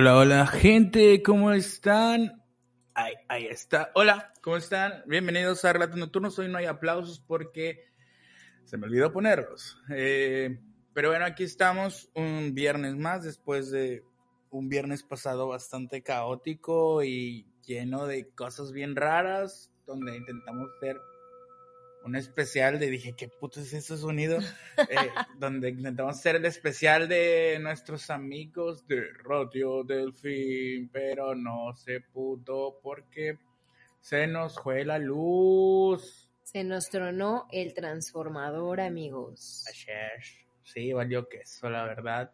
Hola, hola, gente, ¿cómo están? Ahí, ahí está. Hola, ¿cómo están? Bienvenidos a Relatos Nocturnos. Hoy no hay aplausos porque se me olvidó ponerlos. Eh, pero bueno, aquí estamos un viernes más después de un viernes pasado bastante caótico y lleno de cosas bien raras, donde intentamos ser un especial de, dije, ¿qué puto es ese sonido? Eh, donde intentamos hacer el especial de nuestros amigos de Radio Delfín, pero no se pudo porque se nos fue la luz. Se nos tronó el transformador, amigos. Sí, valió que eso, la verdad.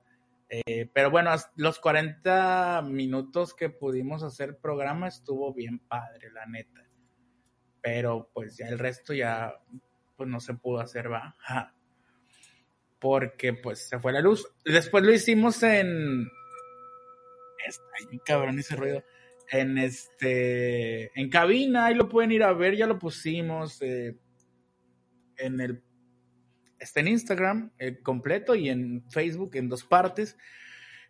Eh, pero bueno, los 40 minutos que pudimos hacer programa estuvo bien padre, la neta pero pues ya el resto ya pues no se pudo hacer, va. Porque pues se fue la luz. Después lo hicimos en... Ahí, cabrón, ese ruido. En este... En cabina, ahí lo pueden ir a ver, ya lo pusimos. Eh, en el... Está en Instagram eh, completo y en Facebook en dos partes.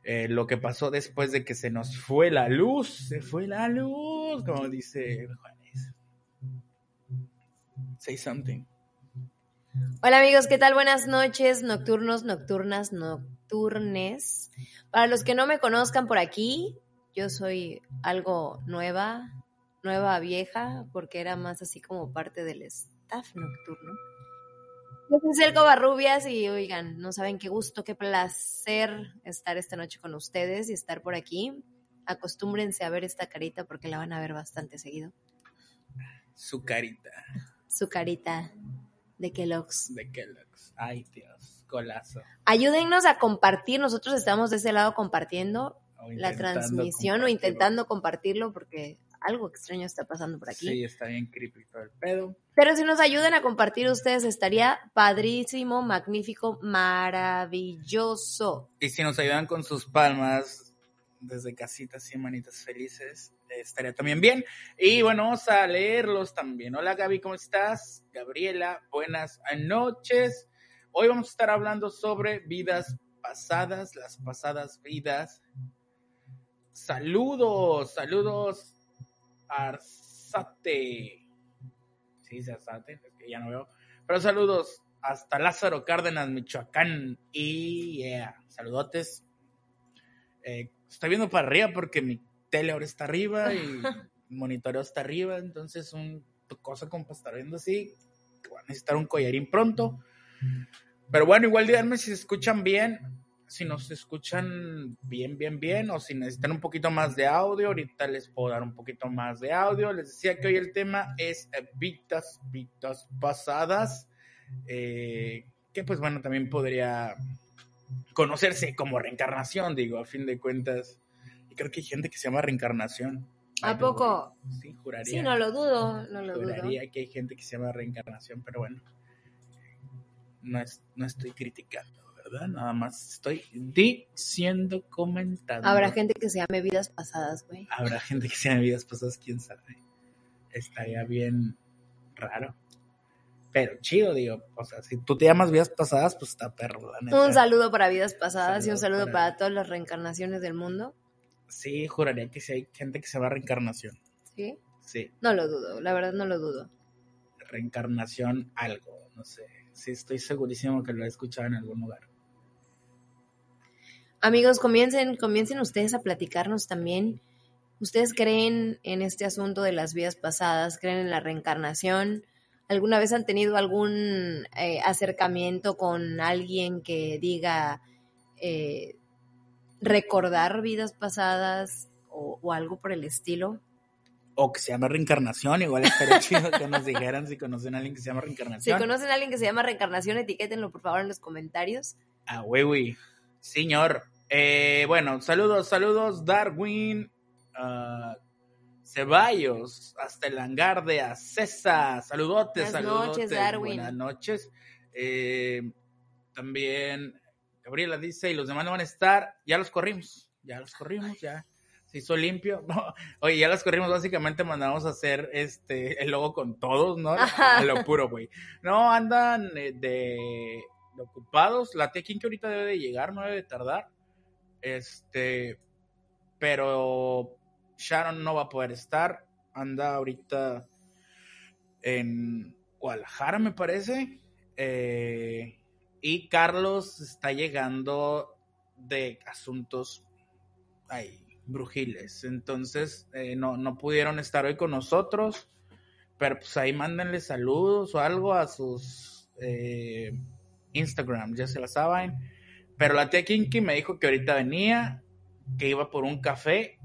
Eh, lo que pasó después de que se nos fue la luz, se fue la luz, como dice Say something. Hola amigos, ¿qué tal? Buenas noches, nocturnos, nocturnas, nocturnes. Para los que no me conozcan por aquí, yo soy algo nueva, nueva vieja, porque era más así como parte del staff nocturno. Yo soy Celco Barrubias y oigan, no saben qué gusto, qué placer estar esta noche con ustedes y estar por aquí. Acostúmbrense a ver esta carita porque la van a ver bastante seguido. Su carita su carita de Kellogg's. De Kellogg's. Ay, Dios, colazo. Ayúdennos a compartir. Nosotros estamos de ese lado compartiendo la transmisión o intentando compartirlo porque algo extraño está pasando por aquí. Sí, está bien creepy todo el pedo. Pero si nos ayudan a compartir ustedes, estaría padrísimo, magnífico, maravilloso. Y si nos ayudan con sus palmas, desde casitas y manitas felices, estaría también bien. Y bueno, vamos a leerlos también. Hola Gaby, ¿cómo estás? Gabriela, buenas noches. Hoy vamos a estar hablando sobre vidas pasadas, las pasadas vidas. Saludos, saludos, Arzate. Sí, se Arzate, es que ya no veo. Pero saludos hasta Lázaro Cárdenas, Michoacán. Y yeah, saludotes. Eh, estoy viendo para arriba porque mi tele ahora está arriba y el monitoreo está arriba, entonces un cosa como para estar viendo así, va a necesitar un collarín pronto. Pero bueno, igual díganme si se escuchan bien, si nos escuchan bien, bien, bien, o si necesitan un poquito más de audio, ahorita les puedo dar un poquito más de audio. Les decía que hoy el tema es vidas, vidas pasadas, eh, que pues bueno, también podría conocerse como reencarnación, digo, a fin de cuentas creo que hay gente que se llama reencarnación. ¿A poco? sí, juraría. Sí, no lo dudo, no lo juraría que hay gente que se llama reencarnación, pero bueno, no, es, no estoy criticando, ¿verdad? Nada más estoy diciendo, comentando. Habrá gente que se llame vidas pasadas, güey. Habrá gente que se llame vidas pasadas, quién sabe. Estaría bien raro. Pero chido, digo, o sea, si tú te llamas vidas pasadas, pues está perro, Un saludo para vidas pasadas y un saludo para... para todas las reencarnaciones del mundo sí juraría que sí hay gente que se va a reencarnación. ¿Sí? Sí. No lo dudo, la verdad no lo dudo. Reencarnación algo, no sé. Sí, estoy segurísimo que lo he escuchado en algún lugar. Amigos, comiencen, comiencen ustedes a platicarnos también. ¿Ustedes creen en este asunto de las vidas pasadas? ¿Creen en la reencarnación? ¿Alguna vez han tenido algún eh, acercamiento con alguien que diga, eh, recordar vidas pasadas o, algo por el estilo. O que se llama reencarnación, igual estaría chido que nos dijeran si conocen a alguien que se llama reencarnación. Si conocen a alguien que se llama reencarnación, etiquétenlo por favor en los comentarios. Ah, güey, Señor. Eh, bueno, saludos, saludos, Darwin. Uh, Ceballos, hasta el hangar de Acesa. Saludotes, Buenas saludotes. Noches, Darwin. Buenas noches. Eh, también Gabriela dice, y los demás no van a estar, ya los corrimos, ya los corrimos, ya se hizo limpio. oye, ya los corrimos, básicamente mandamos a hacer este el logo con todos, ¿no? A lo puro, güey. No, andan eh, de, ocupados. La T-King que ahorita debe de llegar, no debe de tardar. Este, pero Sharon no va a poder estar. Anda ahorita en Guadalajara, me parece. Eh, y Carlos está llegando de asuntos ahí, brujiles. Entonces, eh, no, no pudieron estar hoy con nosotros. Pero pues ahí mándenle saludos o algo a sus eh, Instagram, ya se la saben. Pero la tía Kinky me dijo que ahorita venía, que iba por un café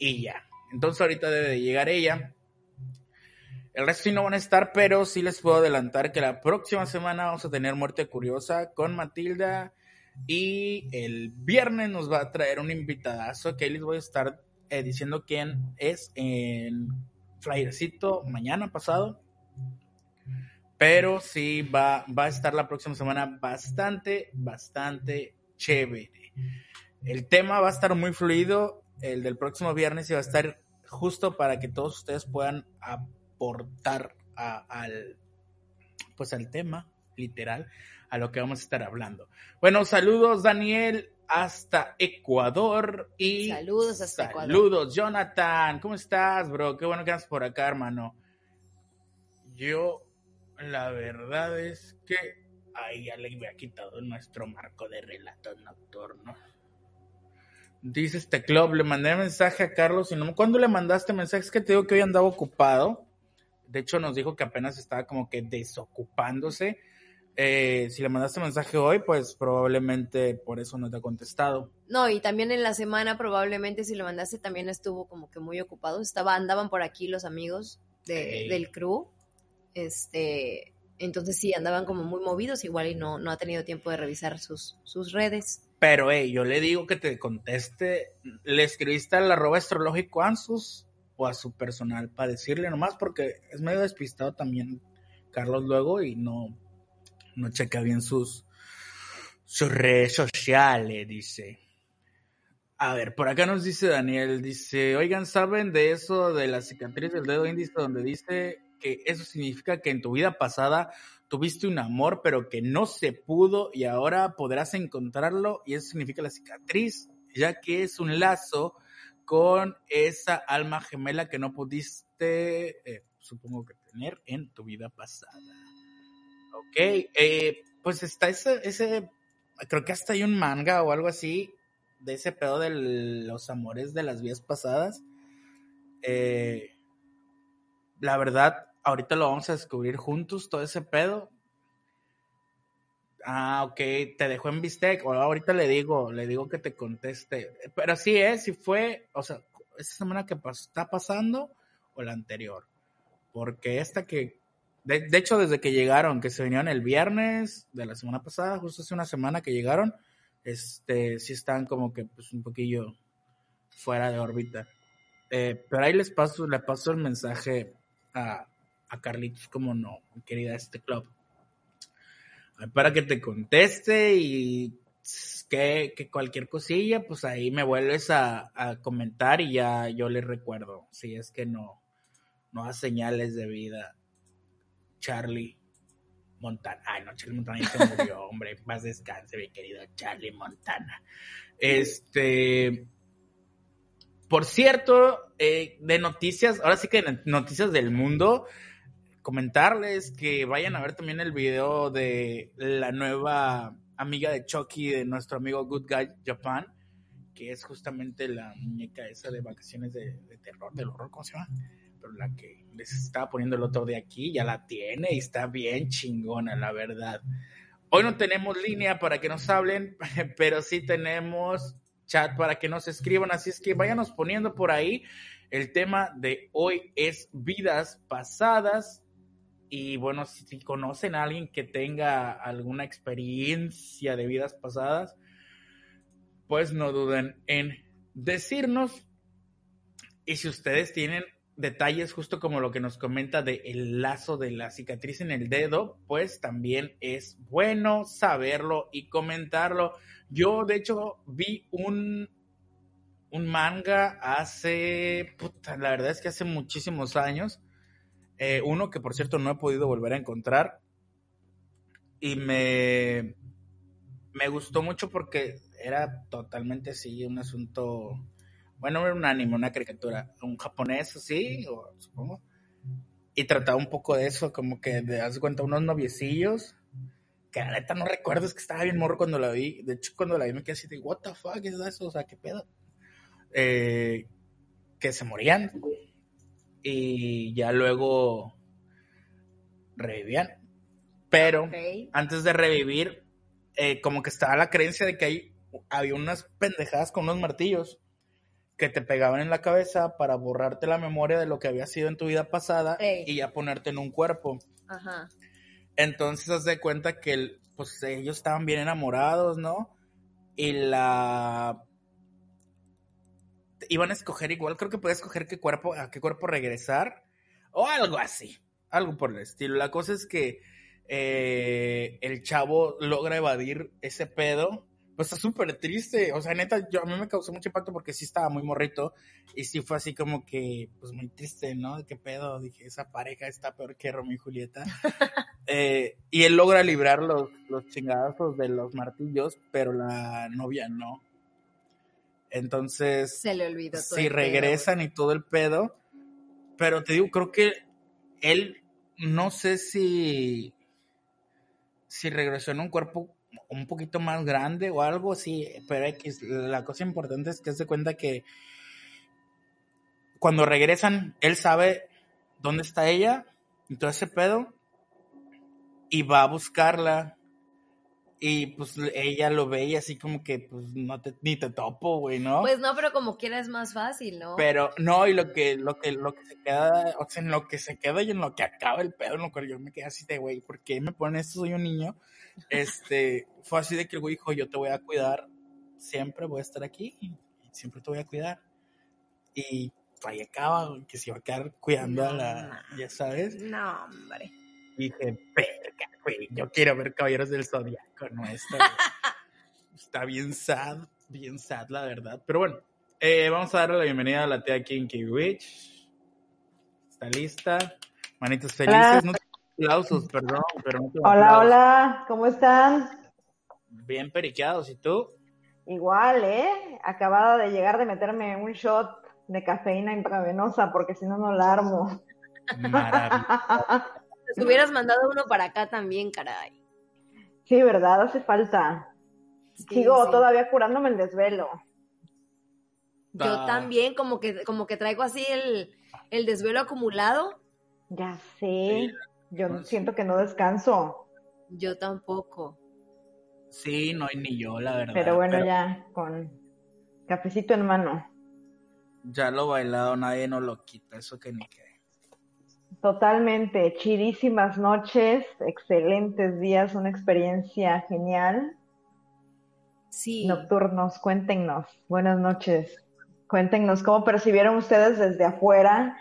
ya. Entonces ahorita debe de llegar ella. El resto sí no van a estar, pero sí les puedo adelantar que la próxima semana vamos a tener Muerte Curiosa con Matilda. Y el viernes nos va a traer un invitadazo que les voy a estar eh, diciendo quién es en flyercito mañana pasado. Pero sí va, va a estar la próxima semana bastante, bastante chévere. El tema va a estar muy fluido. El del próximo viernes y va a estar justo para que todos ustedes puedan aportar al, pues al tema, literal, a lo que vamos a estar hablando. Bueno, saludos Daniel hasta Ecuador y saludos hasta Ecuador. Saludos Jonathan, ¿cómo estás, bro? Qué bueno que andas por acá, hermano. Yo la verdad es que ahí ya le había quitado nuestro marco de relato nocturno. Dice este club, le mandé mensaje a Carlos y no, ¿cuándo le mandaste mensaje? Es que te digo que hoy andaba ocupado. De hecho, nos dijo que apenas estaba como que desocupándose. Eh, si le mandaste mensaje hoy, pues probablemente por eso no te ha contestado. No, y también en la semana probablemente si le mandaste también estuvo como que muy ocupado. Estaba, andaban por aquí los amigos de, del crew. Este, entonces sí, andaban como muy movidos igual y no, no ha tenido tiempo de revisar sus, sus redes. Pero, hey, yo le digo que te conteste. ¿Le escribiste al arroba astrológico Ansus o a su personal para decirle nomás? Porque es medio despistado también Carlos luego y no, no checa bien sus, sus redes sociales, dice. A ver, por acá nos dice Daniel, dice, oigan, ¿saben de eso de la cicatriz del dedo índice donde dice que eso significa que en tu vida pasada tuviste un amor pero que no se pudo y ahora podrás encontrarlo y eso significa la cicatriz, ya que es un lazo con esa alma gemela que no pudiste, eh, supongo que tener en tu vida pasada. Ok, eh, pues está ese, creo que hasta hay un manga o algo así de ese pedo de los amores de las vidas pasadas. Eh, la verdad, ahorita lo vamos a descubrir juntos, todo ese pedo. Ah, ok, te dejó en bistec. O ahorita le digo, le digo que te conteste. Pero sí, ¿eh? Si fue, o sea, esta semana que está pasando o la anterior. Porque esta que, de, de, hecho, desde que llegaron, que se vinieron el viernes de la semana pasada, justo hace una semana que llegaron, este, sí están como que pues un poquillo fuera de órbita. Eh, pero ahí les paso, le paso el mensaje a, a Carlitos, como no, querida, este club. Para que te conteste y que, que cualquier cosilla, pues ahí me vuelves a, comentar y ya yo le recuerdo. Si es que no, no da señales de vida. Charlie Montana. Ay, no, Charlie Montana ya se murió, hombre. Más descanse, mi querido Charlie Montana. Este. Por cierto, eh, de noticias, ahora sí que de noticias del mundo, comentarles que vayan a ver también el video de la nueva amiga de Chucky, de nuestro amigo Good Guy Japan, que es justamente la muñeca esa de vacaciones de, terror, del horror, ¿cómo se llama? Pero la que les estaba poniendo el otro de aquí, ya la tiene y está bien chingona, la verdad. Hoy no tenemos línea para que nos hablen, pero sí tenemos chat para que nos escriban, así es que váyanos poniendo por ahí. El tema de hoy es vidas pasadas. Y bueno, si, conocen a alguien que tenga alguna experiencia de vidas pasadas, pues no duden en decirnos. Y si ustedes tienen detalles justo como lo que nos comenta de el lazo de la cicatriz en el dedo, pues también es bueno saberlo y comentarlo. Yo de hecho vi un un manga hace, la verdad es que hace muchísimos años, eh, uno que por cierto no he podido volver a encontrar. Y me me gustó mucho porque era totalmente así, un asunto, bueno, era un anime, una caricatura, un japonés así, supongo, y trataba un poco de eso, como que haz de cuenta, unos noviecillos, que la neta no recuerdo, es que estaba bien morro cuando la vi, de hecho cuando la vi me quedé así de, what the fuck es eso, o sea, qué pedo, eh, que se morían, y ya luego revivían, pero antes de revivir, eh, como que estaba la creencia de que hay, había unas pendejadas con unos martillos que te pegaban en la cabeza para borrarte la memoria de lo que había sido en tu vida pasada Ey. y ya ponerte en un cuerpo. Ajá. Entonces, haz de cuenta que el- pues ellos estaban bien enamorados, ¿no? Y la iban a escoger igual, creo que podía escoger qué cuerpo, a qué cuerpo regresar o algo así, algo por el estilo. La cosa es que eh, el chavo logra evadir ese pedo. Pues está súper triste, o sea, neta, yo, a mí me causó mucho impacto porque sí estaba muy morrito y sí fue así como que, pues muy triste, ¿no? ¿Qué pedo? Dije, esa pareja está peor que Romeo y Julieta. Eh, y él logra librar los, los chingadazos de los martillos, pero la novia no. Entonces, Se le olvidó todo. si el pedo. regresan y todo el pedo, pero te digo, creo que él, no sé si, si regresó en un cuerpo un poquito más grande o algo así, pero X, la cosa importante es que se cuenta que cuando regresan, él sabe dónde está ella y todo ese pedo, y va a buscarla. Y pues ella lo ve y así como que pues no te, ni te topo, güey, ¿no? Pues no, pero como quiera es más fácil, ¿no? Pero no, y lo que, lo que, lo que se queda, o sea, en lo que se queda y en lo que acaba el pedo, en lo que yo me quedé así de, güey, ¿por qué me ponen esto? Soy un niño. Este, fue así de que el güey dijo, yo te voy a cuidar, siempre voy a estar aquí, y siempre te voy a cuidar. Y ahí acaba, que se iba a quedar cuidando a la, ya sabes. No, hombre. Dije, verga, güey, yo quiero ver Caballeros del Zodiaco, no güey. Está bien sad, bien sad, la verdad. Pero bueno, eh, vamos a darle la bienvenida a la tía Kinky Witch. Está lista. Manitos felices. Hola. No tengo aplausos, perdón, pero no tengo Hola, aplausos. hola, ¿cómo están? Bien periqueados, ¿y tú? Igual, ¿eh? Acabada de llegar de meterme un shot de cafeína intravenosa porque si no, no la armo. Maravilloso. Te hubieras mandado uno para acá también, caray. Sí, ¿verdad? Hace falta. Sí, Sigo sí. todavía curándome el desvelo. Yo Ah. también, como que, como que traigo así el, el desvelo acumulado. Ya sé. Sí. Yo sí. siento que no descanso. Yo tampoco. Sí, no hay ni yo, la verdad. Pero bueno, pero ya con cafecito en mano. ya lo bailado, nadie nos lo quita, eso que ni qué. Totalmente. Chidísimas noches, excelentes días, una experiencia genial. Sí. Nocturnos, cuéntenos. Buenas noches. Cuéntenos cómo percibieron ustedes desde afuera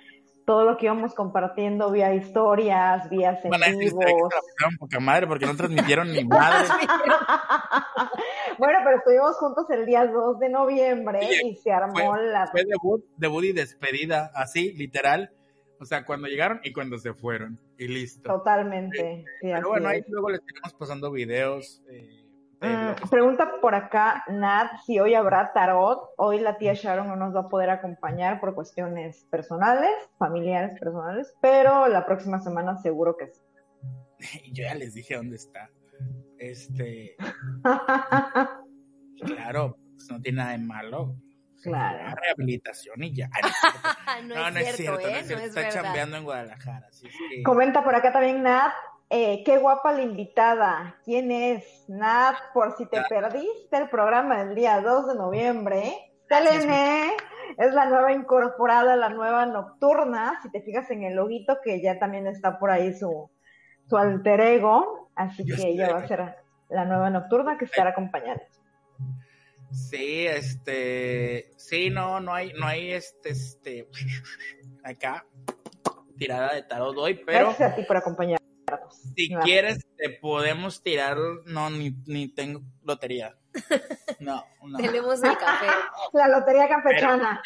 todo lo que íbamos compartiendo vía historias, vías en Van a decir, vivos. "Ustedes que trabajaron poca madre porque no transmitieron ni madre. bueno, pero estuvimos juntos el día 2 de noviembre y se armó fue- la... Fue debut, debut y despedida, así, literal. O sea, cuando llegaron y cuando se fueron. Y listo. Totalmente. sí, así Pero bueno, ahí es. luego les tenemos pasando videos. eh, Mm, pregunta por acá, Nat, si hoy habrá tarot. Hoy la tía Sharon no nos va a poder acompañar por cuestiones personales, familiares personales, pero la próxima semana seguro que sí. Yo ya les dije dónde está. Este, claro, pues no tiene nada de malo. Claro. La rehabilitación y ya. no, es cierto, ¿eh? No es Está verdad. chambeando en Guadalajara. Así es que... Comenta por acá también Nat, eh, qué guapa la invitada. ¿Quién es? Nat, por si te perdiste el programa del día 2 de noviembre, Selene es la nueva incorporada, la nueva nocturna. Si te fijas en el loguito, que ya también está por ahí su, su alter ego. Así Yo que ella va a ser la nueva nocturna que estará acompañando. Sí, este, sí, no, no hay, no hay este, este, acá, tirada de tarot hoy, pero Gracias a ti por acompañarnos. si quieres te podemos tirar, no, ni, ni tengo lotería. No, no. Tenemos el café. La lotería campechana.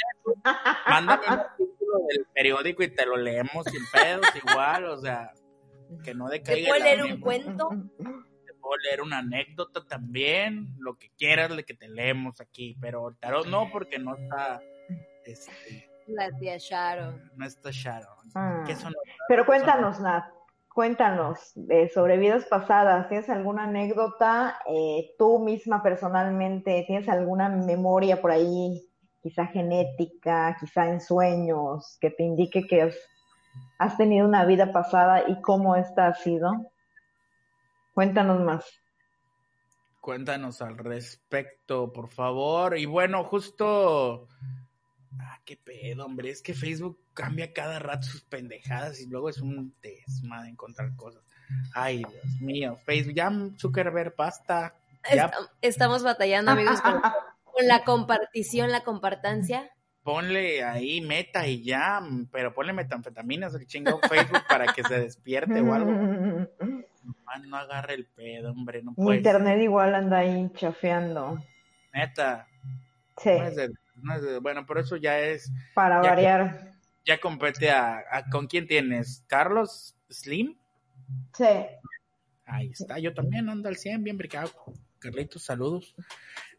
Mándame un artículo del periódico y te lo leemos sin pedos, igual, o sea, que no ¿Te decaiga puedo el leer un cuento? Puedo leer una anécdota también, lo que quieras, de que te leemos aquí, pero el tarot no, porque no está, este, La tía Sharon. no está Sharon. Ah. Pero cuéntanos, Nat, cuéntanos eh, sobre vidas pasadas. ¿Tienes alguna anécdota eh, tú misma personalmente? ¿Tienes alguna memoria por ahí, quizá genética, quizá en sueños, que te indique que has, has tenido una vida pasada y cómo esta ha sido? Cuéntanos más. Cuéntanos al respecto, por favor. Y bueno, justo. Ah, qué pedo, hombre. Es que Facebook cambia cada rato sus pendejadas y luego es un desmadre encontrar cosas. Ay, Dios mío. Facebook, ya Zuckerberg, basta. Ya Estam- Estamos batallando, amigos, con, con la compartición, la compartancia. ponle ahí meta y ya. Pero ponle metanfetaminas el chingo Facebook para que se despierte o algo. No agarre el pedo, hombre. No puede. internet igual anda ahí chafeando. Neta. Sí, No es de- no es de- bueno, pero eso ya es. para ya- variar. Ya compete a, a- ¿Con quién tienes? ¿Carlos Slim? Sí. Ahí está, yo también ando al 100, bien bricado. Carlitos, saludos.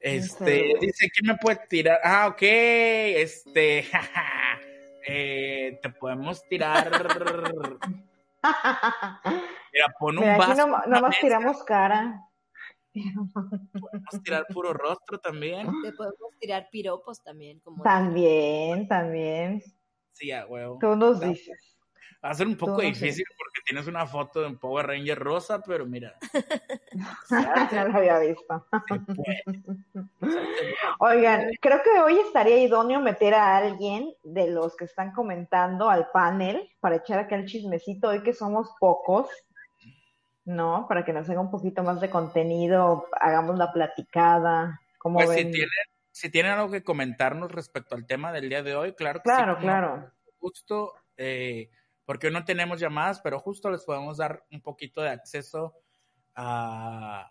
Este, dice, ¿quién me puede tirar? Ah, ok, este, eh, te podemos tirar, mira, pon un Mira, aquí vaso, no, mesa, tiramos cara. podemos tirar puro rostro también. Te podemos tirar piropos también. Como También, también. Sí, a huevo. Tú nos dices. Va a ser un poco difícil porque tienes una foto de un Power Ranger rosa, pero mira, no lo había visto. Oigan, creo que hoy estaría idóneo meter a alguien de los que están comentando al panel para echar acá el chismecito hoy que somos pocos, ¿no? Para que nos haga un poquito más de contenido, hagamos la platicada, ¿cómo Pues si ven? tienen, si tienen algo que comentarnos respecto al tema del día de hoy, claro que Claro, sí. claro. Justo, eh, porque hoy no tenemos llamadas, pero justo les podemos dar un poquito de acceso a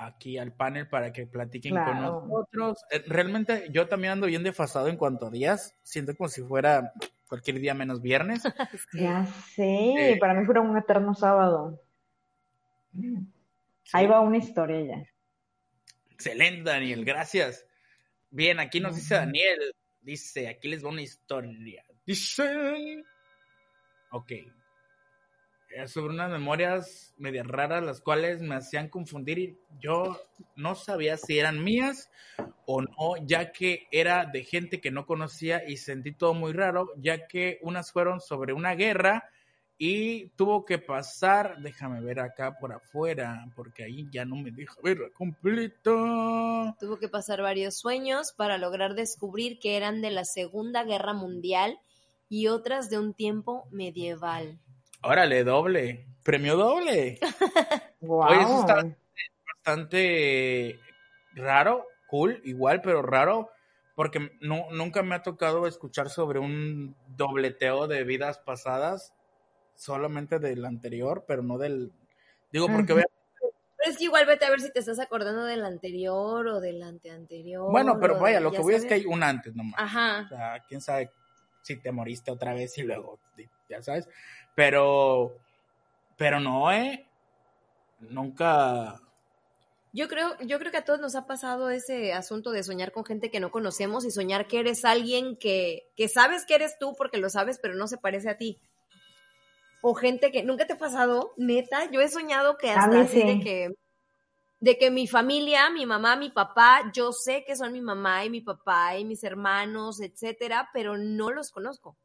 aquí al panel para que platiquen con nosotros. Eh, realmente yo también ando bien desfasado en cuanto a días, siento como si fuera cualquier día menos viernes. Ya sé, Eh. para mí fuera un eterno sábado. Ahí va una historia ya. Excelente, Daniel, gracias. Bien, aquí nos dice Daniel, dice, aquí les va una historia. Dice, ok, Eh, sobre unas memorias medias raras, las cuales me hacían confundir y yo no sabía si eran mías o no, ya que era de gente que no conocía y sentí todo muy raro, ya que unas fueron sobre una guerra y tuvo que pasar, déjame ver acá por afuera, porque ahí ya no me deja ver completo. Tuvo que pasar varios sueños para lograr descubrir que eran de la Segunda Guerra Mundial y otras de un tiempo medieval. Órale, doble, premio doble. Wow. Oye, eso está- Bastante raro, cool, igual, pero raro, porque no, nunca me ha tocado escuchar sobre un dobleteo de vidas pasadas, solamente del anterior, pero no del... Digo, porque vea- Pero es que igual vete a ver si te estás acordando del anterior o del anteanterior. Bueno, pero o vaya, lo que voy es que hay un antes nomás. O Ajá. sea, quién sabe si te moriste otra vez y luego, ya sabes. Pero, pero no, ¿eh? Nunca... Yo creo, yo creo que a todos nos ha pasado ese asunto de soñar con gente que no conocemos y soñar que eres alguien que, que sabes que eres tú porque lo sabes, pero no se parece a ti. O gente que nunca te ha pasado, neta, yo he soñado que hasta así de que de que mi familia, mi mamá, mi papá, yo sé que son mi mamá y mi papá y mis hermanos, etcétera, pero no los conozco.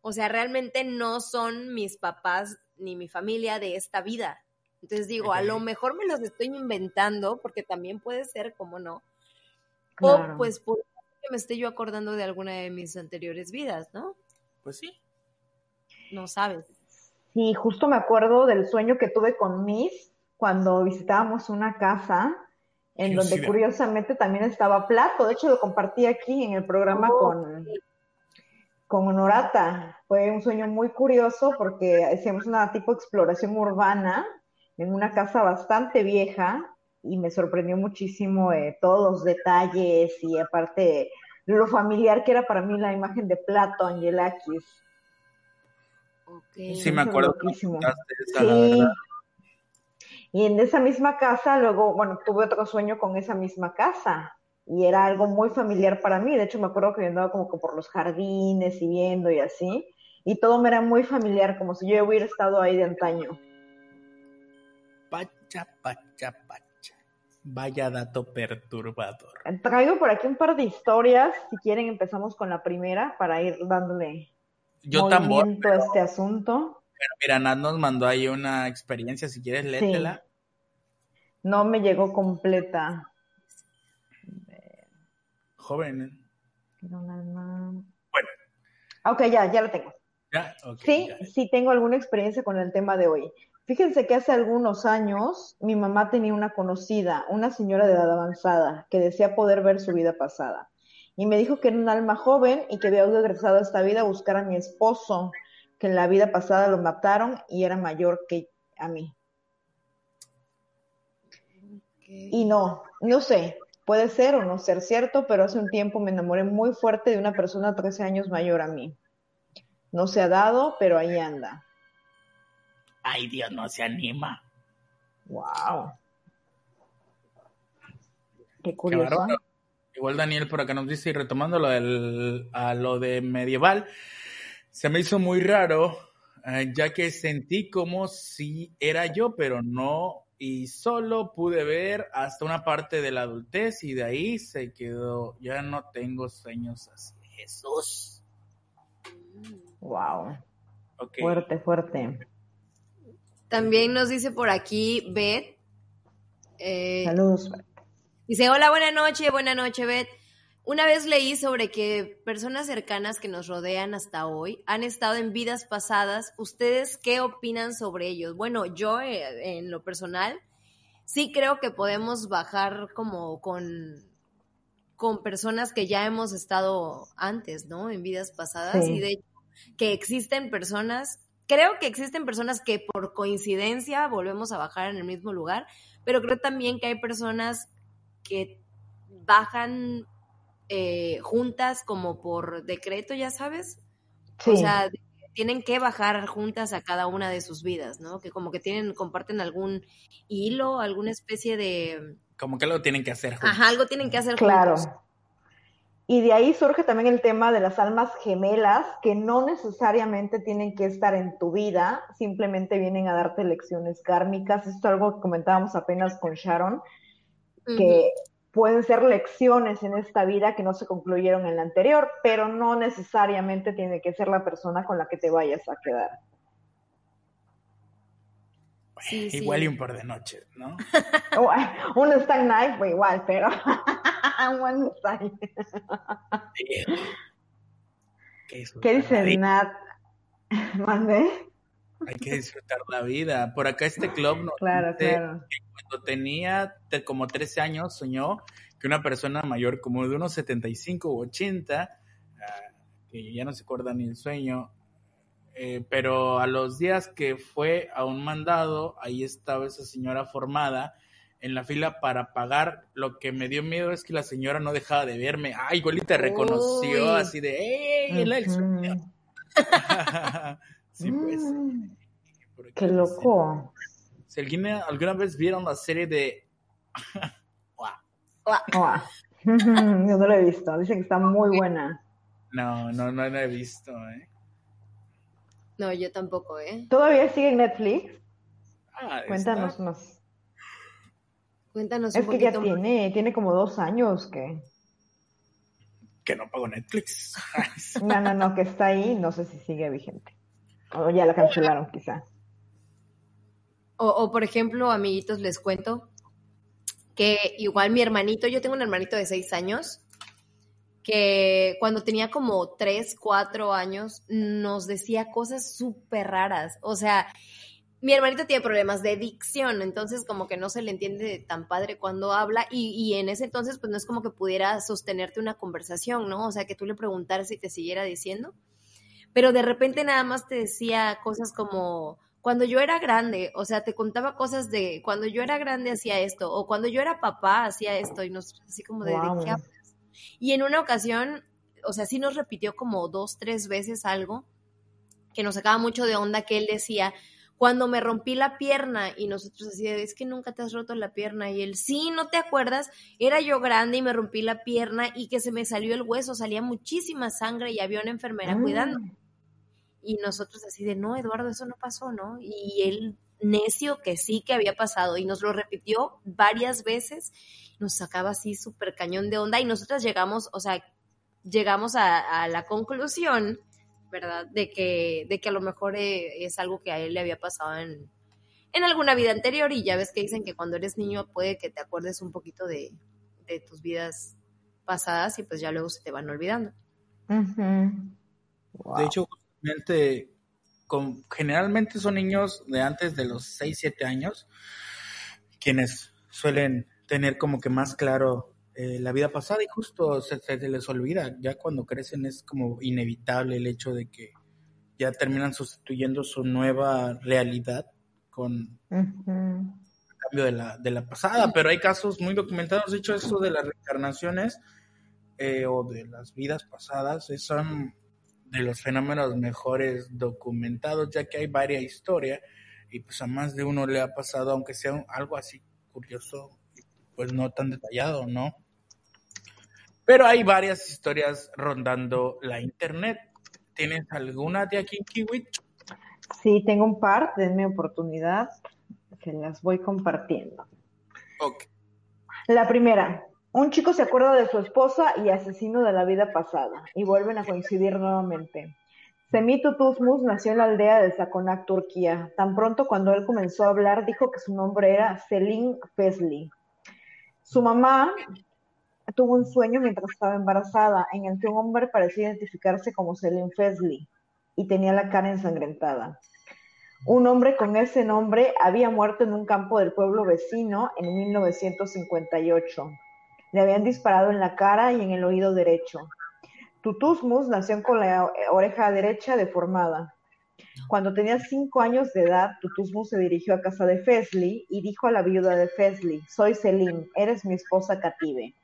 O sea, realmente no son mis papás ni mi familia de esta vida. Entonces digo, a lo mejor me los estoy inventando, porque también puede ser, como no. Claro. O pues por que me esté yo acordando de alguna de mis anteriores vidas, ¿no? Pues sí. No sabes. Sí, justo me acuerdo del sueño que tuve con Miss cuando visitábamos una casa en Qué donde curiosamente también estaba Plato. De hecho, lo compartí aquí en el programa Oh, con, con Honorata. Fue un sueño muy curioso porque hacíamos una tipo exploración urbana en una casa bastante vieja y me sorprendió muchísimo eh, todos los detalles y aparte lo familiar que era para mí la imagen de Plato, Angelakis. Sí, me acuerdo es que me loquísimo. contaste esa, la Sí. verdad. Y en esa misma casa, luego, bueno, tuve otro sueño con esa misma casa. Y era algo muy familiar para mí. De hecho, me acuerdo que yo andaba como que por los jardines y viendo y así. Y todo me era muy familiar, como si yo hubiera estado ahí de antaño. Pacha, pacha, pacha. Vaya dato perturbador. Traigo por aquí un par de historias. Si quieren, empezamos con la primera para ir dándole Yo a este asunto. Pero mira, Nat nos mandó ahí una experiencia. Si quieres, léetela. No me llegó completa. Joven. ¿eh? Bueno. Bueno, Ok, ya, ya la tengo. ya. Sí, ya. sí tengo alguna experiencia con el tema de hoy. Fíjense que hace algunos años mi mamá tenía una conocida, una señora de edad avanzada, que decía poder ver su vida pasada. Y me dijo que era un alma joven y que había regresado a esta vida a buscar a mi esposo, que en la vida pasada lo mataron y era mayor que a mí. Y no, no sé, puede ser o no ser cierto, pero hace un tiempo me enamoré muy fuerte de una persona 13 años mayor a mí. No se ha dado, pero ahí anda. Ay, Dios, no se anima. Wow. Qué curioso. bárbaro. Igual Daniel por acá nos dice, y retomando lo del, a lo de medieval, se me hizo muy raro, eh, ya que sentí como si era yo, pero no, y solo pude ver hasta una parte de la adultez y de ahí se quedó, ya no tengo sueños así. Jesús. Wow. Fuerte, fuerte. También nos dice por aquí Beth. eh, Saludos. Dice, hola, buena noche, buena noche, Beth. Una vez leí sobre que personas cercanas que nos rodean hasta hoy han estado en vidas pasadas. ¿Ustedes qué opinan sobre ellos? Bueno, yo eh, en lo personal sí creo que podemos bajar como con, con personas que ya hemos estado antes, ¿no? En vidas pasadas. Sí. Y de hecho, que existen personas, creo que existen personas que por coincidencia volvemos a bajar en el mismo lugar, pero creo también que hay personas que bajan eh, juntas como por decreto, ya sabes. Sí. O sea, tienen que bajar juntas a cada una de sus vidas, ¿no? Que como que tienen, comparten algún hilo, alguna especie de... Como que lo tienen que hacer juntos. Ajá, algo tienen que hacer Claro. juntos. Y de ahí surge también el tema de las almas gemelas, que no necesariamente tienen que estar en tu vida, simplemente vienen a darte lecciones kármicas. Esto es algo que comentábamos apenas con Sharon, que pueden ser lecciones en esta vida que no se concluyeron en la anterior, pero no necesariamente tiene que ser la persona con la que te vayas a quedar. Sí, sí. Igual y un par de noches, ¿no? Un Stag Night fue igual, pero disfrutar ¿Qué la dice. Nat? ¿Mandé? Hay que disfrutar la vida. Por acá este club nos Claro, dice claro. cuando tenía te- como 13 años soñó que una persona mayor como de unos 75 u 80, ah, que ya no se acuerda ni el sueño, eh, pero a los días que fue a un mandado, ahí estaba esa señora formada en la fila para pagar. Lo que me dio miedo es que la señora no dejaba de verme. Ay, igual y te reconoció Uy. así de, ¡ey! el sueño! Sí, pues. Mm, Qué loco. Si alguna, alguna vez vieron la serie de... Yo no lo he visto. Dicen que está muy buena. No, no, no la he visto, ¿eh? No, yo tampoco, ¿eh? ¿Todavía sigue en Netflix? Ah, Cuéntanos está- más. Cuéntanos Es un que ya más. tiene, tiene como dos años que... Que no pago Netflix. No, no, no, que está ahí. No sé si sigue vigente. O ya la cancelaron quizá. O, o, por ejemplo, amiguitos, les cuento que igual mi hermanito, yo tengo un hermanito de seis años, que cuando tenía como tres, cuatro años, nos decía cosas súper raras. O sea, mi hermanito tiene problemas de dicción, entonces como que no se le entiende tan padre cuando habla y, y en ese entonces pues no es como que pudiera sostenerte una conversación, ¿no? O sea, que tú le preguntaras y te siguiera diciendo. Pero de repente nada más te decía cosas como, cuando yo era grande, o sea, te contaba cosas de, cuando yo era grande hacía esto, o cuando yo era papá hacía esto, y nos, así como de, ¿de Guau. qué hablas? Y en una ocasión, o sea, sí nos repitió como dos, tres veces algo que nos sacaba mucho de onda que él decía, cuando me rompí la pierna y nosotros así de, es que nunca te has roto la pierna y él, sí, ¿no te acuerdas? Era yo grande y me rompí la pierna y que se me salió el hueso, salía muchísima sangre y había una enfermera cuidando. Y nosotros así de, no, Eduardo, eso no pasó, ¿no? Y él necio que sí que había pasado y nos lo repitió varias veces, nos sacaba así súper cañón de onda y nosotras llegamos, o sea, llegamos a, a la conclusión ¿verdad? De que, de que a lo mejor eh, es algo que a él le había pasado en, en alguna vida anterior y ya ves que dicen que cuando eres niño puede que te acuerdes un poquito de, de tus vidas pasadas y pues ya luego se te van olvidando. De hecho, con, generalmente son niños de antes de los 6, 7 años quienes suelen tener como que más claro eh, la vida pasada y justo se, se les olvida. Ya cuando crecen es como inevitable el hecho de que ya terminan sustituyendo su nueva realidad con el cambio de la, de la pasada, pero hay casos muy documentados, de hecho eso de las reencarnaciones eh, o de las vidas pasadas eh, son de los fenómenos mejores documentados, ya que hay varias historias y pues a más de uno le ha pasado, aunque sea un- algo así curioso, pues no tan detallado, ¿no? Pero hay varias historias rondando la internet. ¿Tienes alguna de aquí, Kiwi? Sí, tengo un par, denme oportunidad, se las voy compartiendo. Ok. La primera, un chico se acuerda de su esposa y asesino de la vida pasada y vuelven a coincidir nuevamente. Semih Tutuzmus nació en la aldea de Sakonak, Turquía. Tan pronto cuando él comenzó a hablar dijo que su nombre era Selin Fesli. Su mamá tuvo un sueño mientras estaba embarazada en el que un hombre parecía identificarse como Selin Fesli y tenía la cara ensangrentada. Un hombre con ese nombre había muerto en un campo del pueblo vecino en 1958. Le habían disparado en la cara y en el oído derecho. Tutuzmus nació con la oreja derecha deformada. Cuando tenía cinco años de edad, Tutuzmus se dirigió a casa de Fesli y dijo a la viuda de Fesli, soy Selim, eres mi esposa cative.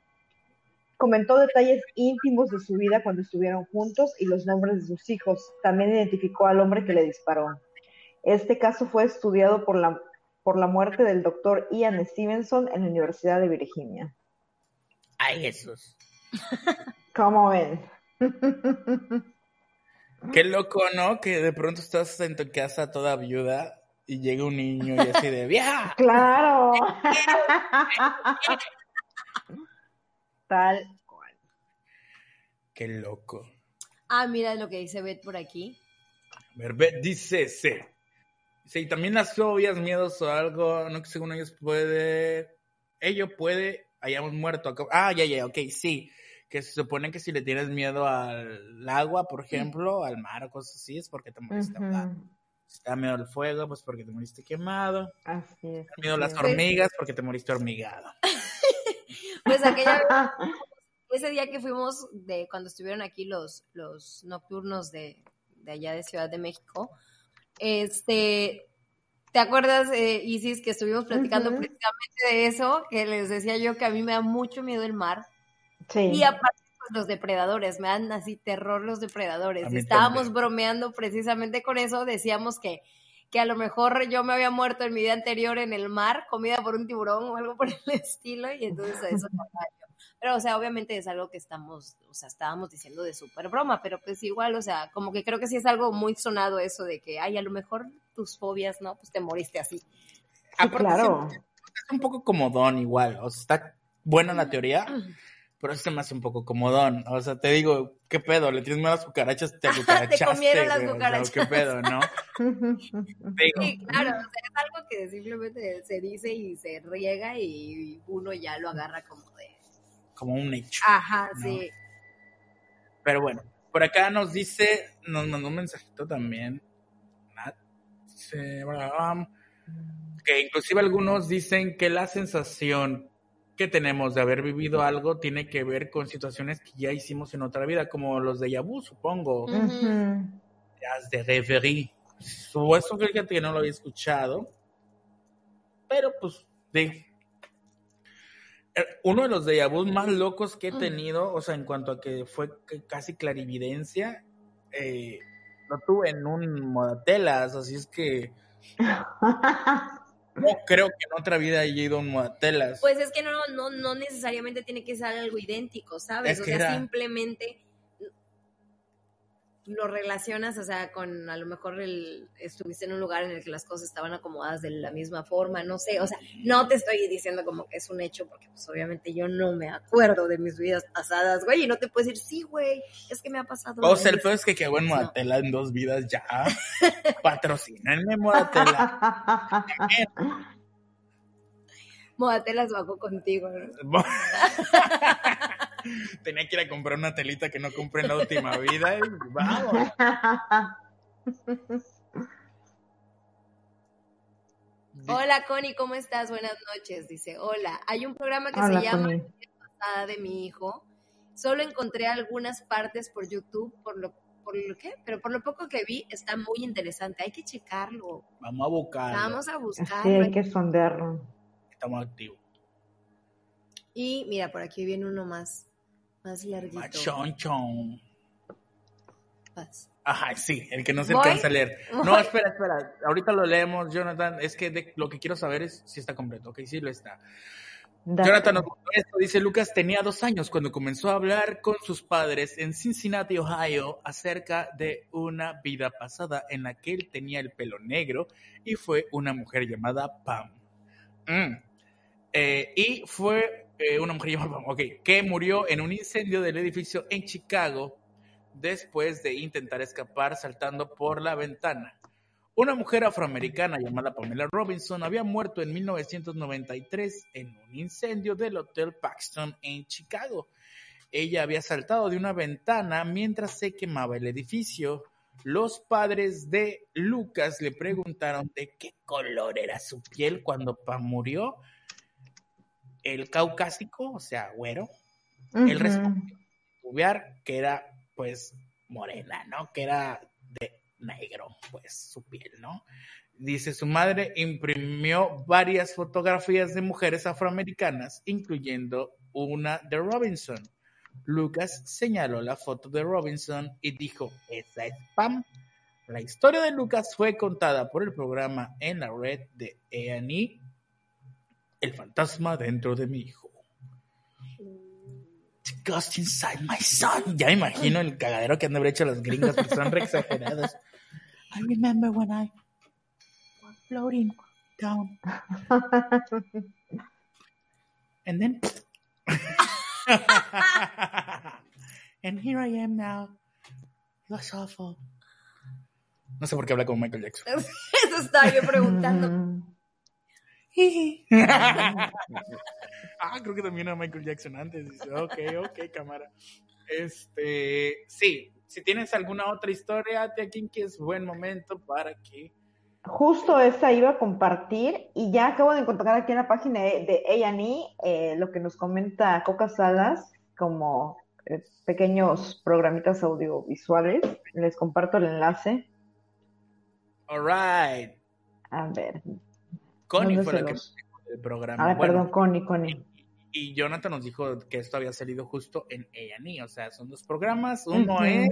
Comentó detalles íntimos de su vida cuando estuvieron juntos y los nombres de sus hijos. También identificó al hombre que le disparó. Este caso fue estudiado por la, por la muerte del doctor Ian Stevenson en la Universidad de Virginia. Ay, Jesús. ¿Cómo ven? Qué loco, ¿no? Que de pronto estás en tu casa toda viuda y llega un niño y así de ¡Vieja! Claro. Tal cual. Qué loco. Ah, mira lo que dice Beth por aquí. A ver, ve, dice sí. Sí, también las fobias, miedos o algo, no que según ellos puede, ello puede, hayamos muerto. Ah, ya, ya, ok, sí. Que se supone que si le tienes miedo al agua, por ejemplo, al mar o cosas así, es porque te moriste ahogado. Ujú. Si te da miedo al fuego, pues porque te moriste quemado. Así es. Te da miedo a las hormigas, porque te moriste hormigado. Pues aquella vez, ese día que fuimos de cuando estuvieron aquí los, los nocturnos de, de allá de Ciudad de México, este, ¿te acuerdas, eh, Isis, que estuvimos platicando precisamente de eso? Que les decía yo que a mí me da mucho miedo el mar. Sí. Y aparte, pues, los depredadores, me dan así terror los depredadores. Estábamos también. bromeando precisamente con eso, decíamos que, que a lo mejor yo me había muerto en mi vida anterior en el mar, comida por un tiburón o algo por el estilo, y entonces a eso. Pero, o sea, obviamente es algo que estamos, o sea, estábamos diciendo de súper broma, pero pues igual, o sea, como que creo que sí es algo muy sonado eso de que, ay, a lo mejor tus fobias, ¿no? Pues te moriste así. Sí, Aparte, claro. Es un poco comodón igual, o sea, está buena la teoría, pero se me hace un poco comodón. O sea, te digo, ¿qué pedo? ¿Le tienes miedo a las cucarachas? Te cucarachaste, comieron las güey, o sea, cucarachas. ¿Qué pedo, no? Sí, claro, o sea, es algo que simplemente se dice y se riega y uno ya lo agarra como de, como un hecho. ajá, No. sí. Pero bueno, por acá nos dice, nos mandó un mensajito también. Dice, um, que inclusive algunos dicen que la sensación que tenemos de haber vivido algo tiene que ver con situaciones que ya hicimos en otra vida, como los de Yabu, supongo, Ujú. Ujú. las de Reverie. Su- Eso fíjate que no lo había escuchado, pero pues, sí. Eh, Uno de los de vu más locos que he tenido, o sea, en cuanto a que fue casi clarividencia, eh, lo tuve en un Modatelas, así es que No creo que en otra vida haya ido a un moatelas. Pues es que no, no, no necesariamente tiene que ser algo idéntico, ¿sabes? Es o sea, era- simplemente lo relacionas, o sea, con a lo mejor el, estuviste en un lugar en el que las cosas estaban acomodadas de la misma forma, no sé, o sea, no te estoy diciendo como que es un hecho, porque pues obviamente yo no me acuerdo de mis vidas pasadas, güey, y no te puedes decir, sí, güey, es que me ha pasado. O sea, el peor es que quedó en No. Modatela en dos vidas ya. Patrocínenme Modatela. Modatelas bajó contigo, ¿no? Tenía que ir a comprar una telita que no compré en la última vida. y vamos. Hola, Connie, ¿cómo estás? Buenas noches. Dice, hola. Hay un programa que Hola, se llama Connie. Pasada de mi hijo. Solo encontré algunas partes por YouTube, por lo, por lo que, pero por lo poco que vi, está muy interesante. Hay que checarlo. Vamos a buscarlo. Vamos a Sí, buscarlo. hay que sondearlo. Estamos activos. Y mira, por aquí viene uno más, más larguito. Machón, chon. Vas. Ajá, sí, el que no se Voy. alcanza a leer. No, espera, espera. Ahorita lo leemos, Jonathan. Es que de- lo que quiero saber es si está completo. Ok, sí lo está. Date. Jonathan nos contó esto. Dice, Lucas tenía dos años cuando comenzó a hablar con sus padres en Cincinnati, Ohio, acerca de una vida pasada en la que él tenía el pelo negro y fue una mujer llamada Pam. Mm. Eh, y fue una mujer llamada Pam, ok, que murió en un incendio del edificio en Chicago después de intentar escapar saltando por la ventana. Una mujer afroamericana llamada Pamela Robinson había muerto en 1993 en un incendio del Hotel Paxton en Chicago. Ella había saltado de una ventana mientras se quemaba el edificio. Los padres de Lucas le preguntaron de qué color era su piel cuando Pam murió. El caucásico, o sea, güero. Él Ujú. respondió Ubiar, que era pues morena, ¿no? Que era de negro, pues su piel, ¿no? Dice, su madre imprimió varias fotografías de mujeres afroamericanas, incluyendo una de Robinson. Lucas señaló la foto de Robinson y dijo, esa es Pam. La historia de Lucas fue contada por el programa en la red de A&E, El fantasma dentro de mi hijo. The ghost inside my son. Ya me imagino el cagadero que han de haber hecho los gringos, porque son re exagerados. I remember when I was floating down. And then. and here I am now. It was awful. No sé por qué habla como Michael Jackson. Eso estaba yo preguntando. Ah, creo que también era Michael Jackson antes. Dice, ok, ok, cámara. Este, sí, si tienes alguna otra historia, de aquí que es buen momento para que. Justo esa iba a compartir y ya acabo de encontrar aquí en la página de A&E eh, lo que nos comenta Coca Salas como eh, pequeños programitas audiovisuales. Les comparto el enlace. Alright. A ver. Connie ¿dónde fue la que el programa. Ah, Bueno, perdón, Connie, Connie. y Jonathan nos dijo que esto había salido justo en A&E, o sea, son dos programas. Uno es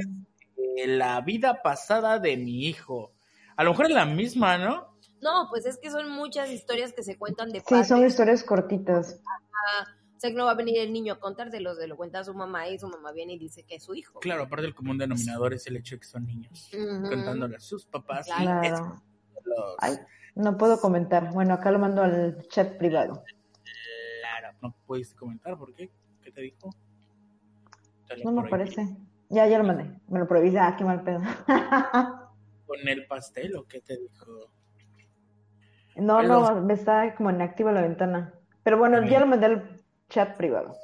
eh, La vida pasada de mi hijo. A lo mejor es la misma, ¿no? No, pues es que son muchas historias que se cuentan de Sí, padres. son historias cortitas. O sea, que no va a venir el niño a contárselos, se lo cuenta a su mamá y su mamá viene y dice que es su hijo. Claro, aparte el común denominador es el hecho de que son niños. Ujú. Contándole a sus papás. y Claro. es los- Ay, no puedo comentar. Bueno, acá lo mando al chat privado. Claro, no pudiste comentar, ¿por qué? ¿Qué te dijo? Te No me aparece. Ya, ya lo mandé. Me lo prohibí. Ah, qué mal pedo. ¿Con el pastel o qué te dijo? No, no, me está como inactiva la ventana. Pero bueno, ya lo mandé al chat privado.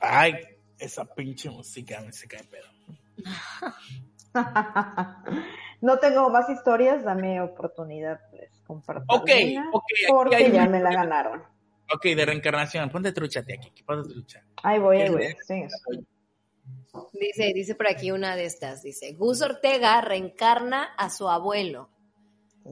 Ay, esa pinche música me se cae pedo. No tengo más historias, dame oportunidad, les comparto Ok, ok, porque ya me la ganaron. Ok, de reencarnación. Ponte trucha, aquí. Ponte trucha. Ahí voy, ¿Qué ahí voy. Sí. Dice, dice por aquí una de estas, dice, Gus Ortega reencarna a su abuelo.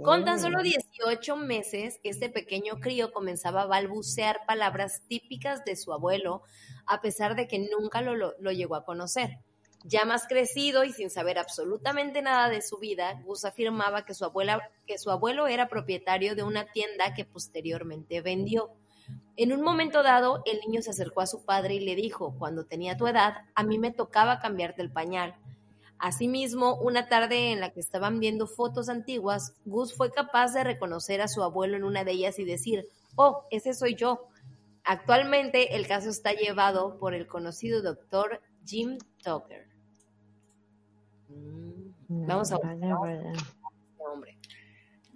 Con tan solo Mm. 18 meses, este pequeño crío comenzaba a balbucear palabras típicas de su abuelo, a pesar de que nunca lo, lo- lo llegó a conocer. Ya más crecido y sin saber absolutamente nada de su vida, Gus afirmaba que su, abuelo era propietario de una tienda que posteriormente vendió. En un momento dado, el niño se acercó a su padre y le dijo, cuando tenía tu edad, a mí me tocaba cambiarte el pañal. Asimismo, una tarde en la que estaban viendo fotos antiguas, Gus fue capaz de reconocer a su abuelo en una de ellas y decir, oh, ese soy yo. Actualmente el caso está llevado por el conocido doctor Jim Tucker. Vamos a ver.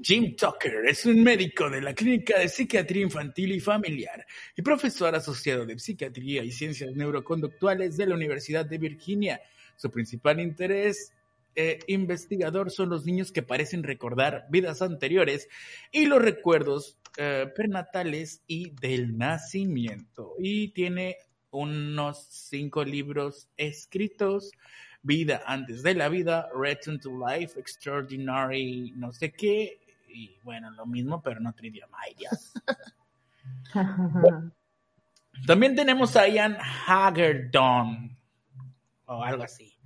Jim Tucker es un médico de la Clínica de Psiquiatría Infantil y Familiar y profesor asociado de Psiquiatría y Ciencias Neuroconductuales de la Universidad de Virginia. Su principal interés eh, investigador son los niños que parecen recordar vidas anteriores y los recuerdos eh, prenatales y del nacimiento. Y tiene unos cinco libros escritos. Vida antes de la vida, Return to Life, Extraordinary, no sé qué, y bueno, lo mismo, pero en otro idioma. Ay, Dios. También tenemos a Ian Hagerdon, o algo así.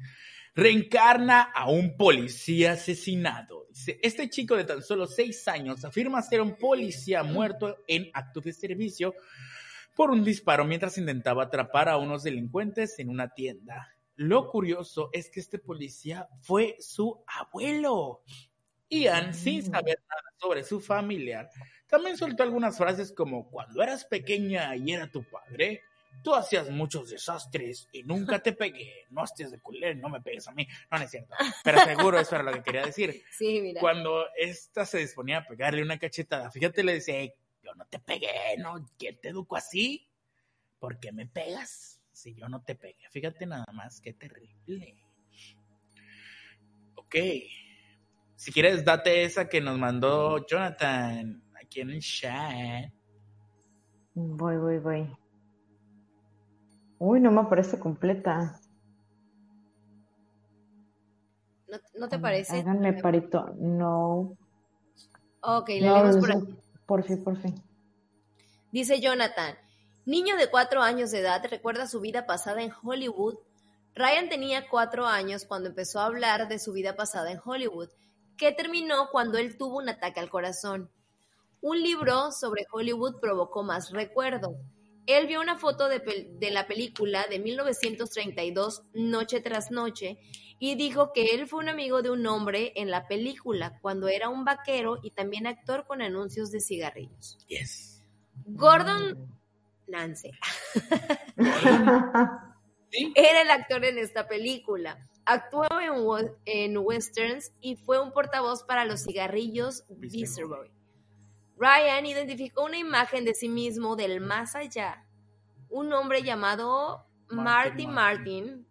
Reencarna a un policía asesinado. Este chico de tan solo seis años afirma ser un policía muerto en acto de servicio por un disparo mientras intentaba atrapar a unos delincuentes en una tienda. Lo curioso es que este policía fue su abuelo. Ian, sin mm. saber nada sobre su familiar, también soltó algunas frases como cuando eras pequeña y era tu padre, tú hacías muchos desastres y nunca te pegué, no estés de culé, no me pegues a mí, no, no es cierto, pero seguro eso era lo que quería decir. Sí, mira. Cuando esta se disponía a pegarle una cachetada, fíjate, le decía, yo no te pegué, ¿no? ¿Quién te educó así? ¿Por qué me pegas si yo no te pegué? Fíjate nada más, qué terrible. Ok. Si quieres, date esa que nos mandó Jonathan aquí en el chat. Voy, voy, voy. Uy, no me aparece completa. ¿No, te parece? Háganme parito. No. Ok, le leemos por aquí. Por fin, por fin. Dice Jonathan, niño de cuatro años de edad recuerda su vida pasada en Hollywood. Ryan tenía cuatro años cuando empezó a hablar de su vida pasada en Hollywood que terminó cuando él tuvo un ataque al corazón. Un libro sobre Hollywood provocó más recuerdo. Él vio una foto de, la película de 1932, Noche tras Noche, y dijo que él fue un amigo de un hombre en la película cuando era un vaquero y también actor con anuncios de cigarrillos. Yes. Gordon Nance era el actor en esta película. Actuó en, westerns y fue un portavoz para los cigarrillos Viceroy. Ryan identificó una imagen de sí mismo del más allá, un hombre llamado Martin Martin.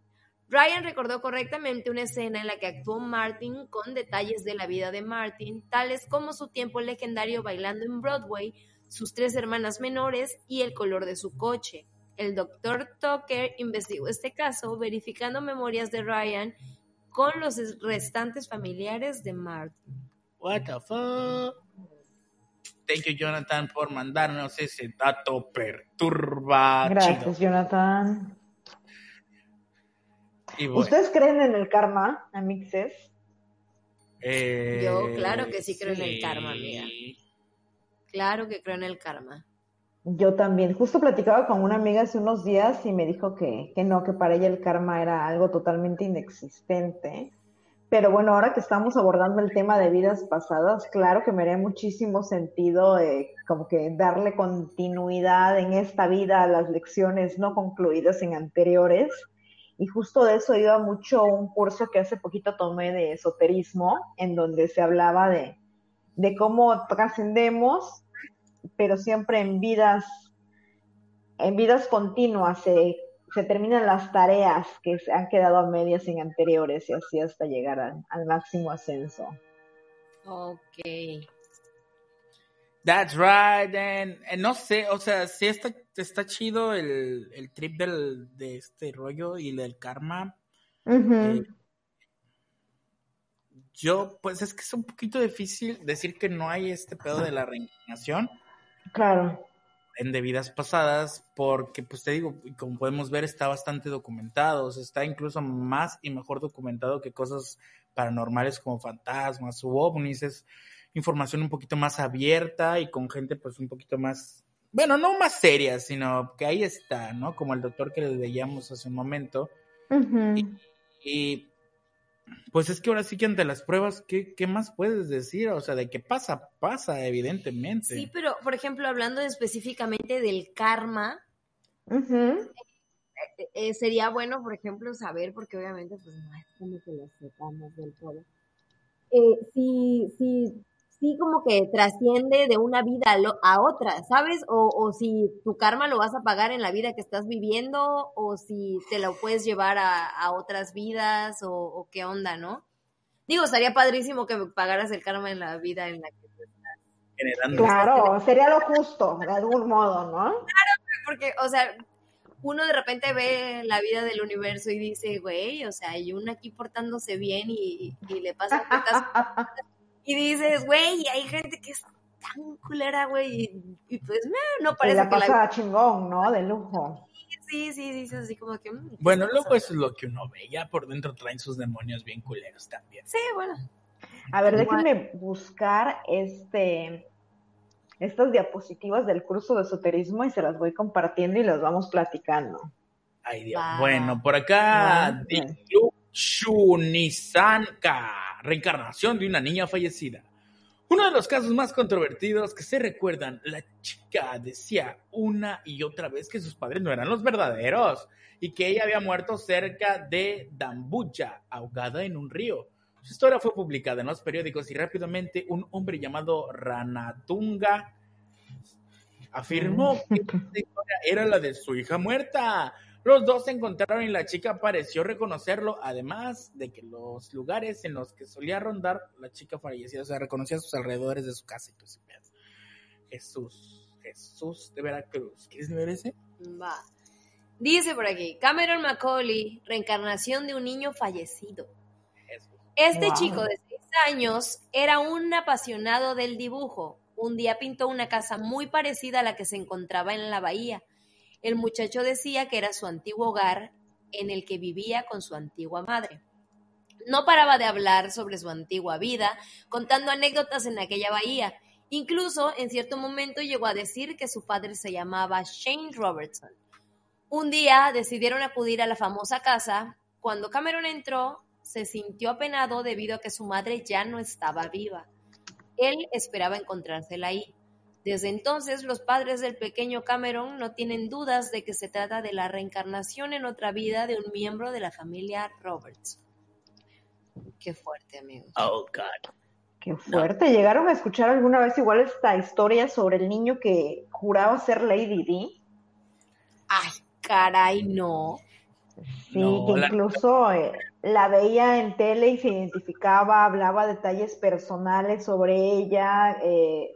Ryan recordó correctamente una escena en la que actuó Martin con detalles de la vida de Martin, tales como su tiempo legendario bailando en Broadway, sus tres hermanas menores y el color de su coche. El doctor Tucker investigó este caso, verificando memorias de Ryan con los restantes familiares de Martin. What the fuck? Thank you, Jonathan, por mandarnos ese dato perturba. Gracias, Jonathan. ¿Ustedes creen en el karma, amixes? Eh, Yo, claro que sí creo en el karma, amiga. Claro que creo en el karma. Yo también. Justo platicaba con una amiga hace unos días y me dijo que, que no, que para ella el karma era algo totalmente inexistente. Pero bueno, ahora que estamos abordando el tema de vidas pasadas, claro que me haría muchísimo sentido eh, como que darle continuidad en esta vida a las lecciones no concluidas en anteriores. Y justo de eso iba mucho un curso que hace poquito tomé de esoterismo, en donde se hablaba de, de cómo trascendemos pero siempre en vidas, en vidas continuas se, se terminan las tareas que se han quedado a medias en anteriores y así hasta llegar al, máximo ascenso. Ok. That's right, and, no sé, o sea, sí está, está chido el, el trip del, de este rollo y del karma. Eh, yo, pues es que es un poquito difícil decir que no hay este pedo de la reencarnación. Claro. en de vidas pasadas, porque pues te digo, como podemos ver, está bastante documentado, o sea, está incluso más y mejor documentado que cosas paranormales como fantasmas u ovnis, es información un poquito más abierta y con gente pues un poquito más, bueno, no más seria, sino que ahí está, ¿no? Como el doctor que le veíamos hace un momento. y, pues es que ahora sí que ante las pruebas, ¿qué, ¿qué, más puedes decir? O sea, de qué pasa, pasa, evidentemente. Sí, pero por ejemplo, hablando específicamente del karma, eh, eh, sería bueno, por ejemplo, saber, porque obviamente pues no es como que lo sepamos del todo. Eh, si, si sí como que trasciende de una vida a otra, ¿sabes? O, o, si tu karma lo vas a pagar en la vida que estás viviendo, o si te lo puedes llevar a, a otras vidas, o, o, qué onda, ¿no? Digo, estaría padrísimo que pagaras el karma en la vida en la que tú estás generando. Claro, sería lo justo, de algún modo, ¿no? Claro, porque, o sea, uno de repente ve la vida del universo y dice, güey, o sea, hay una aquí portándose bien y, y le pasa y dices, güey, hay gente que es tan culera, güey, y, pues no parece la pasa que la... chingón, ¿no? De lujo. Sí, sí, dices así como que... Mm, bueno, luego eso es lo que uno ve, ya por dentro traen sus demonios bien culeros también. Sí, bueno. A ver, déjenme buscar este estas diapositivas del curso de esoterismo y se las voy compartiendo y las vamos platicando. Ay, Dios. Bueno, por acá, Shunizanka reencarnación de una niña fallecida. Uno de los casos más controvertidos que se recuerdan, la chica decía una y otra vez que sus padres no eran los verdaderos y que ella había muerto cerca de Dambuya, ahogada en un río. Su historia fue publicada en los periódicos y rápidamente un hombre llamado Ranatunga afirmó mm. que esta historia era la de su hija muerta. Los dos se encontraron y la chica pareció reconocerlo, además de que los lugares en los que solía rondar la chica fallecida, o sea, reconocía sus alrededores de su casa y Jesús, Jesús de Veracruz. ¿Quieres ver ese? Va. Dice por aquí, Cameron Macaulay, reencarnación de un niño fallecido. Este chico de seis años era un apasionado del dibujo. Un día pintó una casa muy parecida a la que se encontraba en la bahía el muchacho decía que era su antiguo hogar en el que vivía con su antigua madre. No paraba de hablar sobre su antigua vida, contando anécdotas en aquella bahía. Incluso en cierto momento llegó a decir que su padre se llamaba Shane Robertson. Un día decidieron acudir a la famosa casa. Cuando Cameron entró, se sintió apenado debido a que su madre ya no estaba viva. Él esperaba encontrársela ahí. Desde entonces, los padres del pequeño Cameron no tienen dudas de que se trata de la reencarnación en otra vida de un miembro de la familia Roberts. Qué fuerte, amigos. Oh, God. Qué fuerte. ¿Llegaron a escuchar alguna vez igual esta historia sobre el niño que juraba ser Lady D? Ay, caray, no. Sí, que incluso eh, la veía en tele y se identificaba, hablaba detalles personales sobre ella, eh,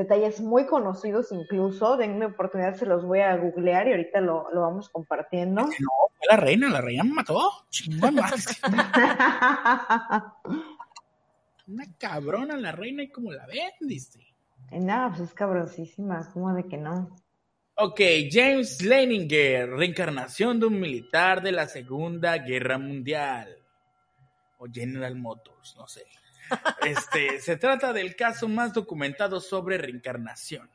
detalles muy conocidos incluso. Denme oportunidad, se los voy a googlear y ahorita lo, vamos compartiendo. No, fue la reina, la reina me mató. Una cabrona la reina y como la ven, dice. Nada, pues es cabroncísima, ¿cómo de que no? Ok, James Leininger, reencarnación de un militar de la Segunda Guerra Mundial. O General Motors, no sé. Este, se trata del caso más documentado sobre reencarnación.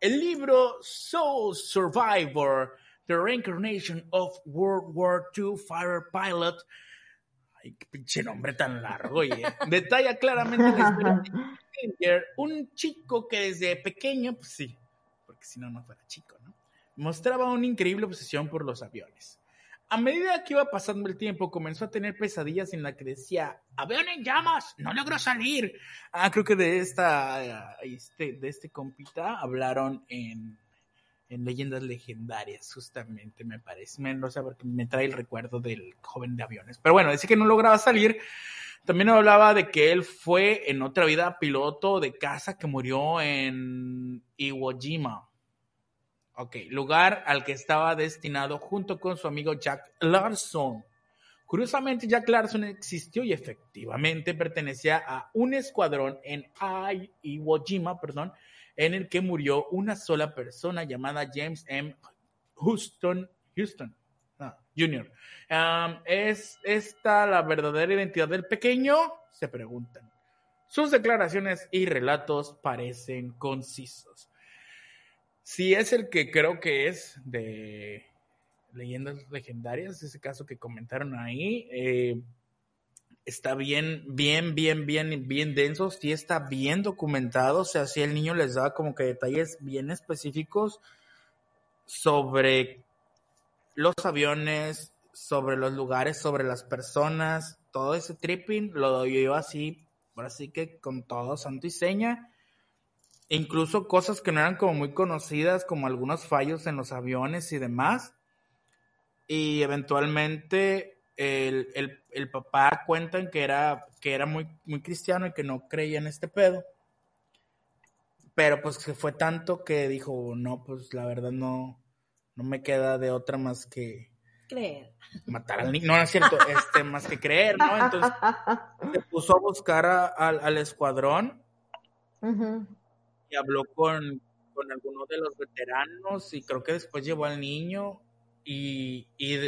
El libro Soul Survivor, The Reincarnation of World War II Fighter Pilot, ay, qué pinche nombre tan largo, oye, detalla claramente la historia de un chico que desde pequeño, pues sí, porque si no, no fuera chico, ¿no? Mostraba una increíble obsesión por los aviones. A medida que iba pasando el tiempo, comenzó a tener pesadillas en la que decía, avión en llamas, no logro salir. Ah, creo que de esta, este, de este compita hablaron en, en leyendas legendarias, justamente, me parece. Me, no sé, porque me trae el recuerdo del joven de aviones. Pero bueno, dice que no lograba salir. También hablaba de que él fue en otra vida piloto de casa que murió en Iwo Jima Ok, lugar al que estaba destinado junto con su amigo Jack Larson. Curiosamente, Jack Larson existió y efectivamente pertenecía a un escuadrón en Iwo Jima, perdón, en el que murió una sola persona llamada James M. Houston, Houston Jr. ¿Es esta la verdadera identidad del pequeño? Se preguntan. Sus declaraciones y relatos parecen concisos. Si es el que creo que es de leyendas legendarias, ese caso que comentaron ahí, eh, está bien, bien, bien, bien, bien denso, sí está bien documentado, o sea, si el niño les da como que detalles bien específicos sobre los aviones, sobre los lugares, sobre las personas, todo ese tripping lo doy yo así, así que con todo santo y seña. Incluso cosas que no eran como muy conocidas, como algunos fallos en los aviones y demás. Y eventualmente el, el, papá cuentan que era, que era muy, muy cristiano y que no creía en este pedo. Pero pues que fue tanto que dijo, no, pues la verdad no, no me queda de otra más que creer. Matar al niño, no, es cierto, este, más que creer, ¿no? Entonces se puso a buscar al escuadrón y habló con, con algunos de los veteranos y creo que después llevó al niño y, y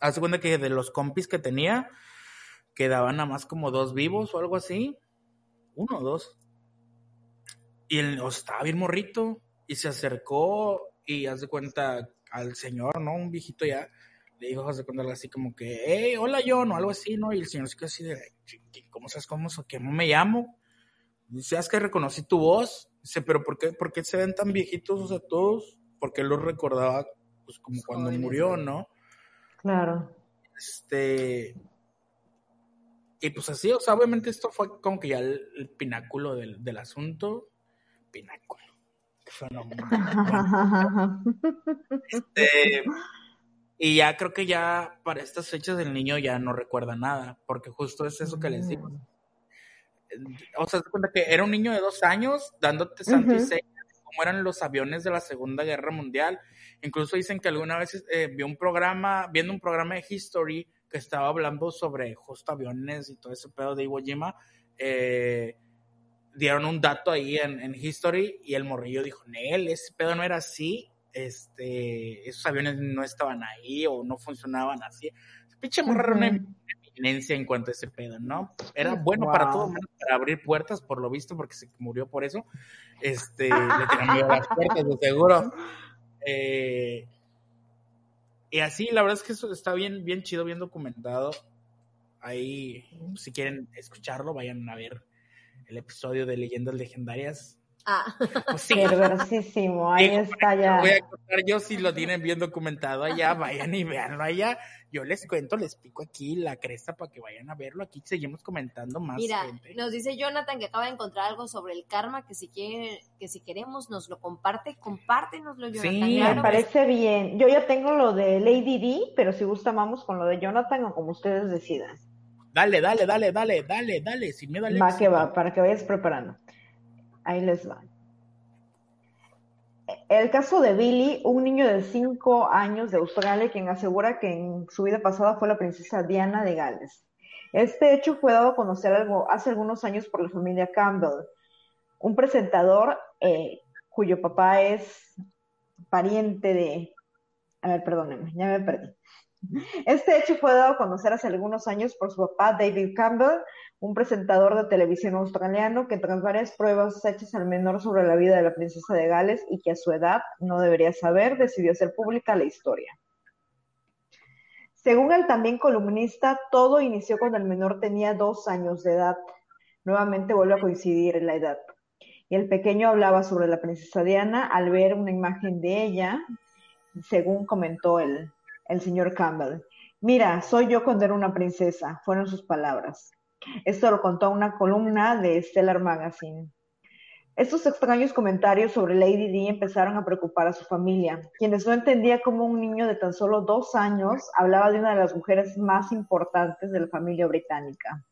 hace cuenta que de los compis que tenía quedaban nada más como dos vivos o algo así, uno o dos. Y él estaba bien morrito y se acercó y hace cuenta al señor, ¿no? Un viejito ya, le dijo José Condor así como que, hey, hola John, o algo así, ¿no? Y el señor se quedó así de, ¿cómo sabes cómo, cómo me llamo? Dice, es que reconocí tu voz. Dice, pero ¿por qué, por qué se ven tan viejitos, o sea, todos? Porque él los recordaba, pues, como cuando murió, ¿no? Claro. Este... Y pues así, o sea, obviamente esto fue como que ya el, pináculo del, del asunto. Pináculo este, y ya creo que ya para estas fechas el niño ya no recuerda nada, porque justo es eso que les digo. O sea, se cuenta que era un niño de dos años dándote santo y cómo eran los aviones de la Segunda Guerra Mundial. Incluso dicen que alguna vez eh, vio un programa, viendo un programa de History que estaba hablando sobre justo aviones y todo ese pedo de Iwo Jima. Eh, dieron un dato ahí en, History y el morrillo dijo, Nel, ese pedo no era así, este, esos aviones no estaban ahí o no funcionaban así. Pinche morra una eminencia en cuanto a ese pedo, ¿no? Era bueno para todo, para abrir puertas, por lo visto, porque se murió por eso. Este, le tenían miedo a las puertas, de seguro. Eh, y así, la verdad es que eso está bien, bien chido, bien documentado. Ahí, si quieren escucharlo, vayan a ver el episodio de Leyendas Legendarias. Ah, sí. Perversísimo, ahí está ya. Voy a contar yo si lo tienen bien documentado allá, vayan y veanlo allá. Yo les cuento, les pico aquí la cresta para que vayan a verlo. Aquí seguimos comentando más. Mira, nos dice Jonathan que acaba de encontrar algo sobre el karma, que si quiere, que si queremos nos lo comparte, compártenoslo, Jonathan. Sí, me parece bien. Yo ya tengo lo de Lady D, pero si gusta vamos con lo de Jonathan o como ustedes decidan. Dale, dale, dale, dale, dale, dale, sin miedo Va que va, para que vayas preparando. Ahí les va. El caso de Billy, un niño de 5 años de Australia, quien asegura que en su vida pasada fue la princesa Diana de Gales. Este hecho fue dado a conocer algo, hace algunos años por la familia Campbell, un presentador eh, cuyo papá es pariente de... A ver, perdónenme, ya me perdí. Este hecho fue dado a conocer hace algunos años por su papá David Campbell, un presentador de televisión australiano que tras varias pruebas hechas al menor sobre la vida de la princesa de Gales y que a su edad no debería saber, decidió hacer pública la historia. Según el también columnista, todo inició cuando el menor tenía dos años de edad. Nuevamente vuelve a coincidir en la edad. Y el pequeño hablaba sobre la princesa Diana al ver una imagen de ella, según comentó el, el señor Campbell. Mira, soy yo cuando era una princesa, fueron sus palabras. Esto lo contó una columna de Stellar Magazine. Estos extraños comentarios sobre Lady Di empezaron a preocupar a su familia, quienes no entendían cómo un niño de tan solo dos años hablaba de una de las mujeres más importantes de la familia británica.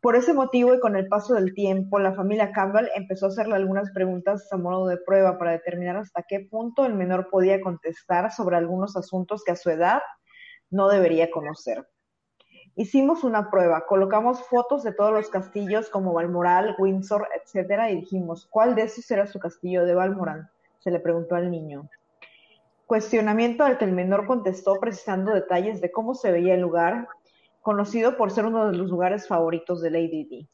Por ese motivo y con el paso del tiempo, la familia Campbell empezó a hacerle algunas preguntas a modo de prueba para determinar hasta qué punto el menor podía contestar sobre algunos asuntos que a su edad no debería conocer. Hicimos una prueba, colocamos fotos de todos los castillos como Balmoral, Windsor, etcétera, y dijimos, ¿cuál de esos era su castillo de Balmoral? Se le preguntó al niño. Cuestionamiento al que el menor contestó precisando detalles de cómo se veía el lugar, conocido por ser uno de los lugares favoritos de Lady Di.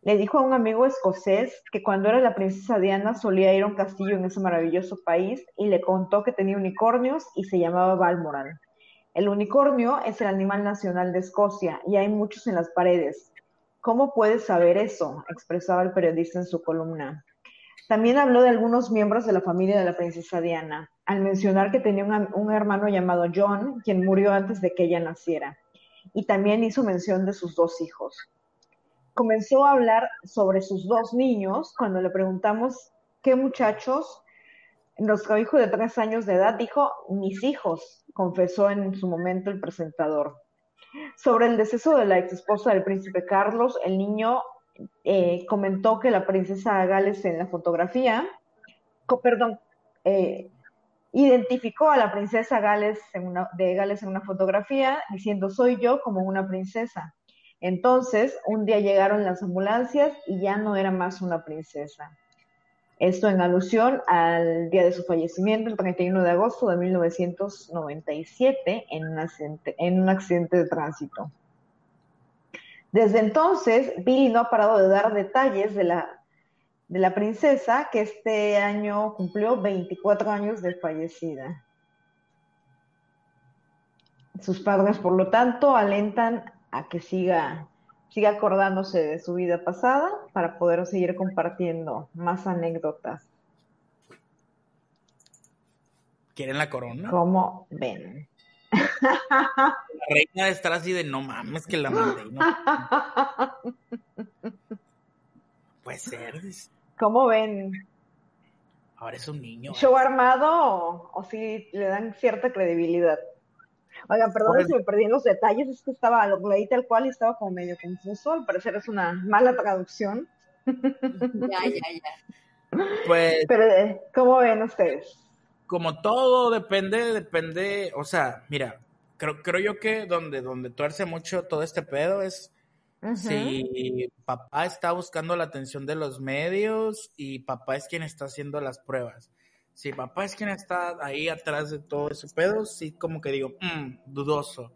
Le dijo a un amigo escocés que cuando era la princesa Diana solía ir a un castillo en ese maravilloso país y le contó que tenía unicornios y se llamaba Balmoral. El unicornio es el animal nacional de Escocia y hay muchos en las paredes. ¿Cómo puedes saber eso? expresaba el periodista en su columna. También habló de algunos miembros de la familia de la princesa Diana, al mencionar que tenía un, un, hermano llamado John, quien murió antes de que ella naciera. Y también hizo mención de sus dos hijos. Comenzó a hablar sobre sus dos niños cuando le preguntamos qué muchachos nuestro hijo de tres años de edad dijo, mis hijos, confesó en su momento el presentador. Sobre el deceso de la ex esposa del príncipe Carlos, el niño eh, comentó que la princesa Gales en la fotografía, perdón, eh, identificó a la princesa Gales de Gales en una fotografía diciendo soy yo como una princesa. Entonces, un día llegaron las ambulancias y ya no era más una princesa. Esto en alusión al día de su fallecimiento, el 31 de agosto de 1997, en un accidente, de tránsito. Desde entonces, Billy no ha parado de dar detalles de la, de la princesa, que este año cumplió 24 años de fallecida. Sus padres, por lo tanto, alentan a que siga siga acordándose de su vida pasada para poder seguir compartiendo más anécdotas. ¿Quieren la corona? ¿Cómo ven? La reina de estar así de no mames que la mandé. No. Puede ser. ¿Cómo ven? Ahora es un niño. ¿Show armado o, o si le dan cierta credibilidad? Oigan, perdón Pues- si me perdí en los detalles, es que estaba, lo leí tal cual y estaba como medio confuso, al parecer es una mala traducción. Ya, ya, ya. Pues Pero, eh, ¿cómo ven ustedes? como todo depende, depende, o sea, mira, creo, creo yo que donde, donde tuerce mucho todo este pedo es si papá está buscando la atención de los medios y papá es quien está haciendo las pruebas. Si papá es quien está ahí atrás de todo ese pedo, sí como que digo, "Mm, dudoso.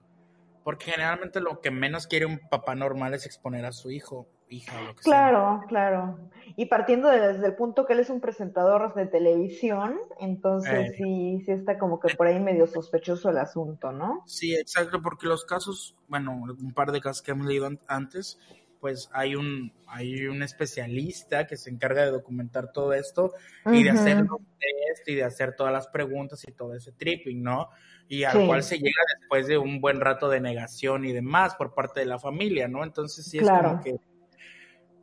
Porque generalmente lo que menos quiere un papá normal es exponer a su hijo, hija o lo que sea. Claro, claro. Y partiendo de- desde el punto que él es un presentador de televisión, entonces Eh. sí, sí está como que por ahí medio sospechoso el asunto, ¿no? Sí, exacto, porque los casos, bueno, un par de casos que hemos leído an- antes, pues hay un, hay un especialista que se encarga de documentar todo esto y de hacer los test y de hacer todas las preguntas y todo ese tripping, ¿no? Y al Sí. cual se llega después de un buen rato de negación y demás por parte de la familia, ¿no? Entonces sí es Claro. como que,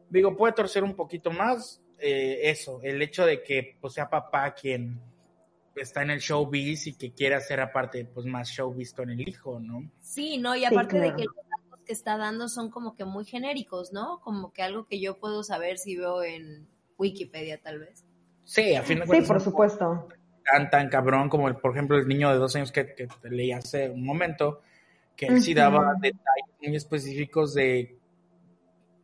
digo, puede torcer un poquito más eh, eso, el hecho de que pues sea papá quien está en el showbiz y que quiere hacer aparte pues más showbiz con el hijo, ¿no? Sí, no, y Sí, aparte de que que está dando son como que muy genéricos, ¿no? Como que algo que yo puedo saber si veo en Wikipedia, tal vez. Sí, a fin de Sí, cuentas. por no supuesto. Tan, tan cabrón como, el, por ejemplo, el niño de dos años que, que te leí hace un momento, que él sí daba detalles muy específicos de.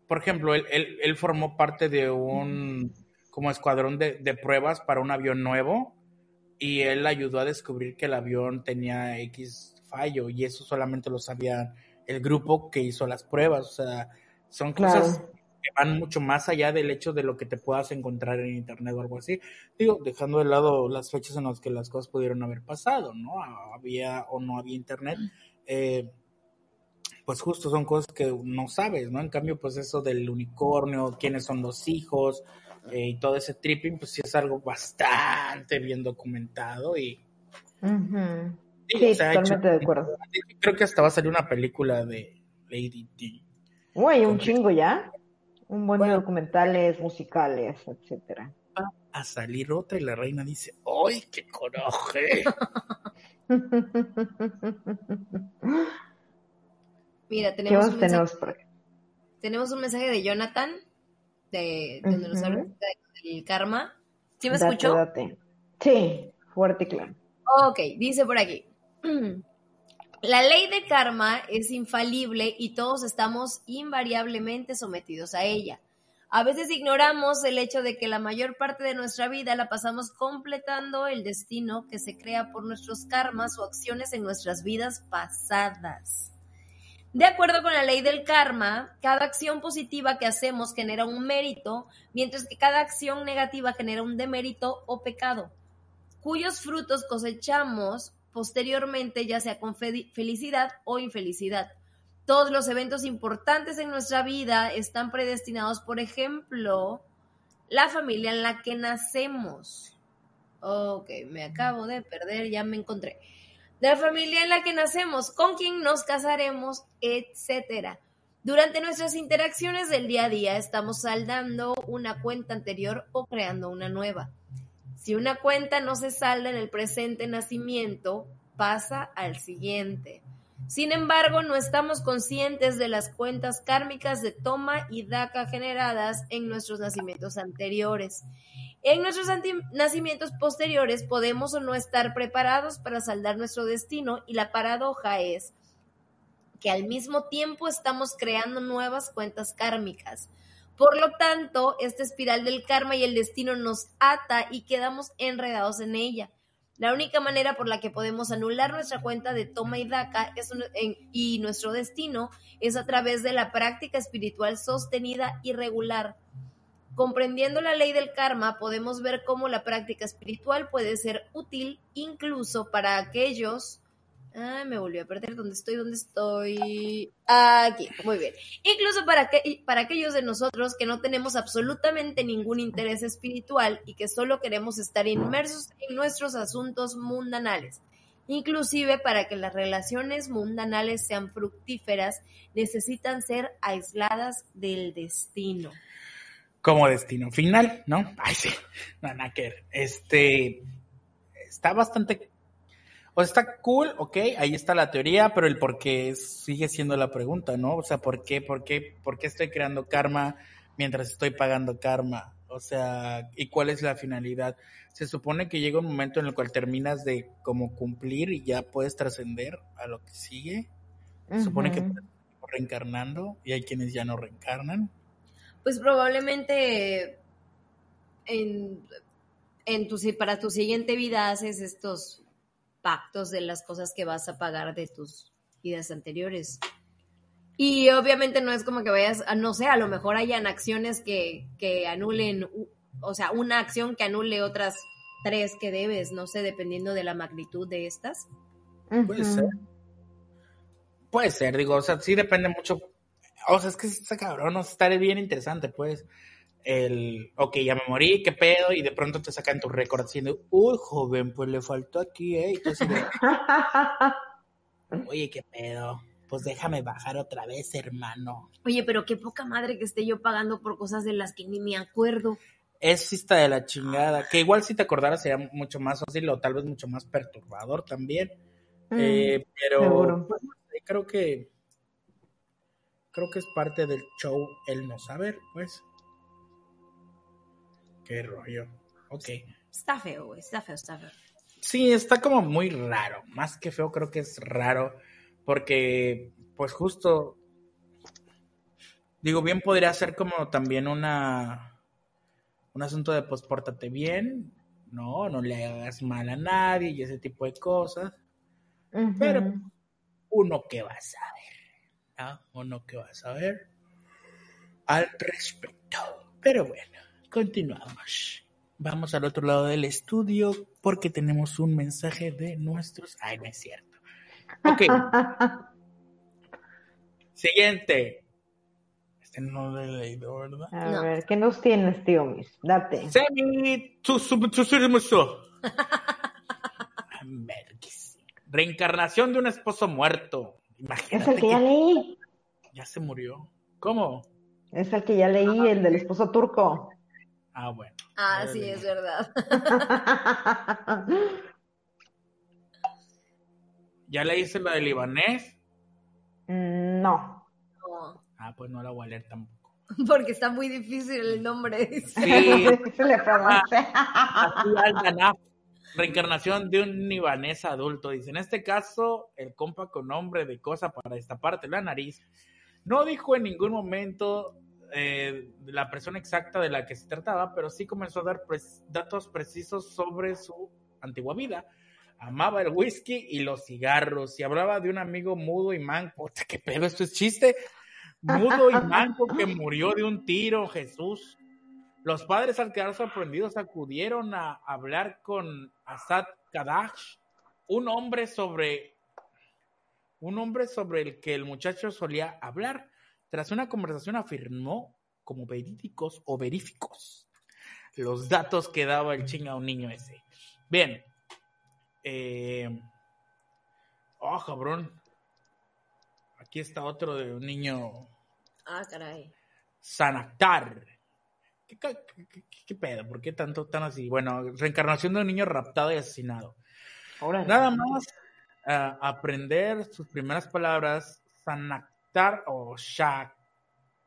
Por ejemplo, él, él, él formó parte de un como escuadrón de, de pruebas para un avión nuevo y él ayudó a descubrir que el avión tenía X fallo y eso solamente lo sabía el grupo que hizo las pruebas. O sea, son cosas Claro. que van mucho más allá del hecho de lo que te puedas encontrar en internet o algo así. Digo, dejando de lado las fechas en las que las cosas pudieron haber pasado, ¿no? Había o no había internet. Eh, pues justo son cosas que no sabes, ¿no? En cambio, pues eso del unicornio, quiénes son los hijos eh, y todo ese tripping, pues sí es algo bastante bien documentado y digo, Sí, hecho- totalmente de acuerdo. creo que hasta va a salir una película de Lady D. Uy, un chingo ya. Un buen de Bueno. documentales, musicales, etcétera. Va a salir otra y la reina dice, ¡ay, qué coraje! Mira, ¿Qué tenemos un, mensaje, tenemos por aquí? tenemos un mensaje de Jonathan, de, donde nos habla del karma. ¿Sí me Date, escuchó? date. Sí, fuerte y claro. Ok, dice por aquí. La ley de karma es infalible y todos estamos invariablemente sometidos a ella. A veces ignoramos el hecho de que la mayor parte de nuestra vida la pasamos completando el destino que se crea por nuestros karmas o acciones en nuestras vidas pasadas. De acuerdo con la ley del karma, cada acción positiva que hacemos genera un mérito, mientras que cada acción negativa genera un demérito o pecado, cuyos frutos cosechamos posteriormente, ya sea con felicidad o infelicidad. Todos los eventos importantes en nuestra vida están predestinados, por ejemplo, la familia en la que nacemos. Ok, me acabo de perder, ya me encontré la familia en la que nacemos, con quien nos casaremos, etcétera. Durante nuestras interacciones del día a día estamos saldando una cuenta anterior o creando una nueva. Si una cuenta no se salda en el presente nacimiento, pasa al siguiente. Sin embargo, no estamos conscientes de las cuentas kármicas de toma y daca generadas en nuestros nacimientos anteriores. En nuestros nacimientos posteriores podemos o no estar preparados para saldar nuestro destino y la paradoja es que al mismo tiempo estamos creando nuevas cuentas kármicas. Por lo tanto, esta espiral del karma y el destino nos ata y quedamos enredados en ella. La única manera por la que podemos anular nuestra cuenta de toma y daca y nuestro destino es a través de la práctica espiritual sostenida y regular. Comprendiendo la ley del karma, podemos ver cómo la práctica espiritual puede ser útil incluso para aquellos... Ah, me volví a perder. ¿Dónde estoy? ¿Dónde estoy? Aquí, muy bien. Incluso para, que, para aquellos de nosotros que no tenemos absolutamente ningún interés espiritual y que solo queremos estar inmersos en nuestros asuntos mundanales. Inclusive para que las relaciones mundanales sean fructíferas, necesitan ser aisladas del destino como destino final, ¿no? Ay, sí, no, Este, está bastante, o sea, está cool, ok, ahí está la teoría, pero el por qué sigue siendo la pregunta, ¿no? O sea, ¿por qué, por qué, por qué estoy creando karma mientras estoy pagando karma? O sea, ¿y cuál es la finalidad? Se supone que llega un momento en el cual terminas de como cumplir y ya puedes trascender a lo que sigue. Se supone que estás reencarnando y hay quienes ya no reencarnan pues probablemente en, en tu, para tu siguiente vida haces estos pactos de las cosas que vas a pagar de tus vidas anteriores. Y obviamente no es como que vayas, a, no sé, a lo mejor hayan acciones que, que anulen, o sea, una acción que anule otras tres que debes, no sé, dependiendo de la magnitud de estas. Puede ser. Puede ser, digo, o sea, sí depende mucho o sea, es que está cabrón, sea, bien interesante, pues. El, ok, ya me morí, qué pedo, y de pronto te sacan tu récord diciendo, uy, joven, pues le faltó aquí, ¿eh? Oye, qué pedo. Pues déjame bajar otra vez, hermano. Oye, pero qué poca madre que esté yo pagando por cosas de las que ni me acuerdo. Es esta de la chingada. Que igual si te acordaras sería mucho más fácil o tal vez mucho más perturbador también. Mm, eh, pero creo que creo que es parte del show el no saber, pues. Qué rollo. Ok. Está feo, güey. Está feo, está feo. Sí, está como muy raro. Más que feo, creo que es raro. Porque, pues justo. Digo, bien podría ser como también una. Un asunto de pues pórtate bien. No, no le hagas mal a nadie y ese tipo de cosas. Pero uno que va a saber. ¿O no que vas a ver al respecto? Pero bueno, continuamos. Vamos al otro lado del estudio porque tenemos un mensaje de nuestros... Ay, no es cierto. Ok. Siguiente. Este no lo he leído, ¿verdad? A ver, ¿qué nos tienes, tío Mis? Date. Semi... Reencarnación de un esposo muerto. Es el que ya leí. Ya se murió. ¿Cómo? Es el que ya leí, el del esposo turco. Ah, bueno. Ah, sí, es verdad. ¿Ya leíste la del libanés? Mm, no. Ah, pues no la voy a leer tampoco. Porque está muy difícil el nombre. Sí. Se le pronuncia. Reencarnación de un nibanés adulto. Dice, en este caso, el compa con nombre de cosa para destaparte la nariz no dijo en ningún momento eh, la persona exacta de la que se trataba, pero sí comenzó a dar datos precisos sobre su antigua vida. Amaba el whisky y los cigarros y hablaba de un amigo mudo y manco. ¿Qué pedo? ¿Esto es chiste? Mudo y manco que murió de un tiro, Jesús. Los padres al quedar sorprendidos acudieron a hablar con Asad Kadash, un hombre sobre un hombre sobre el que el muchacho solía hablar. Tras una conversación afirmó como verídicos o veríficos los datos que daba el ching a un niño ese. Bien. Eh... Oh, cabrón. Aquí está otro de un niño. Ah, caray. Sanactar. ¿Qué, pedo? ¿Por qué tanto tan así? Bueno, reencarnación de un niño raptado y asesinado. Nada más uh, aprender sus primeras palabras, o shak,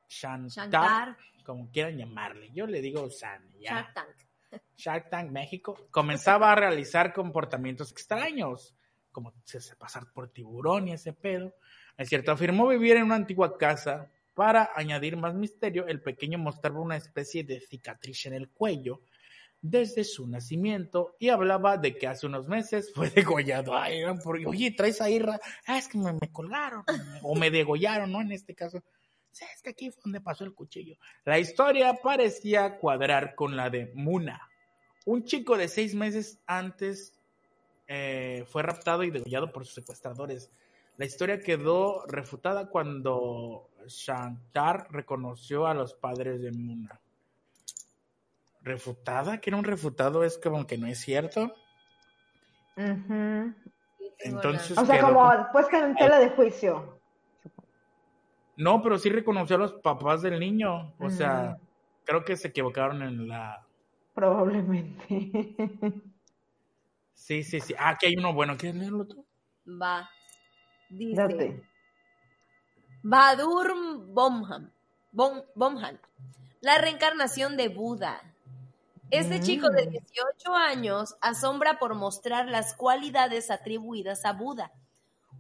shantar, como quieran llamarle. Yo le digo san, ya. Shark Tank. Shark Tank México. Comenzaba a realizar comportamientos extraños, como pasar por tiburón y ese pedo. Es cierto, afirmó vivir en una antigua casa para añadir más misterio, el pequeño mostraba una especie de cicatriz en el cuello desde su nacimiento y hablaba de que hace unos meses fue degollado. Ay, oye, traes ahí, ah, es que me, me colgaron o me degollaron, ¿no? En este caso, es que aquí fue donde pasó el cuchillo. La historia parecía cuadrar con la de Muna. Un chico de seis meses antes eh, fue raptado y degollado por sus secuestradores. La historia quedó refutada cuando Shankar reconoció a los padres de Muna. ¿Refutada? ¿Que era un refutado? Es como que no es cierto. Entonces. O sea, como pues que en tela de juicio. No, pero sí reconoció a los papás del niño. O sea, creo que se equivocaron en la. Probablemente. Sí, sí, sí. Ah, aquí hay uno bueno. ¿Quieres leerlo tú? Va. Dice. Badur Bomham, Bomhan, la reencarnación de Buda. Este chico de 18 mm. años asombra por mostrar las cualidades atribuidas a Buda.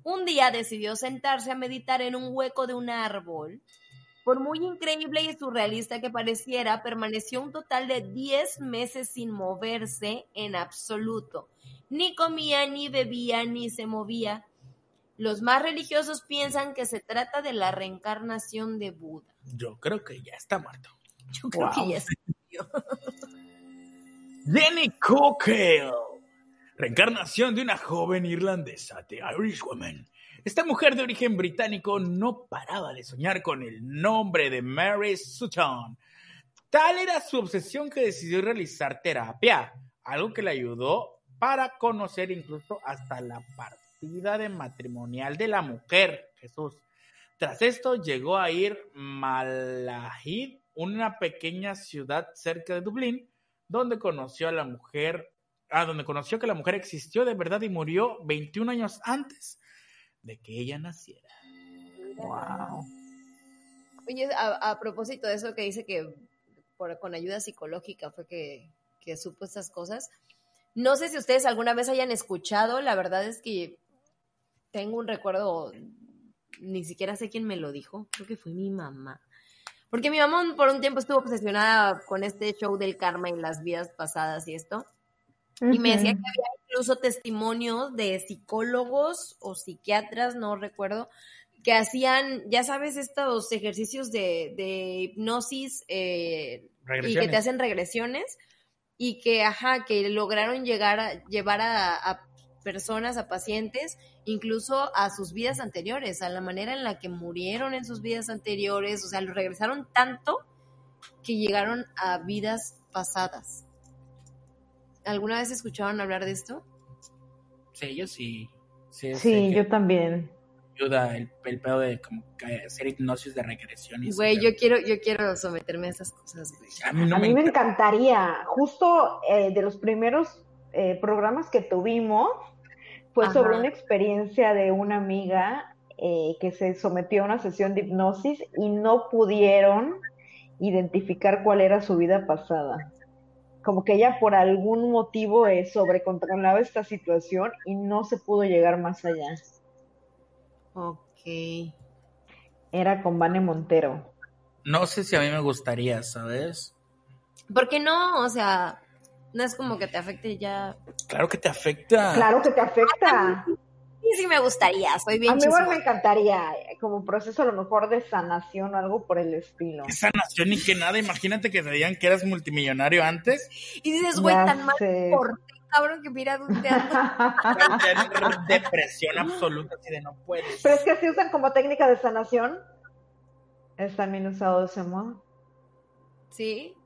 Un día decidió sentarse a meditar en un hueco de un árbol. Por muy increíble y surrealista que pareciera, permaneció un total de 10 meses sin moverse en absoluto. Ni comía, ni bebía, ni se movía. Los más religiosos piensan que se trata de la reencarnación de Buda. Yo creo que ya está muerto. Yo creo que ya está Jenny Cockale. Reencarnación de una joven irlandesa, de Irish Woman. Esta mujer de origen británico no paraba de soñar con el nombre de Mary Sutton. Tal era su obsesión que decidió realizar terapia, algo que le ayudó para conocer incluso hasta la parte de matrimonial de la mujer, Jesús. Tras esto llegó a ir Malahide, una pequeña ciudad cerca de Dublín, donde conoció a la mujer, ah, donde conoció que la mujer existió de verdad y murió 21 años antes de que ella naciera. Wow. Oye, a, propósito de eso que dice que por, con ayuda psicológica fue que, que supo estas cosas. No sé si ustedes alguna vez hayan escuchado, la verdad es que tengo un recuerdo, ni siquiera sé quién me lo dijo, creo que fue mi mamá. Porque mi mamá por un tiempo estuvo obsesionada con este show del karma y las vidas pasadas y esto. Y me decía que había incluso testimonios de psicólogos o psiquiatras, no recuerdo, que hacían, ya sabes, estos ejercicios de, hipnosis eh, y que te hacen regresiones y que, ajá, que lograron llegar a, llevar a personas, a pacientes, incluso a sus vidas anteriores, a la manera en la que murieron en sus vidas anteriores, o sea, lo regresaron tanto que llegaron a vidas pasadas. ¿Alguna vez escucharon hablar de esto? Sí, yo sí. Sí, yo también. Ayuda el, el pedo de como hacer hipnosis de regresión. Güey, yo quiero, yo quiero someterme a esas cosas. A mí, me, encantaría. Justo eh, de los primeros eh, programas que tuvimos, fue sobre una experiencia de una amiga eh, que se sometió a una sesión de hipnosis y no pudieron identificar cuál era su vida pasada. como que ella por algún motivo eh, sobrecontrolaba esta situación y no se pudo llegar más allá. Ok. Era con Vane Montero. No sé si a mí me gustaría, ¿sabes? ¿Por qué no? O sea, no es como que te afecte ya. Claro que te afecta. Claro que te afecta. Sí, sí me gustaría, soy A bien mí igual me encantaría, eh, como proceso a lo mejor de sanación o algo por el estilo. Esa nación ni que nada. Imagínate que te digan que eras multimillonario antes. Y dices, güey, tan mal sé. por ti, cabrón, que mira un teatro. Tener depresión absoluta, así de no puedes. Pero es que si usan como técnica de sanación, es también usado de ese modo. ¿Sí?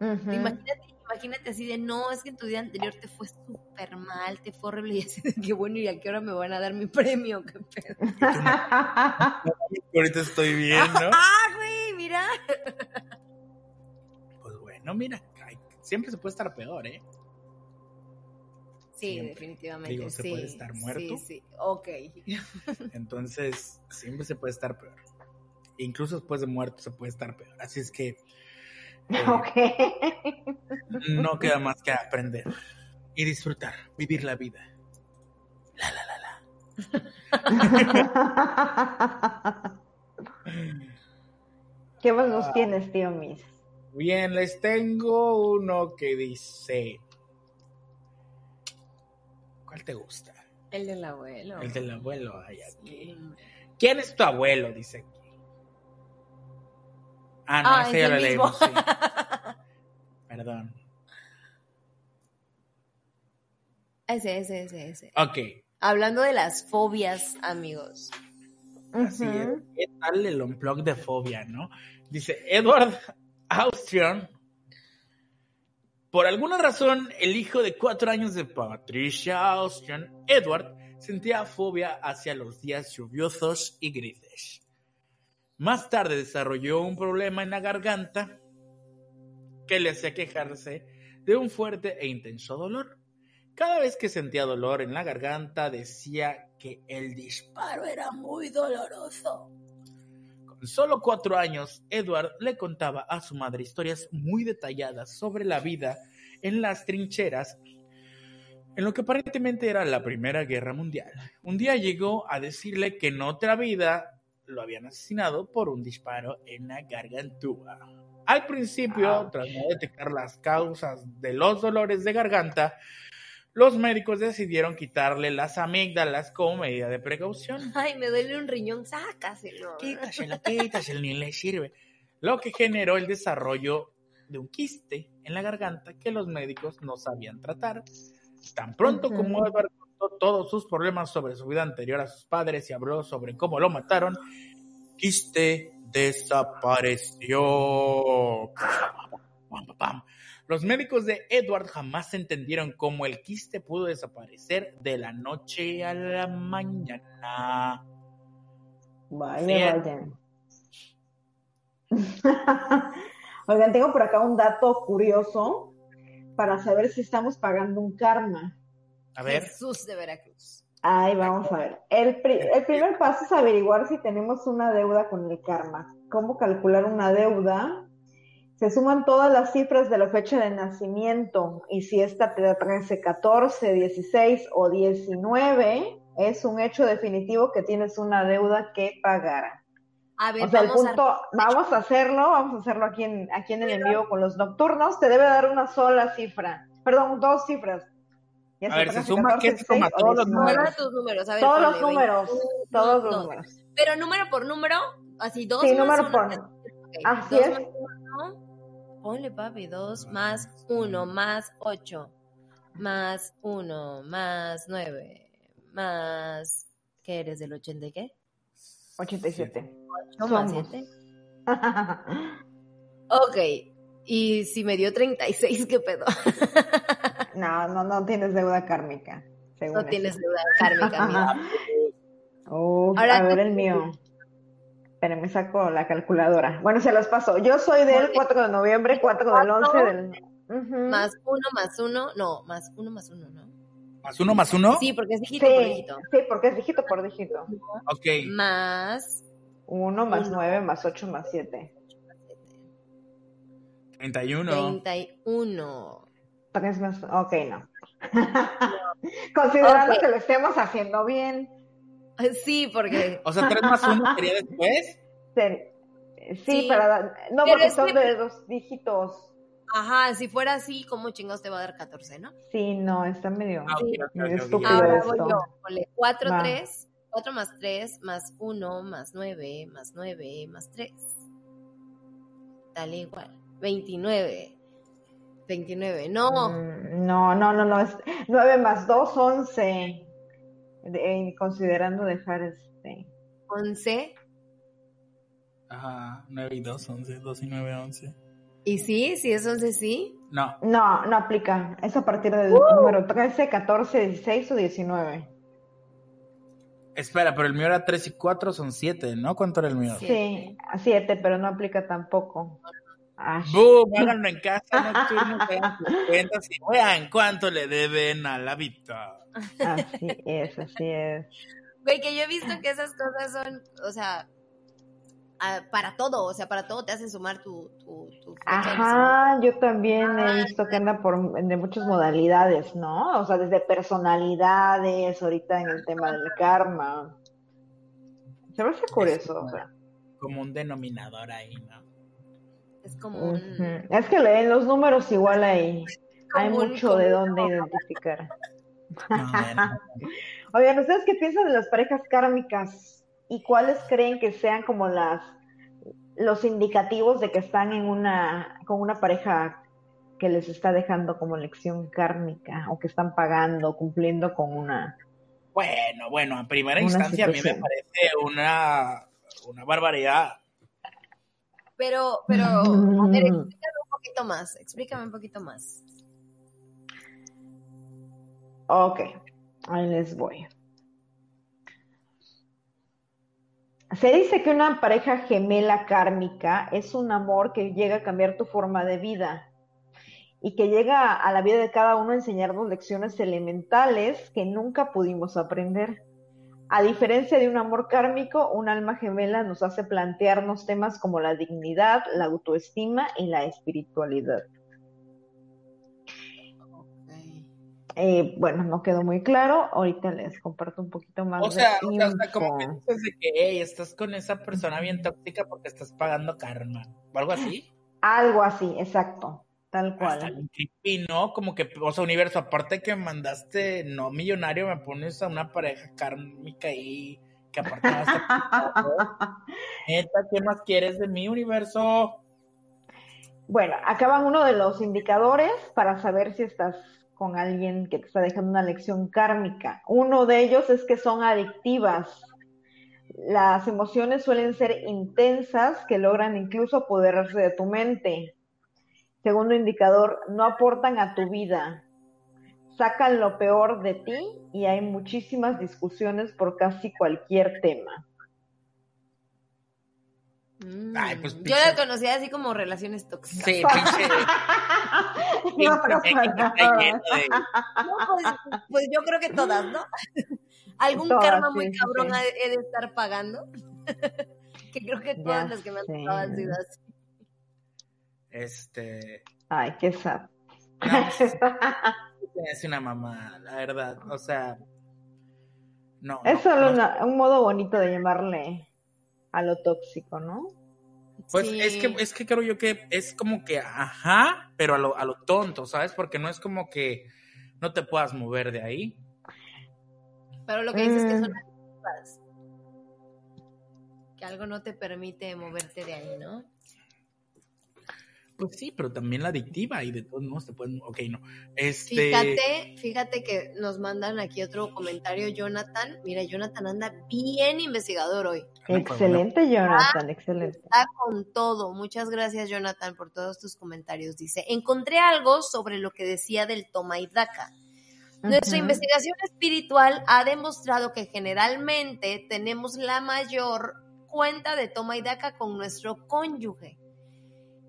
Imagínate, imagínate así de, no, es que en tu día anterior te fue súper mal, te fue horrible, y así de, qué bueno, ¿y a qué hora me van a dar mi premio? ¿Qué pedo? Ahorita estoy bien, ¿no? ¡Ah, güey, mira! Pues bueno, mira, siempre se puede estar peor, ¿eh? Sí, Siempre. definitivamente, Digo, se sí. puede estar muerto. Sí, sí, ok. Entonces, siempre se puede estar peor. Incluso después de muerto se puede estar peor. Así es que eh, Ok. no queda más que aprender y disfrutar, vivir la vida. La, la, la, la. ¿Qué más nos tienes, tío Miss? Bien, les tengo uno que dice. ¿Cuál te gusta? El del abuelo. El del abuelo. Ay, aquí. Sí. ¿Quién es tu abuelo? Dice aquí. Ah, no, Ah, ese es ya lo leímos. sí. Perdón. Ese, ese, ese, ese. Ok. Hablando de las fobias, amigos. Así es. Ujú. ¿Qué tal el unplug de fobia, no? Dice Edward Austrian. Por alguna razón, el hijo de cuatro años de Patricia Austrian, Edward, sentía fobia hacia los días lluviosos y grises. Más tarde desarrolló un problema en la garganta que le hacía quejarse de un fuerte e intenso dolor. Cada vez que sentía dolor en la garganta decía que el disparo era muy doloroso. Con solo cuatro años, Edward le contaba a su madre historias muy detalladas sobre la vida en las trincheras en lo que aparentemente era la Primera Guerra Mundial. Un día llegó a decirle que en otra vida lo habían asesinado por un disparo en la gargantúa. Al principio, tras no detectar las causas de los dolores de garganta, los médicos decidieron quitarle las amígdalas como medida de precaución. Ay, me duele un riñón, sácaselo. Quítasela, quítasela, ni le sirve. Lo que generó el desarrollo de un quiste en la garganta que los médicos no sabían tratar. Tan pronto como Edward contó todos sus problemas sobre su vida anterior a sus padres y habló sobre cómo lo mataron, quiste desapareció. Los médicos de Edward jamás entendieron cómo el quiste pudo desaparecer de la noche a la mañana. Vaya, vaya. Oigan, tengo por acá un dato curioso para saber si estamos pagando un karma. A ver. Jesús de Veracruz. Ahí vamos a ver. El, pri- el primer paso es averiguar si tenemos una deuda con el karma. ¿Cómo calcular una deuda? Se suman todas las cifras de la fecha de nacimiento y si esta te da 13, 14, 16 o 19, es un hecho definitivo que tienes una deuda que pagar. A ver, O sea, el vamos punto, a... vamos a hacerlo, vamos a hacerlo aquí en, aquí en el envío con los nocturnos, te debe dar una sola cifra, perdón, dos cifras. Ya A ver, se 13, suma, 14, ¿qué se suma? 16 o Todos los 19. Nombra tus números, a ver. Todos los números, 21, todos los números. Pero número por número, así dos Sí, más número uno. por- Ok, Así dos es. más uno. Ponle, papi, dos más uno, más ocho, más uno, más nueve, más... ¿Qué eres, del 80 y qué? 87. ¿Ocho más siete? Ok, y si me dio 36, ¿qué pedo? no, no, no tienes deuda kármica. según No eso. tienes deuda kármica, amiga. Uf, Ahora a ver el mío. Esperen, me saco la calculadora. Bueno, se los paso. Yo soy del 4 de noviembre, 4 del 11 del... Más uno, más uno, no, más uno, más uno, ¿no? ¿Más uno más uno? Sí, porque es dígito por Sí, dígito. sí, porque es dígito por dígito. Ok. Más 1 más Uno. 9 más 8 más 7. 31. 31. Tres más, ok, no. Considerando Ok. que lo estemos haciendo bien. Sí, porque... O sea, 3 más 1 sería después. Sí, Sí. pero no Pero porque son que- de dos dígitos. Ajá, si fuera así, ¿cómo chingados te va a dar 14, no? Sí, no, está medio. Ah, ok, Sí. ok, ok, Medio estúpido Ahora esto. voy yo. Ponle 4, Va. 3, 4 más 3, más 1, más 9, más 9, más 3. Dale igual. 29. 29. No. Mm, No, no, no, no. Es 9 más 2, 11. De- eh, considerando dejar este. 11. Ajá, 9 y 2, 11, 2 y 9, 11. Y sí, si es 11, sí. No, No, no aplica. Es a partir del Uh. número 13, 14, 16 o 19. espera, pero el mío era 3 y 4 son 7, ¿no? ¿Cuánto era el mío? Sí. Sí, a 7, pero no aplica tampoco. ¡Boom! Háganlo en casa, nocturno, vean sus cuentas y vean cuánto le deben a la vida. así es, así es. Güey, que yo he visto que esas cosas son, o sea, para todo, o sea, para todo te hacen sumar tu, tu, tu Ajá, yo también he visto que anda por de muchas modalidades, ¿no? O sea, desde personalidades, ahorita en el tema del karma. Se me hace curioso, o sea. Como un denominador ahí, ¿no? Es como un... Es que leen los números igual hay, hay Como un- mucho de dónde identificar. No, bueno. Oigan, ¿ustedes qué piensan de las parejas kármicas? ¿Y cuáles creen que sean como las los indicativos de que están en una con una pareja que les está dejando como lección kármica o que están pagando, cumpliendo con una Bueno, bueno, en primera instancia a mí me parece una, una barbaridad. Pero, pero, a ver, explícame un poquito más, explícame un poquito más. Ok, ahí les voy. Se dice que una pareja gemela kármica es un amor que llega a cambiar tu forma de vida y que llega a la vida de cada uno a enseñarnos lecciones elementales que nunca pudimos aprender. A diferencia de un amor kármico, un alma gemela nos hace plantearnos temas como la dignidad, la autoestima y la espiritualidad. Eh, bueno, no quedó muy claro. Ahorita les comparto un poquito más O sea, de sea, o sea, como que dices de que hey, estás con esa persona bien tóxica porque estás pagando karma. O algo así. Algo así, exacto, tal Hasta cual. bien creepy, ¿no? Como que, o sea, universo, aparte que mandaste no millonario, me pones a una pareja kármica ahí que aparte va a ser. Neta, ¿qué más quieres de mi universo? Bueno, acaban uno de los indicadores para saber si estás con alguien que te está dejando una lección kármica. Uno de ellos es que son adictivas. Las emociones suelen ser intensas que logran incluso apoderarse de tu mente. Segundo indicador, no aportan a tu vida. Sacan lo peor de ti y hay muchísimas discusiones por casi cualquier tema. Mm, Ay, pues, yo la conocía así como relaciones tóxicas. Sí, pinche. De- No, pues, pues yo creo que todas, ¿no? Algún Todas, karma muy sí, cabrón sí. he de estar pagando. que creo que todas Ya las que me han tocado han sido así. Este. Ay, qué sad. No, es una mamá, la verdad. O sea. No. Es no, solo no. una- un modo bonito de llamarle a lo tóxico, ¿no? Pues Sí. es que es que creo yo que es como que ajá, pero a lo, a lo tonto, ¿sabes? Porque no es como que no te puedas mover de ahí. Pero lo que dices es que son Mm. adictivas. Que algo no te permite moverte de ahí, ¿no? Pues sí, pero también la adictiva y de todos modos te pueden. Ok, no. Este. Fíjate, fíjate que nos mandan aquí otro comentario, Jonathan. Mira, Jonathan anda bien investigador hoy. Ana, pues, Excelente, Jonathan, excelente. Está con todo. Muchas gracias, Jonathan, por todos tus comentarios. Dice, encontré algo sobre lo que decía del toma y daca. Nuestra investigación espiritual ha demostrado que generalmente tenemos la mayor cuenta de toma y daca con nuestro cónyuge.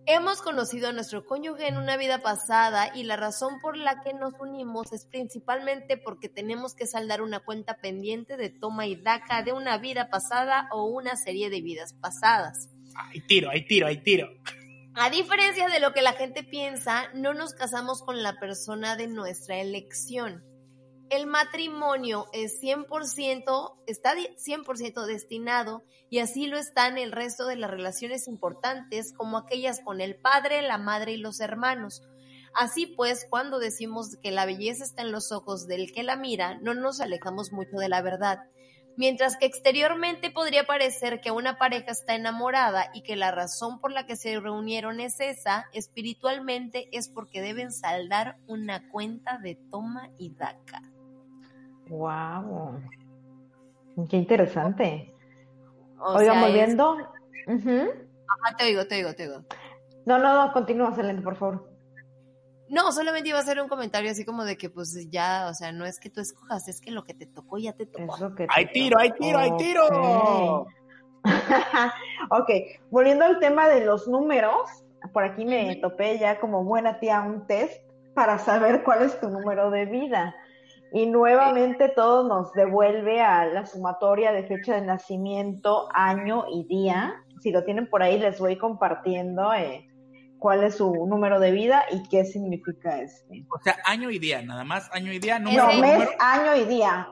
Hemos conocido a nuestro cónyuge en una vida pasada y la razón por la que nos unimos es principalmente porque tenemos que saldar una cuenta pendiente de toma y daca de una vida pasada o una serie de vidas pasadas. Hay tiro, hay tiro, hay tiro. A diferencia de lo que la gente piensa, no nos casamos con la persona de nuestra elección. El matrimonio es 100%, está 100% destinado y así lo están el resto de las relaciones importantes como aquellas con el padre, la madre y los hermanos. Así pues, cuando decimos que la belleza está en los ojos del que la mira, no nos alejamos mucho de la verdad. Mientras que exteriormente podría parecer que una pareja está enamorada y que la razón por la que se reunieron es esa, espiritualmente es porque deben saldar una cuenta de toma y daca. Wow. Qué interesante. Oigan, volviendo. Ajá, te oigo, te oigo, te oigo. No, no, no, continúa, Selene, por favor. No, solamente iba a hacer un comentario así como de que pues ya, o sea, no es que tú escojas, es que lo que te tocó ya te tocó. ¡Hay tiro, hay tiro, hay tiro! ok, volviendo al tema de los números, por aquí me topé ya como buena tía un test para saber cuál es tu número de vida. Y nuevamente todo nos devuelve a la sumatoria de fecha de nacimiento, año y día. Si lo tienen por ahí, les voy compartiendo. Eh, cuál es su número de vida y qué significa este. O sea, año y día, nada más año y día. Número, no, mes, año y día,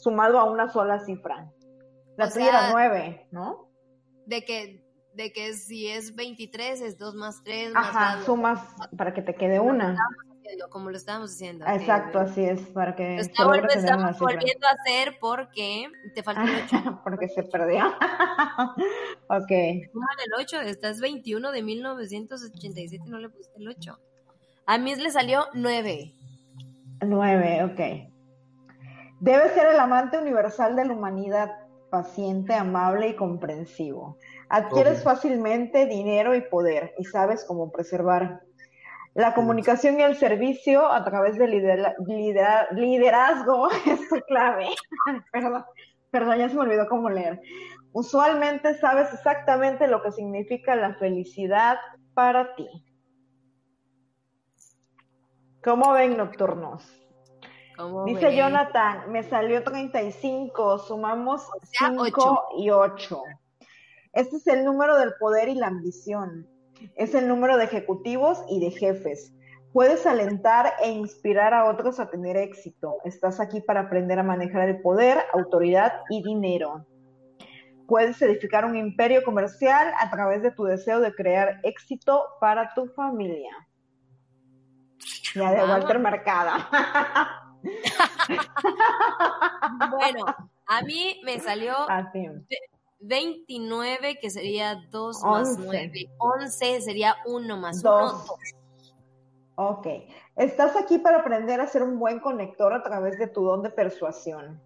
sumado a una sola cifra. La tuya era nueve, ¿no? De que, de que si es 23 es 2 más 3 más Ajá, sumas para que te quede una como lo estábamos haciendo. Exacto, así es, para que lo estamos volviendo a hacer porque te falta el 8. porque se perdió. ok. el 8, estás 21 de 1987, no le puse el 8. A mí le salió 9. 9, ok. Debe ser el amante universal de la humanidad, paciente, amable y comprensivo. Adquieres fácilmente dinero y poder y sabes cómo preservar la comunicación y el servicio a través del liderazgo es clave. perdón, perdón, ya se me olvidó cómo leer. Usualmente sabes exactamente lo que significa la felicidad para ti. ¿Cómo ven nocturnos? Dice Jonathan, me salió 35, sumamos 5 y 8. Este es el número del poder y la ambición es el número de ejecutivos y de jefes. Puedes alentar e inspirar a otros a tener éxito. Estás aquí para aprender a manejar el poder, autoridad y dinero. Puedes edificar un imperio comercial a través de tu deseo de crear éxito para tu familia. Ya de Walter Mercada. bueno, a mí me salió 29, que sería 2 más 9. 11 sería 1 más 1. Ok. Estás aquí para aprender a ser un buen conector a través de tu don de persuasión.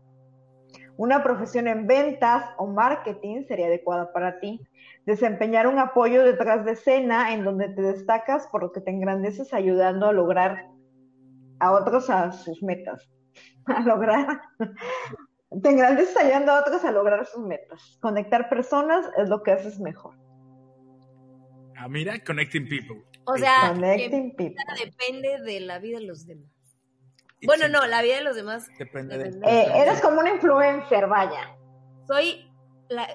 Una profesión en ventas o marketing sería adecuada para ti. Desempeñar un apoyo detrás de escena en donde te destacas por lo que te engrandeces ayudando a lograr a otros a sus metas. A lograr te engrandeces ayudando a otros a lograr sus metas. Conectar personas es lo que haces mejor. Ah, mira, connecting people. O sea, depende de la vida de los demás. Bueno, no, la vida de los demás depende, de... Eh, eres como un influencer, vaya. Soy la...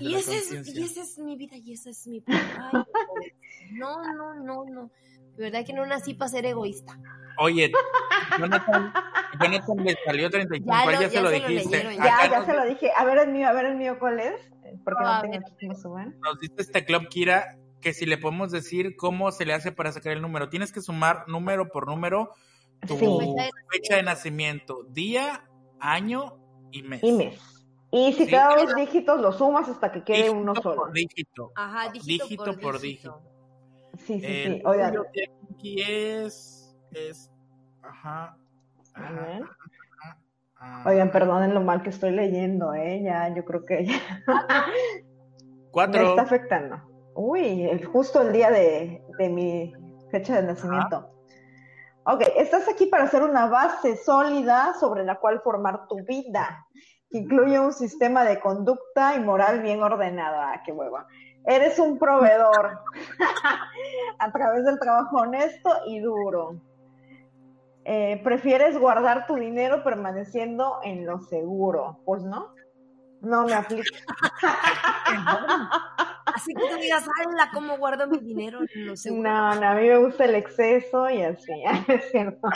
y, esa es, mi vida y esa es mi... no, no, no, no. De verdad que no nací para ser egoísta. Oye, Jonathan, Jonathan le salió 35, ya, ya, ya se lo dijiste. ya, ya se lo dije. A ver el mío, a ver el mío, ¿cuál es? Porque no, tengo aquí que me suban. Nos dice este club, Kira, que si le podemos decir cómo se le hace para sacar el número. Tienes que sumar número por número tu fecha de nacimiento, día, año y mes. Y mes. Y si te da dos dígitos, lo sumas hasta que quede uno solo. Por dígito. Ajá, dígito, por, dígito. Sí, sí, sí. Oigan. Aquí es, es, ajá. Oigan, perdonen lo mal que estoy leyendo, ¿eh? Ya, yo creo que ya. Cuatro. Me está afectando. Uy, justo el día de, de mi fecha de nacimiento. Ok, estás aquí para hacer una base sólida sobre la cual formar tu vida, que incluye un sistema de conducta y moral bien ordenado. Ah, qué hueva. Eres un proveedor a través del trabajo honesto y duro. Eh, prefieres guardar tu dinero permaneciendo en lo seguro. Pues no, no me aplica. Así que tú digas, ¡hala! ¿Cómo guardo mi dinero? No sé. No, no, a mí me gusta el exceso y así, es cierto.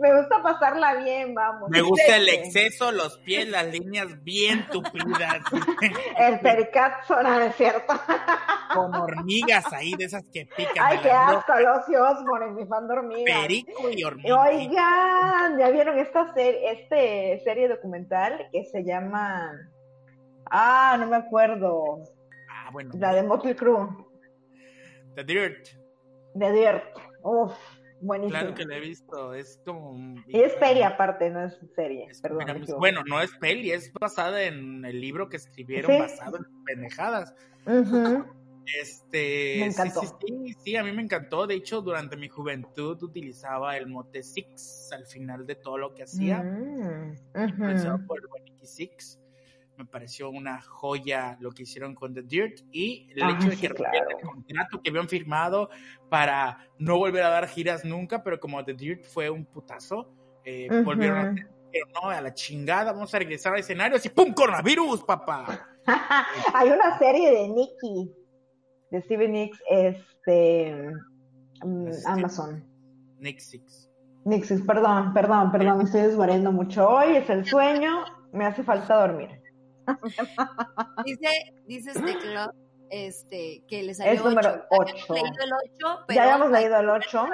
Me gusta pasarla bien, vamos. Me gusta el exceso, los pies, las líneas bien tupidas. el pericazo, no es cierto. Con hormigas ahí, de esas que pican. Ay, qué asco, los Osborne, mi fan de hormigas. Perico y hormigas. Oigan, ¿ya vieron esta serie, este serie documental que se llama... Ah, no me acuerdo. Ah, bueno. La de Motley Crue. The Dirt. The Dirt. Uf, buenísimo. Claro que la he visto, es como... Y es serie aparte, no es serie, Es- perdón. me bueno, no es peli, es basada en el libro que escribieron Sí. basado en pendejadas. Ujú. Este, Me sí, encantó. Sí, sí, sí, a mí me encantó. De hecho, durante mi juventud utilizaba el mote Six al final de todo lo que hacía. Influenciado ujú. por el Six. Me pareció una joya lo que hicieron con The Dirt y el Ah, hecho de sí, que claro. el contrato que habían firmado para no volver a dar giras nunca, pero como The Dirt fue un putazo, eh, volvieron a hacer, pero no, a la chingada, vamos a regresar a escenarios y ¡pum! ¡Coronavirus, papá! Hay una serie de Nicky, de Steven Nicks, este, mm, Amazon. Nick Six. Nixis, perdón, perdón, perdón, me estoy desvariando mucho. Hoy es el sueño, me hace falta dormir. Dice, dice este club este, que le salió Es número ocho. ocho. Ya habíamos leído el 8, pero Ya habíamos leído el 8.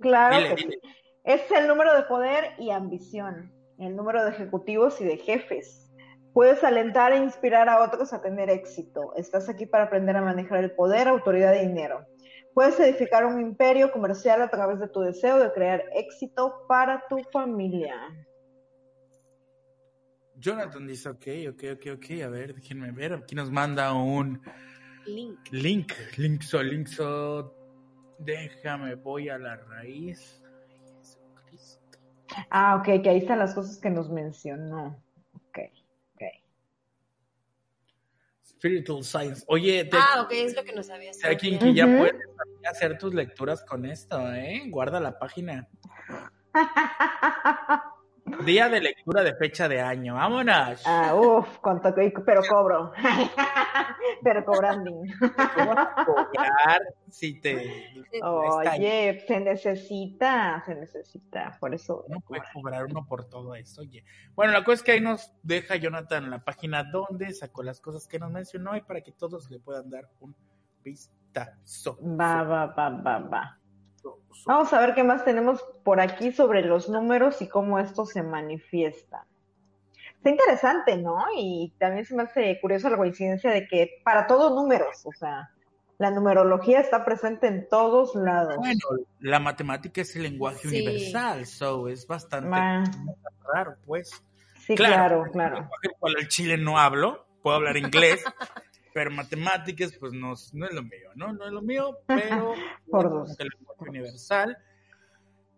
Claro Dile, que dile. sí. Es el número de poder y ambición, el número de ejecutivos y de jefes. Puedes alentar e inspirar a otros a tener éxito. Estás aquí para aprender a manejar el poder, autoridad y dinero. Puedes edificar un imperio comercial a través de tu deseo de crear éxito para tu familia. Jonathan dice, ok, ok, ok, ok, a ver, déjenme ver, aquí nos manda un Link. link, linkso, linkso, déjame, voy a la raíz. Ay, Jesucristo. Ah, ok, que ahí están las cosas que nos mencionó. Ok, ok. Spiritual Science. Oye, te, Ah, ok, es lo que no sabía. hay alguien que ya Ujú. puede hacer tus lecturas con esto, ¿eh? Guarda la página. Día de lectura de fecha de año, vámonos. Ah, uf, cuánto, pero cobro. pero cobrando. ¿Cómo vas a cobrar si te... Oye, se necesita, se necesita, por eso. No puede cobrar uno por todo eso, oye. Bueno, la cosa es que ahí nos deja Jonathan la página donde sacó las cosas que nos mencionó y para que todos le puedan dar un vistazo. Va, va, va, va, va. Vamos a ver qué más tenemos por aquí sobre los números y cómo esto se manifiesta. Está interesante, ¿no? Y también se me hace curiosa la coincidencia de que para todos números, o sea, la numerología está presente en todos lados. Bueno, la matemática es el lenguaje Sí. universal, so es bastante Ma- raro, pues. sí, claro, claro. lenguaje el cual el chile no hablo, puedo hablar inglés, pero matemáticas, pues no, es- no es lo mío, ¿no? No es lo mío, pero Por dos. el lenguaje universal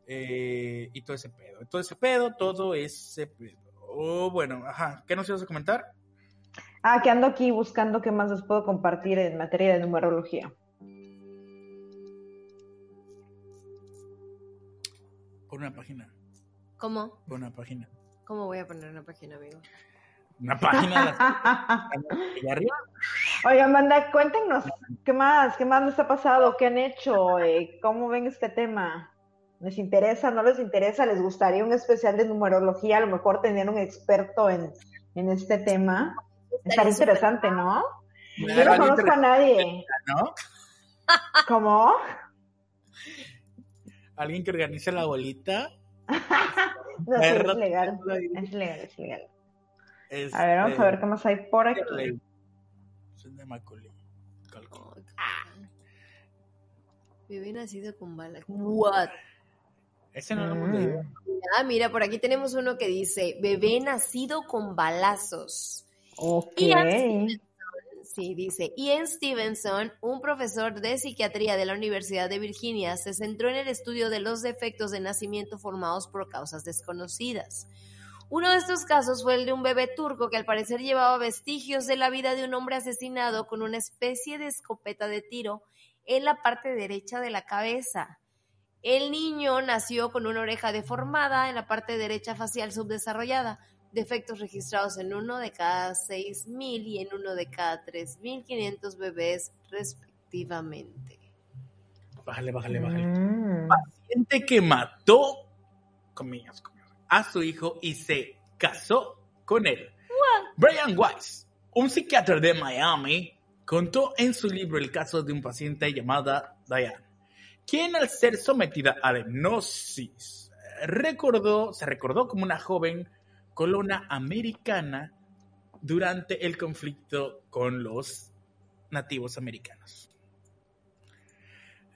eh, y todo ese pedo. Todo ese pedo, todo ese pedo. Oh, bueno, ajá, ¿qué nos ibas a comentar? Ah, que ando aquí buscando qué más les puedo compartir en materia de numerología. Por una página, ¿Cómo? por una página. ¿Cómo voy a poner una página, amigo? Una página de allá arriba. Oigan, manda, cuéntenos qué más, qué más les ha pasado, qué han hecho, Eh, cómo ven este tema. ¿Les interesa? ¿No les interesa? ¿Les gustaría un especial de numerología? A lo mejor tener un experto en, en este tema. Estaría interesante, ¿no? Yo no conozco a nadie. ¿no? ¿Cómo? Alguien que organice la bolita. No, sí, es legal. Es legal, es legal. Este, A ver, vamos a ver qué más hay por aquí. Macaulay. Oh, Bebé nacido con bala. What? Ese no lo hemos Mm. leído. Ah, mira, por aquí tenemos uno que dice, bebé nacido con balazos. Ok. Sí, dice, Ian Stevenson, un profesor de psiquiatría de la Universidad de Virginia, se centró en el estudio de los defectos de nacimiento formados por causas desconocidas. Uno de estos casos fue el de un bebé turco que al parecer llevaba vestigios de la vida de un hombre asesinado con una especie de escopeta de tiro en la parte derecha de la cabeza. El niño nació con una oreja deformada en la parte derecha facial subdesarrollada, defectos registrados en uno de cada 6.000 y en uno de cada 3.500 bebés respectivamente. Bájale, bájale, bájale. Mm. Paciente que mató, comillas, comillas, a su hijo y se casó con él. Brian Weiss, un psiquiatra de Miami, contó en su libro el caso de un paciente llamada Diane, quien al ser sometida a la hipnosis recordó, se recordó como una joven colona americana durante el conflicto con los nativos americanos.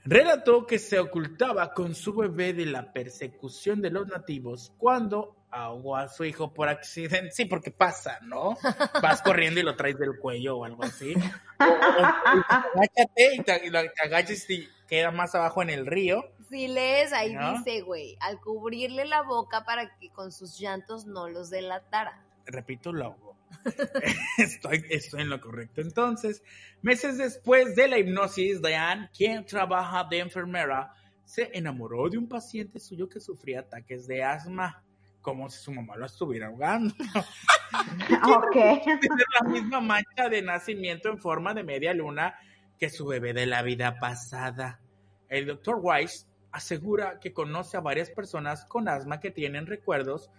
Relató que se ocultaba con su bebé de la persecución de los nativos cuando ahogó a su hijo por accidente. Sí, porque pasa, ¿no? Vas corriendo y lo traes del cuello o algo así. O- o- Agáchate y te, agachas y queda más abajo en el río. Si lees, ahí ¿No? dice, güey, al cubrirle la boca para que con sus llantos no los delatara. Repito, lo hago. estoy, estoy en lo correcto. Entonces, meses después de la hipnosis, Diane, quien trabaja de enfermera, se enamoró de un paciente suyo que sufría ataques de asma, como si su mamá lo estuviera ahogando. Ok. Tiene la misma mancha de nacimiento en forma de media luna que su bebé de la vida pasada. El doctor Weiss asegura que conoce a varias personas con asma que tienen recuerdos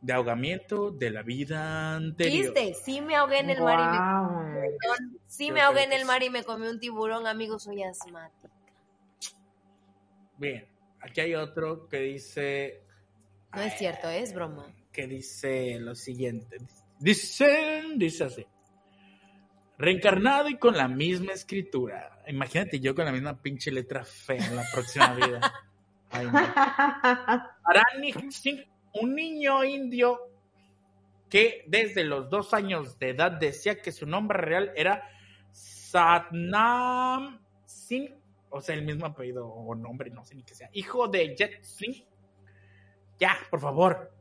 de ahogamiento de la vida anterior. ¿Viste? Sí me ahogué en el mar y me, Guau. sí me ahogué en el mar y me comí un tiburón, amigo, soy asmática. Bien, aquí hay otro que dice No es cierto, es broma. que dice lo siguiente. Dice, dice así. Reencarnado y con la misma escritura. Imagínate yo con la misma pinche letra fea en la próxima vida. Ay, no. Un niño indio que desde los dos años de edad decía que su nombre real era Satnam Singh, o sea, el mismo apellido o nombre, no sé ni qué sea, hijo de Jet Singh. Ya, por favor.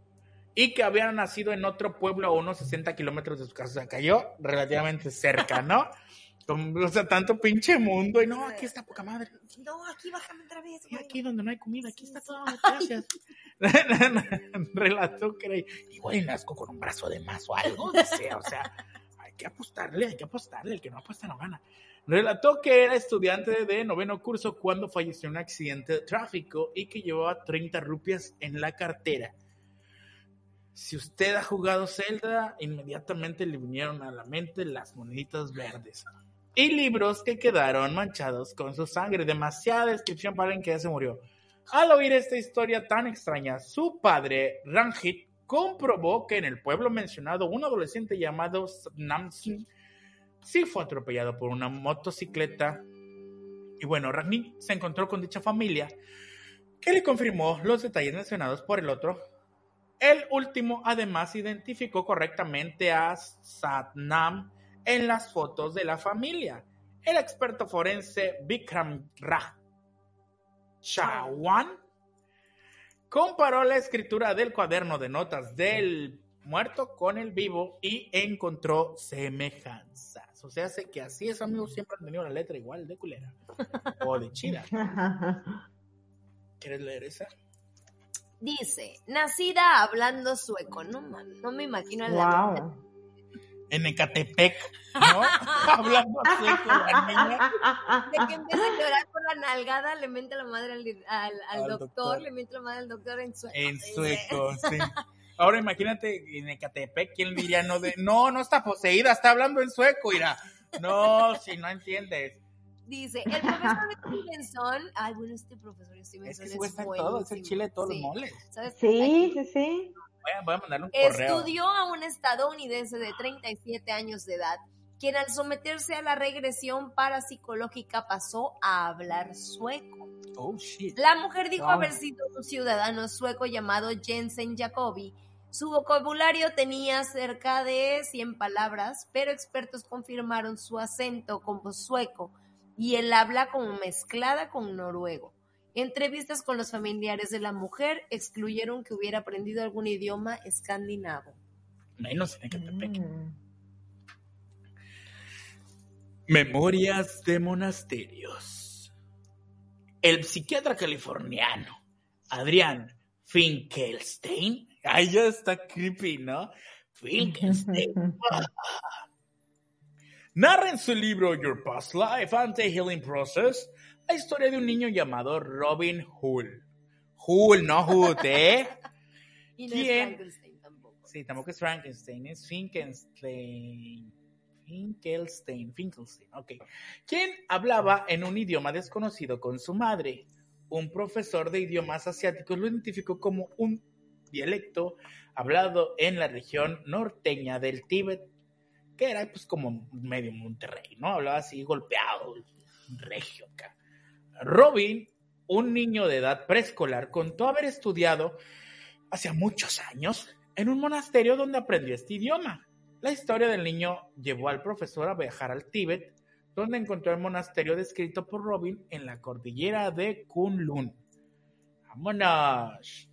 Y que había nacido en otro pueblo a unos 60 kilómetros de su casa. O sea, cayó relativamente cerca, ¿no? O sea, tanto pinche mundo. Y no, aquí está poca madre. No, aquí bájame otra vez, güey. aquí donde no hay comida, aquí está todo, gracias. Relató que era igual nazco con un brazo de más o algo, o sea, hay que apostarle, hay que apostarle, el que no apuesta no gana. Relató que era estudiante de noveno curso cuando falleció en un accidente de tráfico y que llevaba 30 rupias en la cartera. Si usted ha jugado Zelda, inmediatamente le vinieron a la mente las moneditas verdes y libros que quedaron manchados con su sangre. Demasiada descripción para que ya se murió. Al oír esta historia tan extraña, su padre, Ranjit, comprobó que en el pueblo mencionado un adolescente llamado Namsing sí fue atropellado por una motocicleta. Y bueno, Ranjit se encontró con dicha familia, que le confirmó los detalles mencionados por el otro. El último además identificó correctamente a Satnam en las fotos de la familia. El experto forense Vikram Raj Chawan comparó la escritura del cuaderno de notas del muerto con el vivo y encontró semejanzas. O sea, sé que así es, amigos, siempre han tenido la letra igual de culera o de chida. ¿Quieres leer esa? Dice, nacida hablando sueco. No, man, no me imagino a la Wow. En Ecatepec, ¿no? Hablando sueco la niña. De que empieza a llorar por la nalgada, le miente la madre al, al- al Al doctor, doctor. le miente la madre al doctor en sueco. En sueco, sí. Ahora imagínate en Ecatepec, ¿quién diría no de, no, no está poseída, está hablando en sueco, irá. No, si no entiendes. Dice, el profesor Stevenson, ay, bueno, este profesor Es Stevenson que es, se cuesta en todo, es el chile de todos Sí. los moles. ¿Sabes? Sí, sí, sí. Voy a, mandarle un correo. Estudió a un estadounidense de 37 años de edad, quien al someterse a la regresión parapsicológica pasó a hablar sueco. Oh, shit. La mujer dijo haber sido un ciudadano sueco llamado Jensen Jacobi. Su vocabulario tenía cerca de 100 palabras, pero expertos confirmaron su acento como sueco y el habla como mezclada con noruego. Entrevistas con los familiares de la mujer excluyeron que hubiera aprendido algún idioma escandinavo. Menos en Ecatepec. Mm. Memorias de monasterios. El psiquiatra californiano Adrián Finkelstein, Ahí ya está creepy, ¿no? Finkelstein. Narra en su libro Your Past Life and the Healing Process la historia de un niño llamado Robin Hull. Hull, no Hood, ¿eh? Y no ¿Quién? es Frankenstein tampoco. Sí, tampoco es Frankenstein, es Finkelstein. Finkelstein, Finkelstein, ok. Quien hablaba en un idioma desconocido con su madre. Un profesor de idiomas asiáticos lo identificó como un dialecto hablado en la región norteña del Tíbet, que era pues como medio Monterrey, ¿no? Hablaba así golpeado, regio acá. Robin, un niño de edad preescolar, contó haber estudiado hace muchos años en un monasterio donde aprendió este idioma. La historia del niño llevó al profesor a viajar al Tíbet, donde encontró el monasterio descrito por Robin en la cordillera de Kunlun. ¡Vámonos!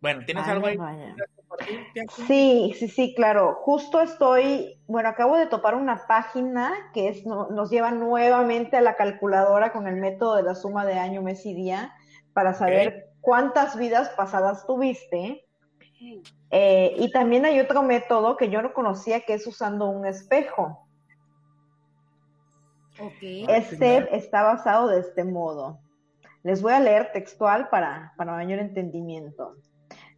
Bueno, ¿tienes algo ahí? vaya. Sí, sí, sí, claro. Justo estoy, bueno, acabo de topar una página que es, no- nos lleva nuevamente a la calculadora con el método de la suma de año, mes y día para saber cuántas vidas pasadas tuviste. Eh, y también hay otro método que yo no conocía que es usando un espejo. Ok. Este está basado de este modo. Les voy a leer textual para, para mayor entendimiento.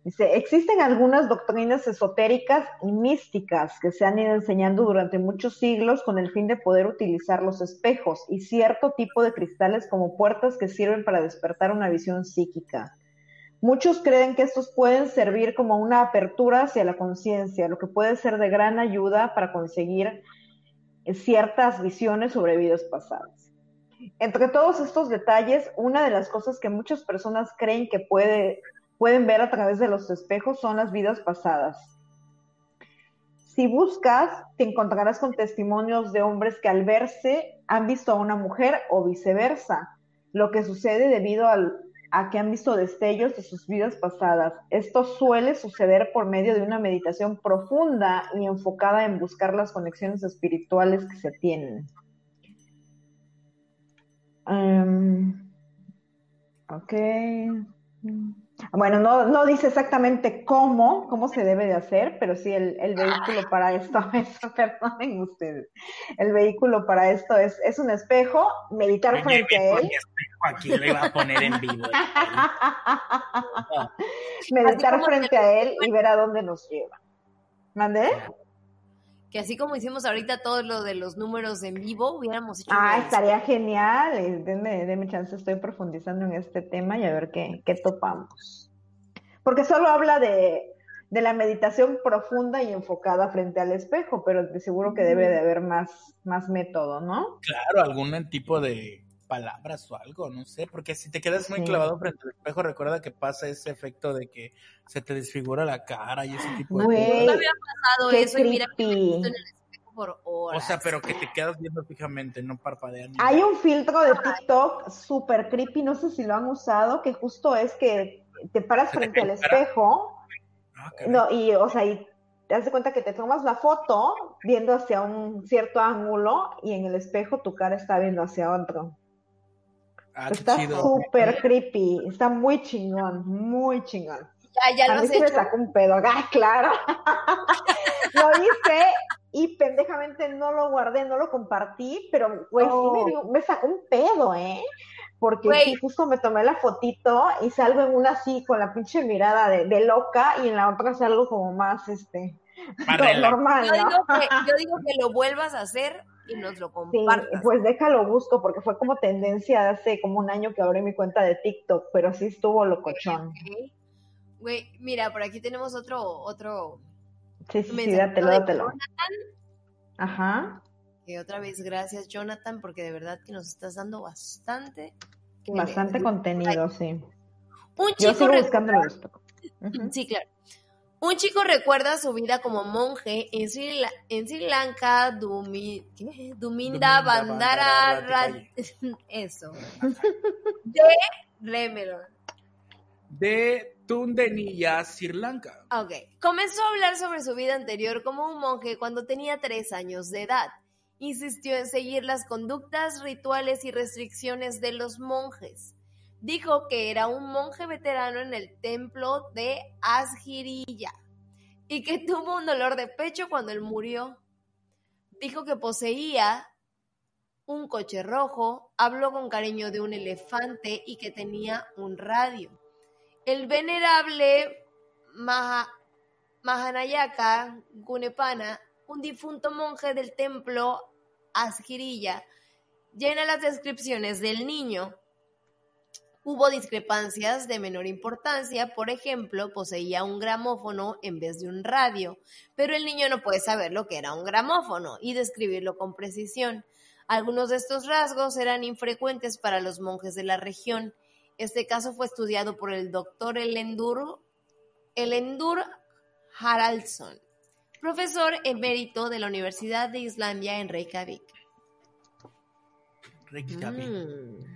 Dice, existen algunas doctrinas esotéricas y místicas que se han ido enseñando durante muchos siglos con el fin de poder utilizar los espejos y cierto tipo de cristales como puertas que sirven para despertar una visión psíquica. Muchos creen que estos pueden servir como una apertura hacia la conciencia, lo que puede ser de gran ayuda para conseguir ciertas visiones sobre vidas pasadas. Entre todos estos detalles, una de las cosas que muchas personas creen que puede, pueden ver a través de los espejos son las vidas pasadas. Si buscas, te encontrarás con testimonios de hombres que al verse han visto a una mujer o viceversa, lo que sucede debido a que han visto destellos de sus vidas pasadas. Esto suele suceder por medio de una meditación profunda y enfocada en buscar las conexiones espirituales que se tienen. Um, ok. Bueno, no, no dice exactamente cómo, cómo se debe de hacer, pero sí el, el vehículo para esto es, perdonen ustedes, el vehículo para esto es, es un espejo, meditar frente a él, aquí lo iba a poner en vivo. meditar como frente a él y ver a dónde nos lleva. ¿Mande? Que así como hicimos ahorita todo lo de los números en vivo, hubiéramos hecho. Ah, estaría genial. eh, Denme, denme chance, estoy profundizando en este tema y a ver qué, qué topamos. Porque solo habla de, de la meditación profunda y enfocada frente al espejo, pero de seguro que debe de haber más, más método, ¿no? Claro, algún tipo de palabras o algo, no sé, porque si te quedas muy Sí. clavado frente al espejo, recuerda que pasa ese efecto de que se te desfigura la cara y ese tipo de cosas. No había pasado qué eso y mira que me he creepy. visto en el espejo por O sea, pero que te quedas viendo fijamente, no parpadeando. Hay un filtro de TikTok súper creepy, no sé si lo han usado, que justo es que te paras ¿Se te frente al espejo Ah. No, y o sea, y te das de cuenta que te tomas la foto viendo hacia un cierto ángulo y en el espejo tu cara está viendo hacia otro. Ah, Está súper creepy, está muy chingón, muy chingón. Ya, ya A lo mí has sí me sacó un pedo, ah, claro. Lo hice y pendejamente no lo guardé, no lo compartí, pero güey, sí me, dio- me sacó un pedo, ¿eh? Porque sí, justo me tomé la fotito y salgo en una así con la pinche mirada de, de loca y en la otra salgo como más, este, no, normal, Yo ¿no? digo, que, yo digo que lo vuelvas a hacer y nos lo Sí, compartas. pues déjalo busco porque fue como tendencia hace como un año que abrí mi cuenta de TikTok, pero sí estuvo locochón. Güey, mira, por aquí tenemos otro, otro, Sí, sí, sí, dátelo, de dátelo. Ajá, que otra vez gracias Jonathan, porque de verdad que nos estás dando bastante. bastante contenido, sí. Un Yo chico sigo recuerda- buscándolo después. Ujú. Sí, claro. Un chico recuerda su vida como monje en Sri, La- en Sri Lanka, Dumi, ¿qué? Duminda Duminda Bandara, Bandara Ra- eso. De, léemelo. De Tundenilla, Sri Lanka. Ok. Comenzó a hablar sobre su vida anterior como un monje cuando tenía tres años de edad. Insistió en seguir las conductas, rituales y restricciones de los monjes. Dijo que era un monje veterano en el templo de Asgirilla y que tuvo un dolor de pecho cuando él murió. Dijo que poseía un coche rojo, habló con cariño de un elefante y que tenía un radio. El venerable Mahanayaka Gunepana, un difunto monje del templo Asgirilla, llena las descripciones del niño. Hubo discrepancias de menor importancia, por ejemplo, poseía un gramófono en vez de un radio, pero el niño no puede saber lo que era un gramófono y describirlo con precisión. Algunos de estos rasgos eran infrecuentes para los monjes de la región. Este caso fue estudiado por el doctor Elendur, Elendur Haraldsson, profesor emérito de la Universidad de Islandia en Reykjavik. Reykjavik. Mm.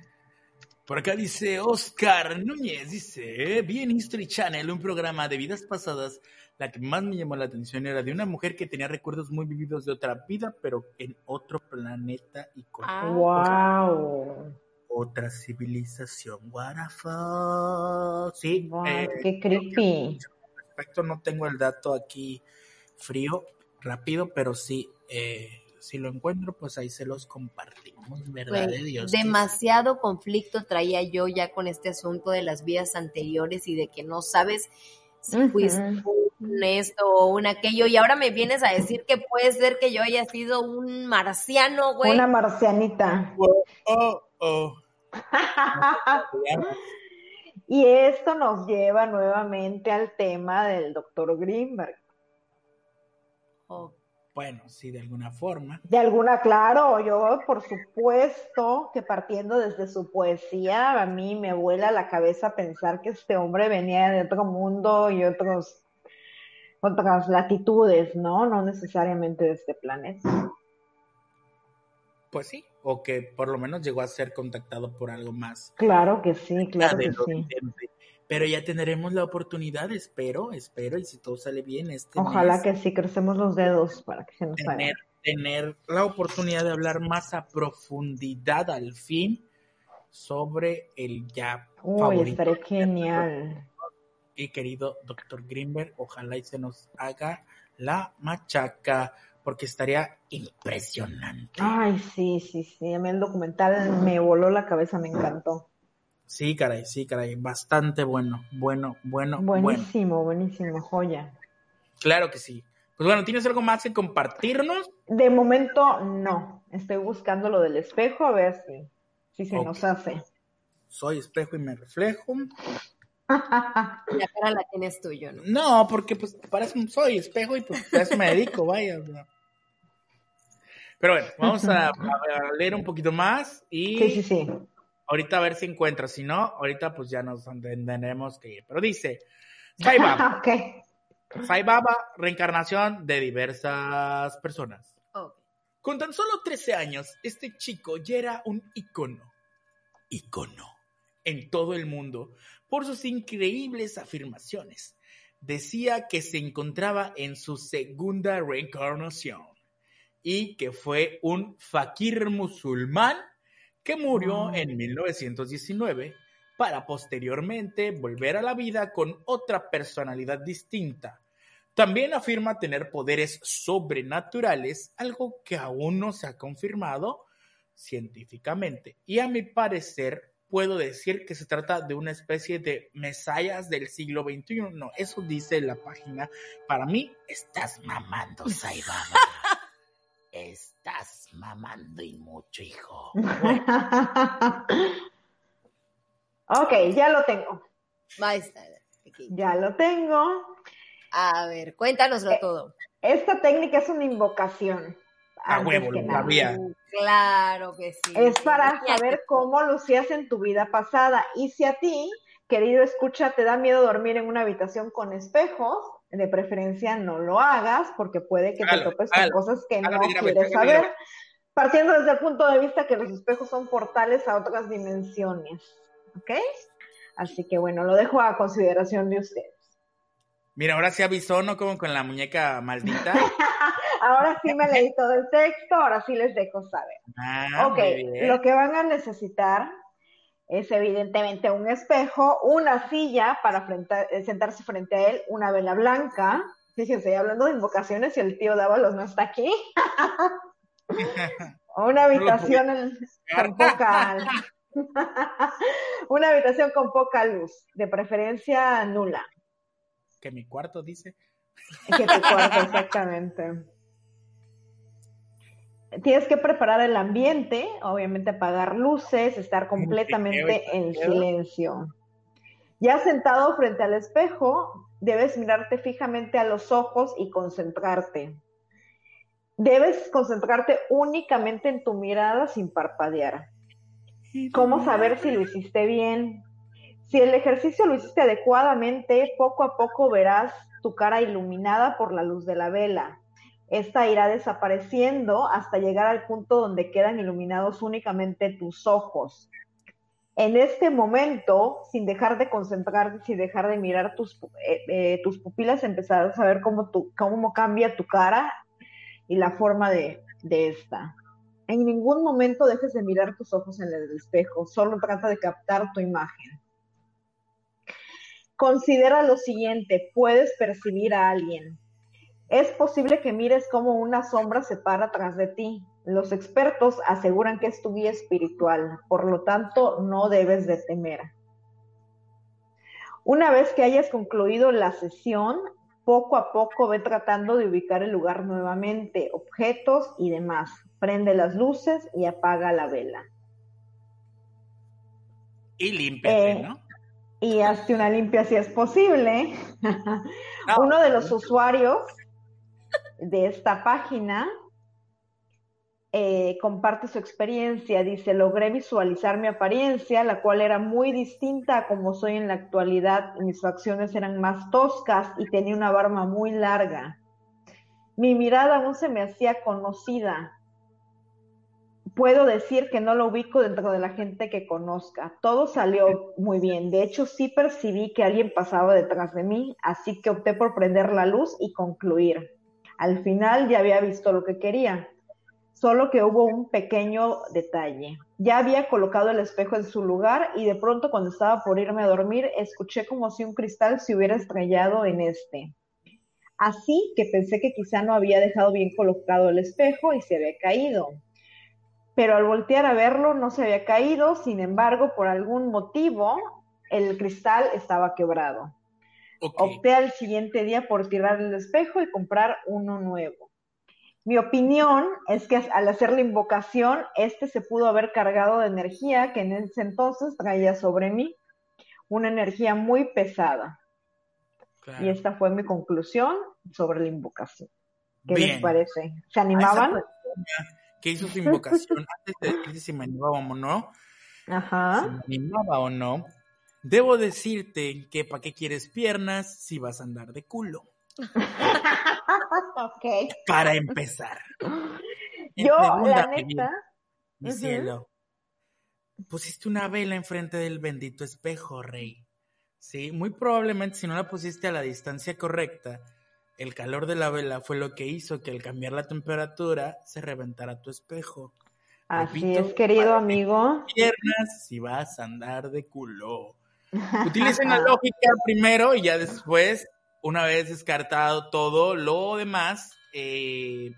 Por acá dice Oscar Núñez, dice, vi en History Channel un programa de vidas pasadas, la que más me llamó la atención era de una mujer que tenía recuerdos muy vividos de otra vida, pero en otro planeta y con Ah. Wow. otra civilización. What the fuck? Sí, Wow, eh, qué creepy. respecto no tengo el dato aquí frío, rápido, pero sí, eh, si lo encuentro, pues ahí se los compartimos, ¿verdad? De Dios. demasiado conflicto traía yo ya con este asunto de las vidas anteriores y de que no sabes si Ujú. fuiste un esto o un aquello y ahora me vienes a decir que puede ser que yo haya sido un marciano, güey. Una marcianita. Oh, oh. Y esto nos lleva nuevamente al tema del doctor Greenberg. Oh, Bueno, sí, de alguna forma. De alguna, claro, yo por supuesto que partiendo desde su poesía, a mí me vuela la cabeza pensar que este hombre venía de otro mundo y otros, otras latitudes, ¿no? No necesariamente de este planeta. Pues sí, o que por lo menos llegó a ser contactado por algo más. Claro que sí, claro que sí. Pero ya tendremos la oportunidad, espero, espero, y si todo sale bien este Ojalá mes, que sí, crecemos los dedos para que se nos haga. tener, tener la oportunidad de hablar más a profundidad al fin sobre el ya Uy, favorito estaré genial. y querido doctor Greenberg. Ojalá y se nos haga la machaca, porque estaría impresionante. Ay, sí, sí, sí. A mí el documental me voló la cabeza, me encantó. Sí, caray, sí, caray, bastante bueno, bueno, bueno, bueno. Buenísimo, buenísimo, joya. Claro que sí. Pues bueno, ¿tienes algo más que compartirnos? De momento no. Estoy buscando lo del espejo a ver si, si se nos hace. Soy espejo y me reflejo. la cara la tienes tú, yo no. No, porque pues para eso soy espejo y pues a eso me dedico, vaya. Pero bueno, vamos a, a leer un poquito más y Sí, sí, sí. Ahorita a ver si encuentro. Si no, ahorita pues ya nos tendremos que ir. Pero dice, Sai Baba, ok. Sai Baba, reencarnación de diversas personas. Con tan solo 13 años, este chico ya era un icono, icono, en todo el mundo por sus increíbles afirmaciones. Decía que se encontraba en su segunda reencarnación y que fue un fakir musulmán que murió en 1919 para posteriormente volver a la vida con otra personalidad distinta. También afirma tener poderes sobrenaturales, algo que aún no se ha confirmado científicamente. Y a mi parecer, puedo decir que se trata de una especie de mesayas del siglo XXI. No, eso dice la página. Para mí, estás mamando, Saibaba. estás mamando y mucho, hijo. ok, ya lo tengo. Ahí está. aquí. Ya lo tengo. A ver, cuéntanoslo Eh, todo. Esta técnica es una invocación. A huevo, lo sabía. Claro que sí. Es para saber cómo lucías en tu vida pasada. Y si a ti, querido escucha, te da miedo dormir en una habitación con espejos, de preferencia no lo hagas porque puede que te topes con cosas que no quieres saber. Partiendo desde el punto de vista que los espejos son portales a otras dimensiones. ¿Ok? Así que bueno, lo dejo a consideración de ustedes. Mira, ahora se avisó, ¿no? Como con la muñeca maldita. Ahora sí me leí todo el texto, ahora sí les dejo saber. Ah, Ok, lo que van a necesitar es evidentemente un espejo, una silla para eh, sentarse frente a él, una vela blanca. Fíjense, hablando de invocaciones, y el tío Dávalos no está aquí. una habitación con poca una habitación con poca luz, de preferencia nula. Que mi cuarto dice. Que tu cuarto, exactamente. Tienes que preparar el ambiente, obviamente apagar luces, estar completamente en silencio. Ya sentado frente al espejo, debes mirarte fijamente a los ojos y concentrarte. Debes concentrarte únicamente en tu mirada sin parpadear. ¿Cómo saber si lo hiciste bien? Si el ejercicio lo hiciste adecuadamente, poco a poco verás tu cara iluminada por la luz de la vela. Esta irá desapareciendo hasta llegar al punto donde quedan iluminados únicamente tus ojos. En este momento, sin dejar de concentrarte, sin dejar de mirar tus, eh, eh, pupilas, empezarás a ver cómo, cambia tu cara y la forma de esta. En ningún momento dejes de mirar tus ojos en el espejo, solo trata de captar tu imagen. Considera lo siguiente, puedes percibir a alguien. Es posible que mires cómo una sombra se para tras de ti. Los expertos aseguran que es tu guía espiritual, por lo tanto no debes de temer. Una vez que hayas concluido la sesión, poco a poco ve tratando de ubicar el lugar nuevamente, objetos y demás prende las luces y apaga la vela. Y limpia, eh, ¿no? Y hazte una limpia si es posible. Uno de los usuarios de esta página eh, comparte su experiencia. Dice, logré visualizar mi apariencia, la cual era muy distinta a como soy en la actualidad. Mis facciones eran más toscas y tenía una barba muy larga. Mi mirada aún se me hacía conocida puedo decir que no lo ubico dentro de la gente que conozca. Todo salió muy bien. De hecho, sí percibí que alguien pasaba detrás de mí, así que opté por prender la luz y concluir. Al final ya había visto lo que quería, solo que hubo un pequeño detalle. Ya había colocado el espejo en su lugar y de pronto cuando estaba por irme a dormir, escuché como si un cristal se hubiera estrellado en este. Así que pensé que quizá no había dejado bien colocado el espejo y se había caído pero al voltear a verlo no se había caído, sin embargo, por algún motivo, el cristal estaba quebrado. Opté al siguiente día por tirar el espejo y comprar uno nuevo. Mi opinión es que al hacer la invocación, este se pudo haber cargado de energía que en ese entonces traía sobre mí, una energía muy pesada. Y esta fue mi conclusión sobre la invocación. ¿Qué les parece? ¿Se animaban? que hizo su invocación antes de decirse si me animaba o no. Ajá. Si me animaba o no. Debo decirte que para qué quieres piernas si vas a andar de culo. ok. Para empezar. Yo, la neta. Mi cielo. Pusiste una vela enfrente del bendito espejo, rey. Sí, muy probablemente si no la pusiste a la distancia correcta, el calor de la vela fue lo que hizo que al cambiar la temperatura se reventara tu espejo. Así es, querido amigo. Piernas si vas a andar de culo. Utilicen la lógica primero y ya después, una vez descartado todo lo demás, eh,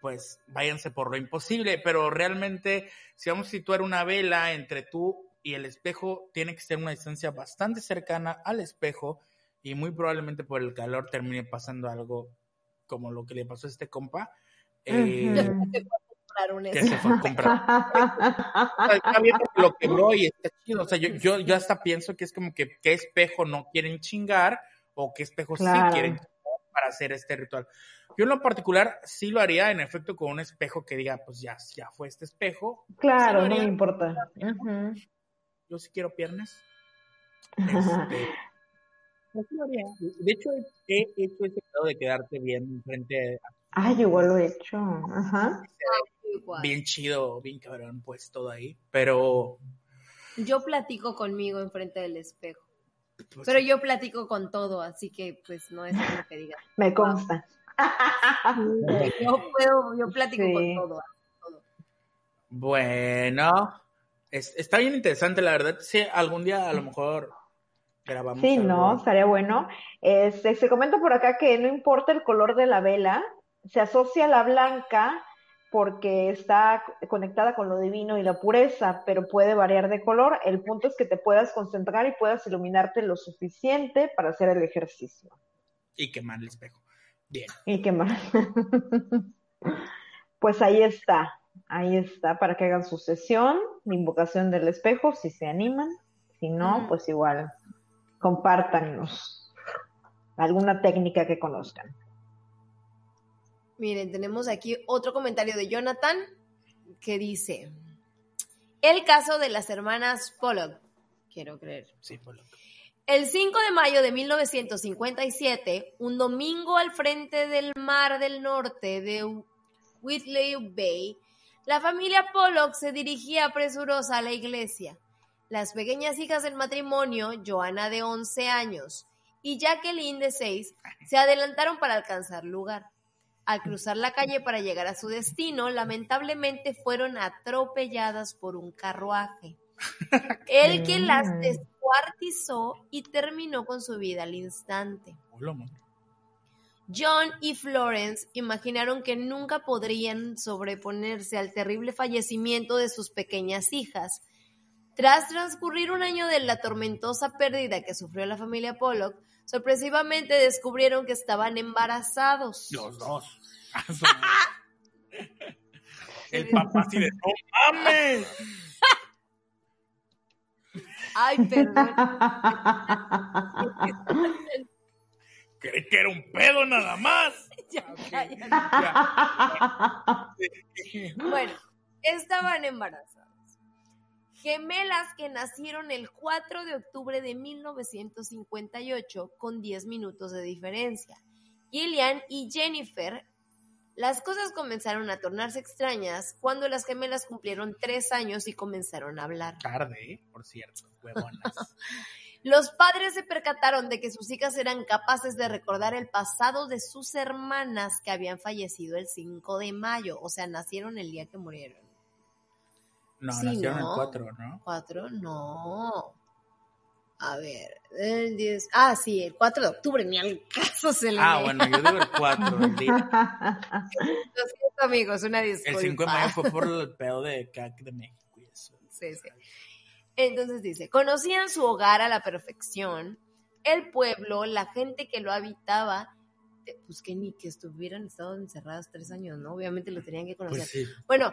pues váyanse por lo imposible. Pero realmente, si vamos a situar una vela entre tú y el espejo, tiene que ser una distancia bastante cercana al espejo y muy probablemente por el calor termine pasando algo como lo que le pasó a este compa. Eh, que se fue a comprar. está bien lo quebró y está chido. O sea, yo, yo, yo, hasta pienso que es como que qué espejo no quieren chingar o qué espejo sí quieren para hacer este ritual. Yo en lo particular sí lo haría en efecto con un espejo que diga, pues ya, ya fue este espejo. Claro, no me importa. Yo sí quiero piernas. Este, de hecho, he hecho ese de quedarte bien frente a... Yo igual lo he hecho. Ajá. Bien chido, bien cabrón, pues todo ahí. Pero. Yo platico conmigo enfrente del espejo. Pues pero yo platico con todo, así que pues no es lo que diga. Me consta. yo puedo, yo platico con todo, Bueno, está bien interesante, la verdad. Sí, algún día a lo mejor grabamos. Sí, no, estaría bueno. Este, se comenta por acá que no importa el color de la vela, se asocia a la blanca porque está conectada con lo divino y la pureza, pero puede variar de color. El punto es que te puedas concentrar y puedas iluminarte lo suficiente para hacer el ejercicio. Y quemar el espejo. Bien. Y quemar. pues ahí está, ahí está, para que hagan su sesión, la invocación del espejo, si se animan. Si no, pues igual, compártanos alguna técnica que conozcan. Miren, tenemos aquí otro comentario de Jonathan que dice, el caso de las hermanas Pollock, quiero creer. Sí, Pollock. El 5 de mayo de 1957, un domingo al frente del Mar del Norte de Whitley Bay, la familia Pollock se dirigía presurosa a la iglesia. Las pequeñas hijas del matrimonio, Joanna de 11 años y Jacqueline de 6, se adelantaron para alcanzar lugar. Al cruzar la calle para llegar a su destino, lamentablemente fueron atropelladas por un carruaje. El que las descuartizó y terminó con su vida al instante. John y Florence imaginaron que nunca podrían sobreponerse al terrible fallecimiento de sus pequeñas hijas. Tras transcurrir un año de la tormentosa pérdida que sufrió la familia Pollock, sorpresivamente descubrieron que estaban embarazados. Los dos. El papá así de ¡No mames! Ay, perdón. Creí que era un pedo nada más. bueno, estaban embarazados gemelas que nacieron el 4 de octubre de 1958 con 10 minutos de diferencia. Gillian y Jennifer, las cosas comenzaron a tornarse extrañas cuando las gemelas cumplieron tres años y comenzaron a hablar. Tarde, ¿eh? por cierto, huevonas. Los padres se percataron de que sus hijas eran capaces de recordar el pasado de sus hermanas que habían fallecido el 5 de mayo, o sea, nacieron el día que murieron. No, nacieron el 4, ¿no? 4, no. A ver, el 10. Ah, sí, el 4 de octubre, ni al caso se le. Ah, bueno, yo digo el 4, el día. Lo siento, amigos, una disculpa. El 5 de mayo fue por el pedo de CAC de México y eso. Sí, sí. Entonces dice: conocían su hogar a la perfección, el pueblo, la gente que lo habitaba, eh, pues que ni que estuvieran estado encerradas tres años, ¿no? Obviamente lo tenían que conocer. Pues sí. Bueno,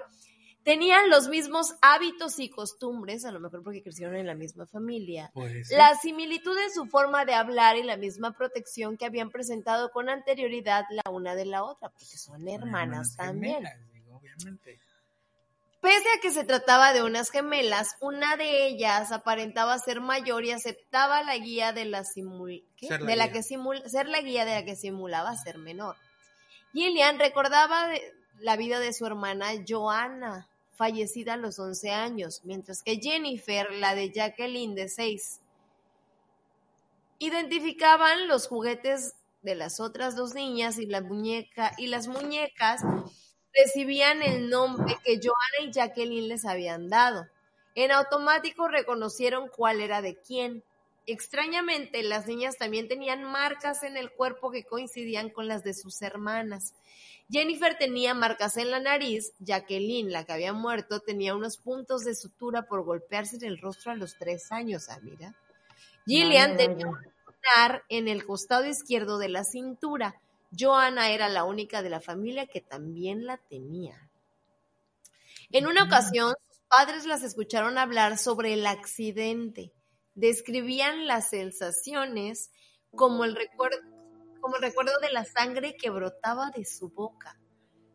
tenían los mismos hábitos y costumbres, a lo mejor porque crecieron en la misma familia. La similitud en su forma de hablar y la misma protección que habían presentado con anterioridad la una de la otra, porque son hermanas también. gemelas, digo, obviamente. Pese a que se trataba de unas gemelas, una de ellas aparentaba ser mayor y aceptaba la guía de la simul- ¿qué? Ser la de la que simul- ser la guía de la que simulaba ser menor. Gillian recordaba de- la vida de su hermana Joanna, fallecida a los 11 años, mientras que Jennifer, la de Jacqueline de 6. Identificaban los juguetes de las otras dos niñas y la muñeca y las muñecas recibían el nombre que Joanna y Jacqueline les habían dado. En automático reconocieron cuál era de quién. Extrañamente, las niñas también tenían marcas en el cuerpo que coincidían con las de sus hermanas. Jennifer tenía marcas en la nariz, Jacqueline, la que había muerto, tenía unos puntos de sutura por golpearse en el rostro a los tres años. Ah, mira. Gillian tenía vaya. lunar en el costado izquierdo de la cintura. Joanna era la única de la familia que también la tenía. En una ocasión, sus padres las escucharon hablar sobre el accidente. Describían las sensaciones como el recuerdo, como el recuerdo de la sangre que brotaba de su boca.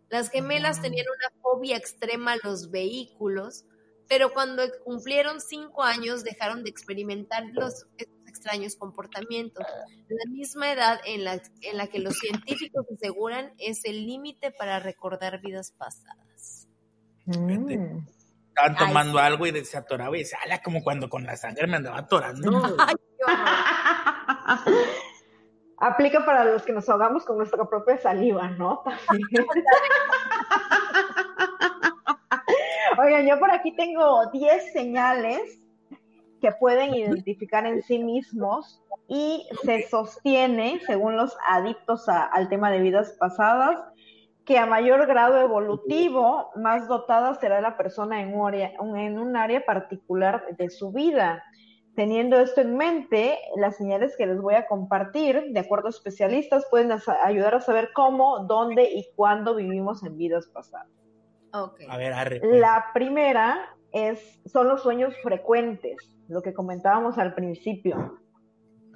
Las gemelas tenían una fobia extrema a los vehículos, pero cuando cumplieron cinco años dejaron de experimentar los extraños comportamientos. La misma edad en la, en la que los científicos aseguran es el límite para recordar vidas pasadas. Mm. Estaban Ay, tomando algo y se atoraba y decía, ala, como cuando con la sangre me andaba atorando. Ay. Aplica para los que nos ahogamos con nuestra propia saliva, ¿no? También. Oigan, yo por aquí tengo 10 señales que pueden identificar en sí mismos y se sostiene, según los adictos al tema de vidas pasadas, que a mayor grado evolutivo, más dotada será la persona en un área, en un área particular de su vida. Teniendo esto en mente, las señales que les voy a compartir, de acuerdo a especialistas, pueden ayudar a saber cómo, dónde y cuándo vivimos en vidas pasadas. Okay. A ver, pues. La primera es, son los sueños frecuentes, lo que comentábamos al principio.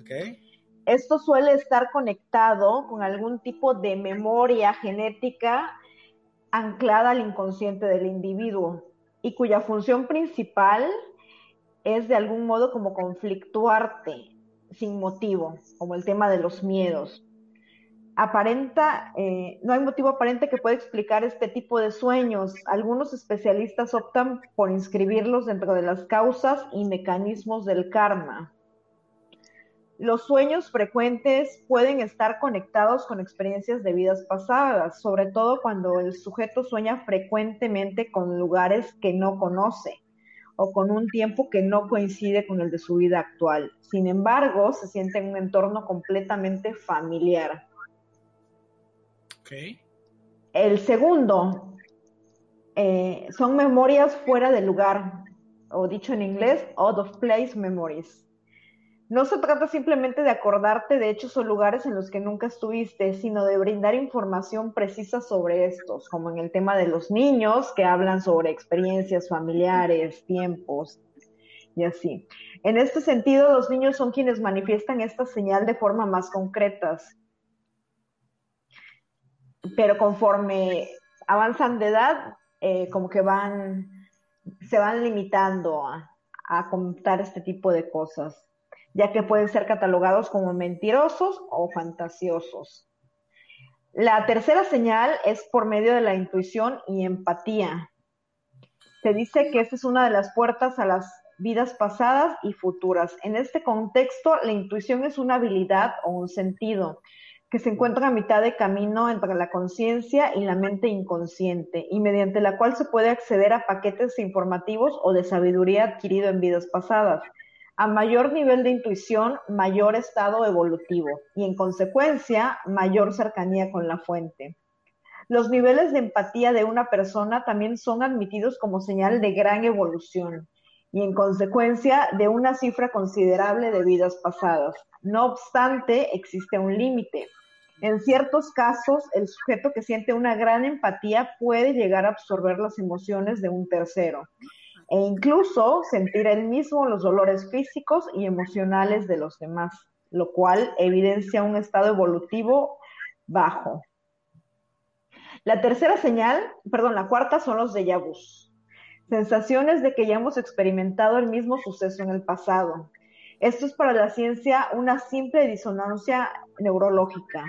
Okay. Esto suele estar conectado con algún tipo de memoria genética anclada al inconsciente del individuo y cuya función principal es de algún modo como conflictuarte sin motivo, como el tema de los miedos. Aparenta, eh, no hay motivo aparente que pueda explicar este tipo de sueños. Algunos especialistas optan por inscribirlos dentro de las causas y mecanismos del karma. Los sueños frecuentes pueden estar conectados con experiencias de vidas pasadas, sobre todo cuando el sujeto sueña frecuentemente con lugares que no conoce o con un tiempo que no coincide con el de su vida actual. Sin embargo, se siente en un entorno completamente familiar. El segundo eh, son memorias fuera de lugar, o dicho en inglés, out of place memories. No se trata simplemente de acordarte de hechos o lugares en los que nunca estuviste, sino de brindar información precisa sobre estos, como en el tema de los niños que hablan sobre experiencias familiares, tiempos y así. En este sentido, los niños son quienes manifiestan esta señal de forma más concretas. Pero conforme avanzan de edad, eh, como que van, se van limitando a, a contar este tipo de cosas ya que pueden ser catalogados como mentirosos o fantasiosos. La tercera señal es por medio de la intuición y empatía. Se dice que esta es una de las puertas a las vidas pasadas y futuras. En este contexto, la intuición es una habilidad o un sentido que se encuentra a mitad de camino entre la conciencia y la mente inconsciente, y mediante la cual se puede acceder a paquetes informativos o de sabiduría adquirido en vidas pasadas. A mayor nivel de intuición, mayor estado evolutivo y en consecuencia, mayor cercanía con la fuente. Los niveles de empatía de una persona también son admitidos como señal de gran evolución y en consecuencia de una cifra considerable de vidas pasadas. No obstante, existe un límite. En ciertos casos, el sujeto que siente una gran empatía puede llegar a absorber las emociones de un tercero e incluso sentir él mismo los dolores físicos y emocionales de los demás, lo cual evidencia un estado evolutivo bajo. La tercera señal, perdón, la cuarta son los déjà vus, sensaciones de que ya hemos experimentado el mismo suceso en el pasado. Esto es para la ciencia una simple disonancia neurológica.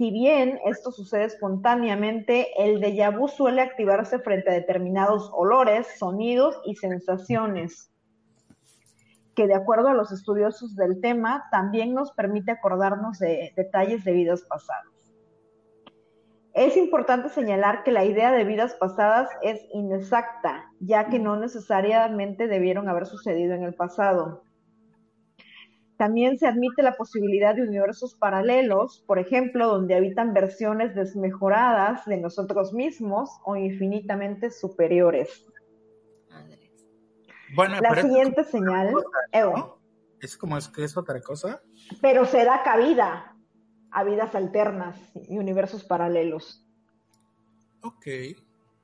Si bien esto sucede espontáneamente, el déjà vu suele activarse frente a determinados olores, sonidos y sensaciones, que de acuerdo a los estudiosos del tema, también nos permite acordarnos de detalles de vidas pasadas. Es importante señalar que la idea de vidas pasadas es inexacta, ya que no necesariamente debieron haber sucedido en el pasado. También se admite la posibilidad de universos paralelos, por ejemplo, donde habitan versiones desmejoradas de nosotros mismos o infinitamente superiores. Bueno, la siguiente señal. Es como es que es otra cosa. Pero se da cabida a vidas alternas y universos paralelos. Ok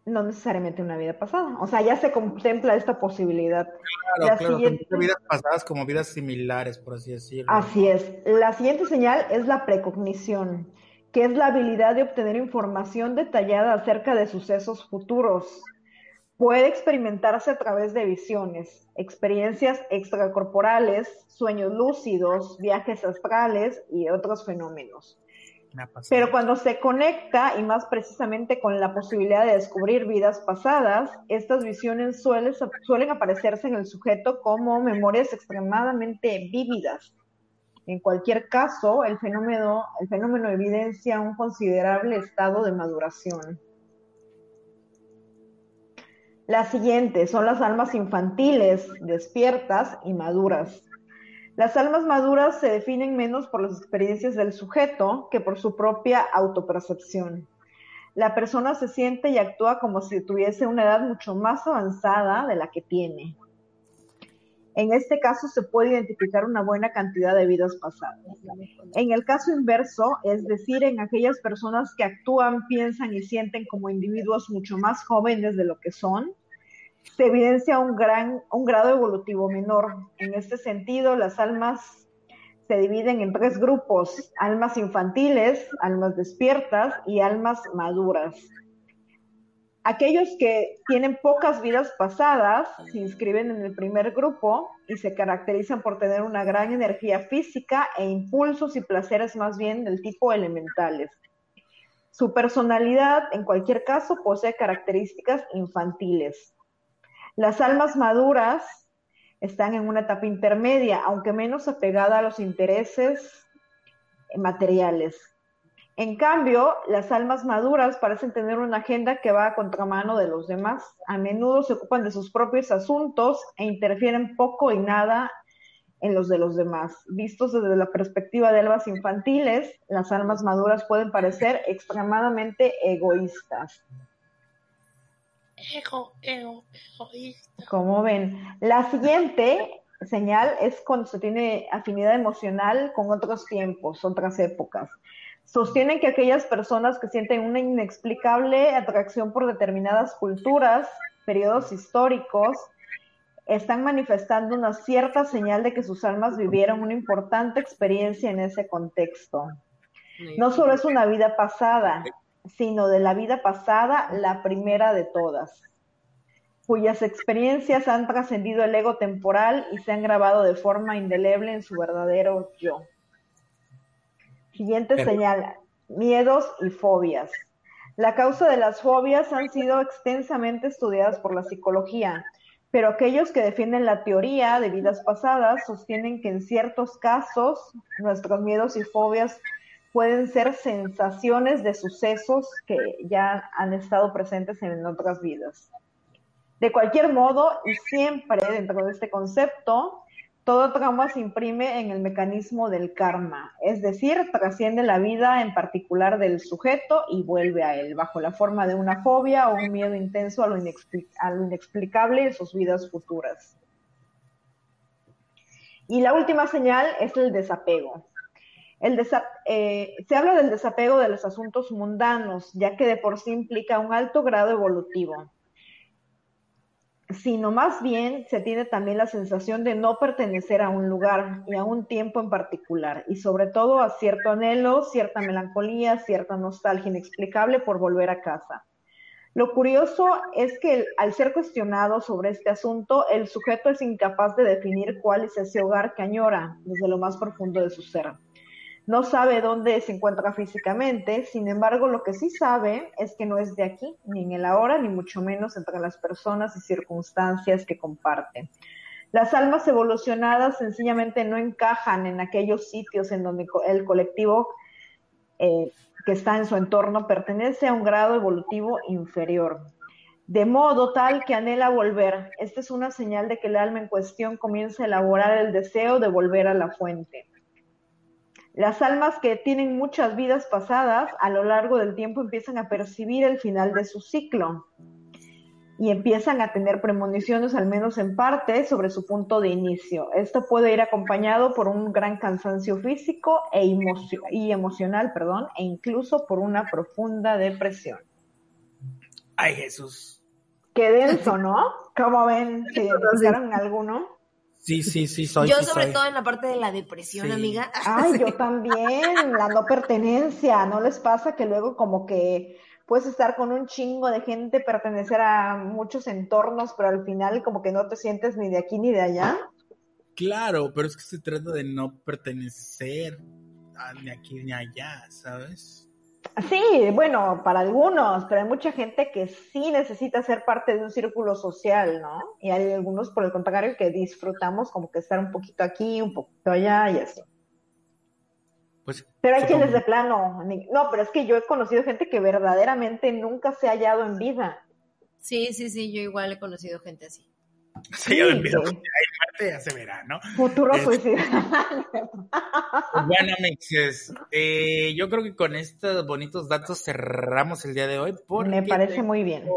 no necesariamente una vida pasada. O sea, ya se contempla esta posibilidad. Claro, claro, vidas pasadas como vidas similares, por así decirlo. Así es. La siguiente señal es la precognición, que es la habilidad de obtener información detallada acerca de sucesos futuros. Puede experimentarse a través de visiones, experiencias extracorporales, sueños lúcidos, viajes astrales y otros fenómenos. Pero cuando se conecta, y más precisamente con la posibilidad de descubrir vidas pasadas, estas visiones suelen, aparecerse en el sujeto como memorias extremadamente vívidas. En cualquier caso, el fenómeno, el fenómeno evidencia un considerable estado de maduración. La siguiente son las almas infantiles, despiertas y maduras. Las almas maduras se definen menos por las experiencias del sujeto que por su propia autopercepción. La persona se siente y actúa como si tuviese una edad mucho más avanzada de la que tiene. En este caso se puede identificar una buena cantidad de vidas pasadas. En el caso inverso, es decir, en aquellas personas que actúan, piensan y sienten como individuos mucho más jóvenes de lo que son, se evidencia un, gran, un grado evolutivo menor. En este sentido, las almas se dividen en tres grupos, almas infantiles, almas despiertas y almas maduras. Aquellos que tienen pocas vidas pasadas se inscriben en el primer grupo y se caracterizan por tener una gran energía física e impulsos y placeres más bien del tipo elementales. Su personalidad, en cualquier caso, posee características infantiles. Las almas maduras están en una etapa intermedia, aunque menos apegada a los intereses materiales. En cambio, las almas maduras parecen tener una agenda que va a contramano de los demás. A menudo se ocupan de sus propios asuntos e interfieren poco y nada en los de los demás. Vistos desde la perspectiva de almas infantiles, las almas maduras pueden parecer extremadamente egoístas. Ego, ego, egoísta. Como ven, la siguiente señal es cuando se tiene afinidad emocional con otros tiempos, otras épocas sostienen que aquellas personas que sienten una inexplicable atracción por determinadas culturas, periodos históricos, están manifestando una cierta señal de que sus almas vivieron una importante experiencia en ese contexto. No solo es una vida pasada, sino de la vida pasada, la primera de todas, cuyas experiencias han trascendido el ego temporal y se han grabado de forma indeleble en su verdadero yo. Siguiente señal, miedos y fobias. La causa de las fobias han sido extensamente estudiadas por la psicología, pero aquellos que defienden la teoría de vidas pasadas sostienen que en ciertos casos nuestros miedos y fobias pueden ser sensaciones de sucesos que ya han estado presentes en otras vidas. De cualquier modo, y siempre dentro de este concepto, todo trauma se imprime en el mecanismo del karma, es decir, trasciende la vida en particular del sujeto y vuelve a él, bajo la forma de una fobia o un miedo intenso a lo, inexplicable en sus vidas futuras. Y la última señal es el desapego. El eh, se habla del desapego de los asuntos mundanos, ya que de por sí implica un alto grado evolutivo sino más bien se tiene también la sensación de no pertenecer a un lugar y a un tiempo en particular, y sobre todo a cierto anhelo, cierta melancolía, cierta nostalgia inexplicable por volver a casa. Lo curioso es que al ser cuestionado sobre este asunto, el sujeto es incapaz de definir cuál es ese hogar que añora desde lo más profundo de su ser. No sabe dónde se encuentra físicamente, sin embargo, lo que sí sabe es que no es de aquí, ni en el ahora, ni mucho menos entre las personas y circunstancias que comparte. Las almas evolucionadas sencillamente no encajan en aquellos sitios en donde el colectivo eh, que está en su entorno pertenece a un grado evolutivo inferior. De modo tal que anhela volver. Esta es una señal de que el alma en cuestión comienza a elaborar el deseo de volver a la fuente. Las almas que tienen muchas vidas pasadas a lo largo del tiempo empiezan a percibir el final de su ciclo y empiezan a tener premoniciones, al menos en parte, sobre su punto de inicio. Esto puede ir acompañado por un gran cansancio físico e y emocional, perdón, e incluso por una profunda depresión. Ay, Jesús. Qué denso, ¿no? ¿Cómo ven? ¿Se identificaron alguno? Sí, sí, sí, soy. Yo sobre todo en la parte de la depresión, amiga. Ay, yo también, la no pertenencia, ¿no les pasa que luego como que puedes estar con un chingo de gente, pertenecer a muchos entornos, pero al final como que no te sientes ni de aquí ni de allá? Claro, pero es que se trata de no pertenecer a ni aquí ni allá, ¿sabes? Sí, bueno, para algunos, pero hay mucha gente que sí necesita ser parte de un círculo social, ¿no? Y hay algunos, por el contrario, que disfrutamos como que estar un poquito aquí, un poquito allá y así. Pues, pero hay quienes de plano, no, pero es que yo he conocido gente que verdaderamente nunca se ha hallado en vida. Sí, sí, sí, yo igual he conocido gente así. Sí, yo de pido que ya se verá, ¿no? Futuro Es- suicidio. Bueno, mixes, eh, yo creo que con estos bonitos datos cerramos el día de hoy. Me parece muy bien.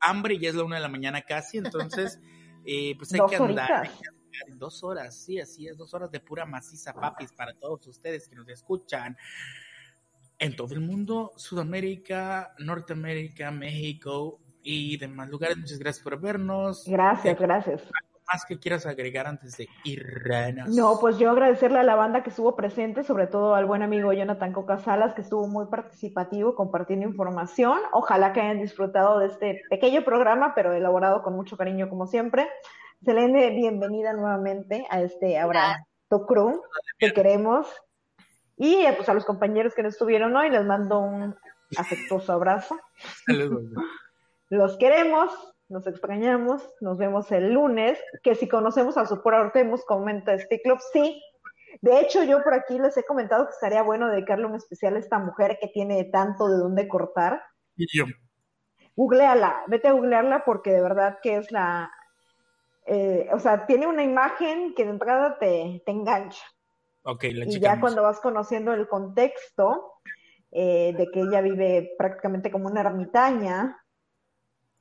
hambre y ya es la una de la mañana casi, entonces, eh, pues hay Dos que andar. horitas. hay que andar. Dos horas, sí, así es, dos horas de pura maciza, papis, para todos ustedes que nos escuchan en todo el mundo, Sudamérica, Norteamérica, México y demás lugares. Muchas gracias por vernos. Gracias, gracias. Más que quieras agregar antes de irnos? No, pues yo agradecerle a la banda que estuvo presente, sobre todo al buen amigo Jonathan Coca Salas, que estuvo muy participativo compartiendo información. Ojalá que hayan disfrutado de este pequeño programa, pero elaborado con mucho cariño como siempre. Selene, bienvenida nuevamente a este Tu Crew, te queremos. Y eh, pues a los compañeros que no estuvieron hoy, les mando un afectuoso abrazo. Saludos. Los queremos, nos extrañamos, nos vemos el lunes, que si conocemos a Supor Ortemos, comenta este club, sí. De hecho, yo por aquí les he comentado que estaría bueno dedicarle un especial a esta mujer que tiene tanto de dónde cortar. Y yo. Googleala, vete a googlearla porque de verdad que es la... eh, o sea, tiene una imagen que de entrada te, te engancha. Ok, la Y ya cuando vas conociendo el contexto eh, de que ella vive prácticamente como una ermitaña,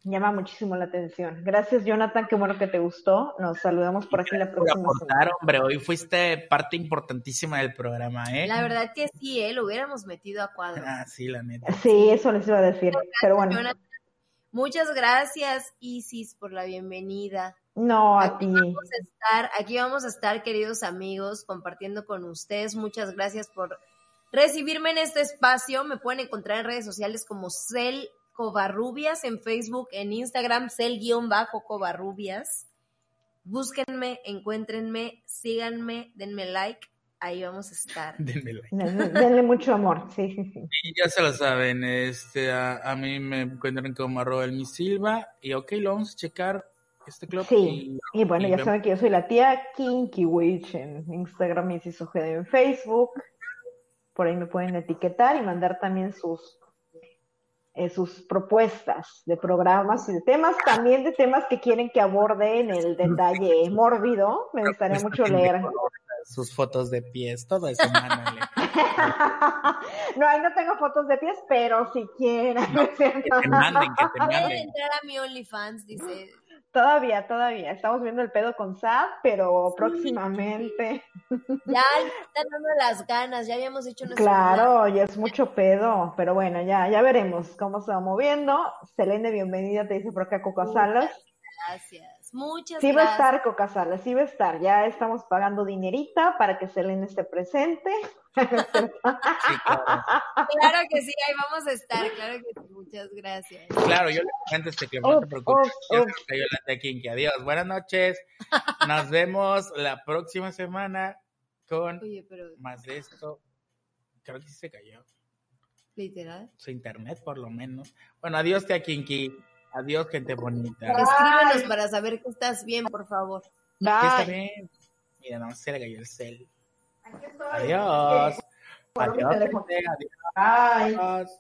llama muchísimo la atención. Gracias, Jonathan, qué bueno que te gustó. Nos saludamos por aquí la por próxima aportar, semana. hombre. Hoy fuiste parte importantísima del programa, ¿eh? La verdad que sí, ¿eh? Lo hubiéramos metido a cuadro. Ah, sí, la neta. Sí, eso les iba a decir. Pero bueno, Jonathan, Muchas gracias, Isis, por la bienvenida. no a Aquí ti. vamos a estar, aquí vamos a estar, queridos amigos, compartiendo con ustedes. Muchas gracias por recibirme en este espacio. Me pueden encontrar en redes sociales como Cel Covarrubias en Facebook, en Instagram, Cel-Covarrubias. Búsquenme, encuéntrenme, síganme, denme like. Ahí vamos a estar. Denme like. Denle denle mucho amor. Sí, sí, sí. Y ya se lo saben, este, a, a mí me encuentran como arroba el mi Silva. Y ok, lo vamos a checar este club. Sí. Y bueno, y ya vemos- saben que yo soy la tía Kinky Witch en Instagram y Isis Ojeda en Facebook. Por ahí me pueden etiquetar y mandar también sus eh, sus propuestas de programas y de temas, también de temas que quieren que aborde en el detalle mórbido. Me gustaría mucho leer. Sus fotos de pies, todo eso, mándale. no, ahí no tengo fotos de pies, pero si quieren. ¿no? Que te manden, que te Pueden manden. entrar a mi OnlyFans, dice. Todavía, todavía. Estamos viendo el pedo con Sad, pero próximamente. Ya están dando las ganas, ya habíamos nuestro Claro, ya es mucho pedo, pero bueno, ya, ya veremos cómo se va moviendo. Selene, bienvenida, te dice por acá Coca Salas. Gracias. Muchas Sí va a gracias. estar Coca Salas, sí va a estar. Ya estamos pagando dinerita para que Selene esté presente. Sí, claro. Claro que sí, ahí vamos a estar, claro que sí, muchas gracias. Claro, yo le comento este club, no te preocupes. se cayó la tía Kinky. Adiós, buenas noches. Nos vemos la próxima semana con Oye, pero más de esto. Creo que sí se cayó. literal. Su internet, por lo menos. Bueno, adiós, tía Kinky. Adiós, gente bonita. Escríbenos para saber que estás bien, por favor. Sí, está Bye. bien. Mira, no se le cayó el cel. Aquí estoy. Adiós. Adiós. Bye. Adiós.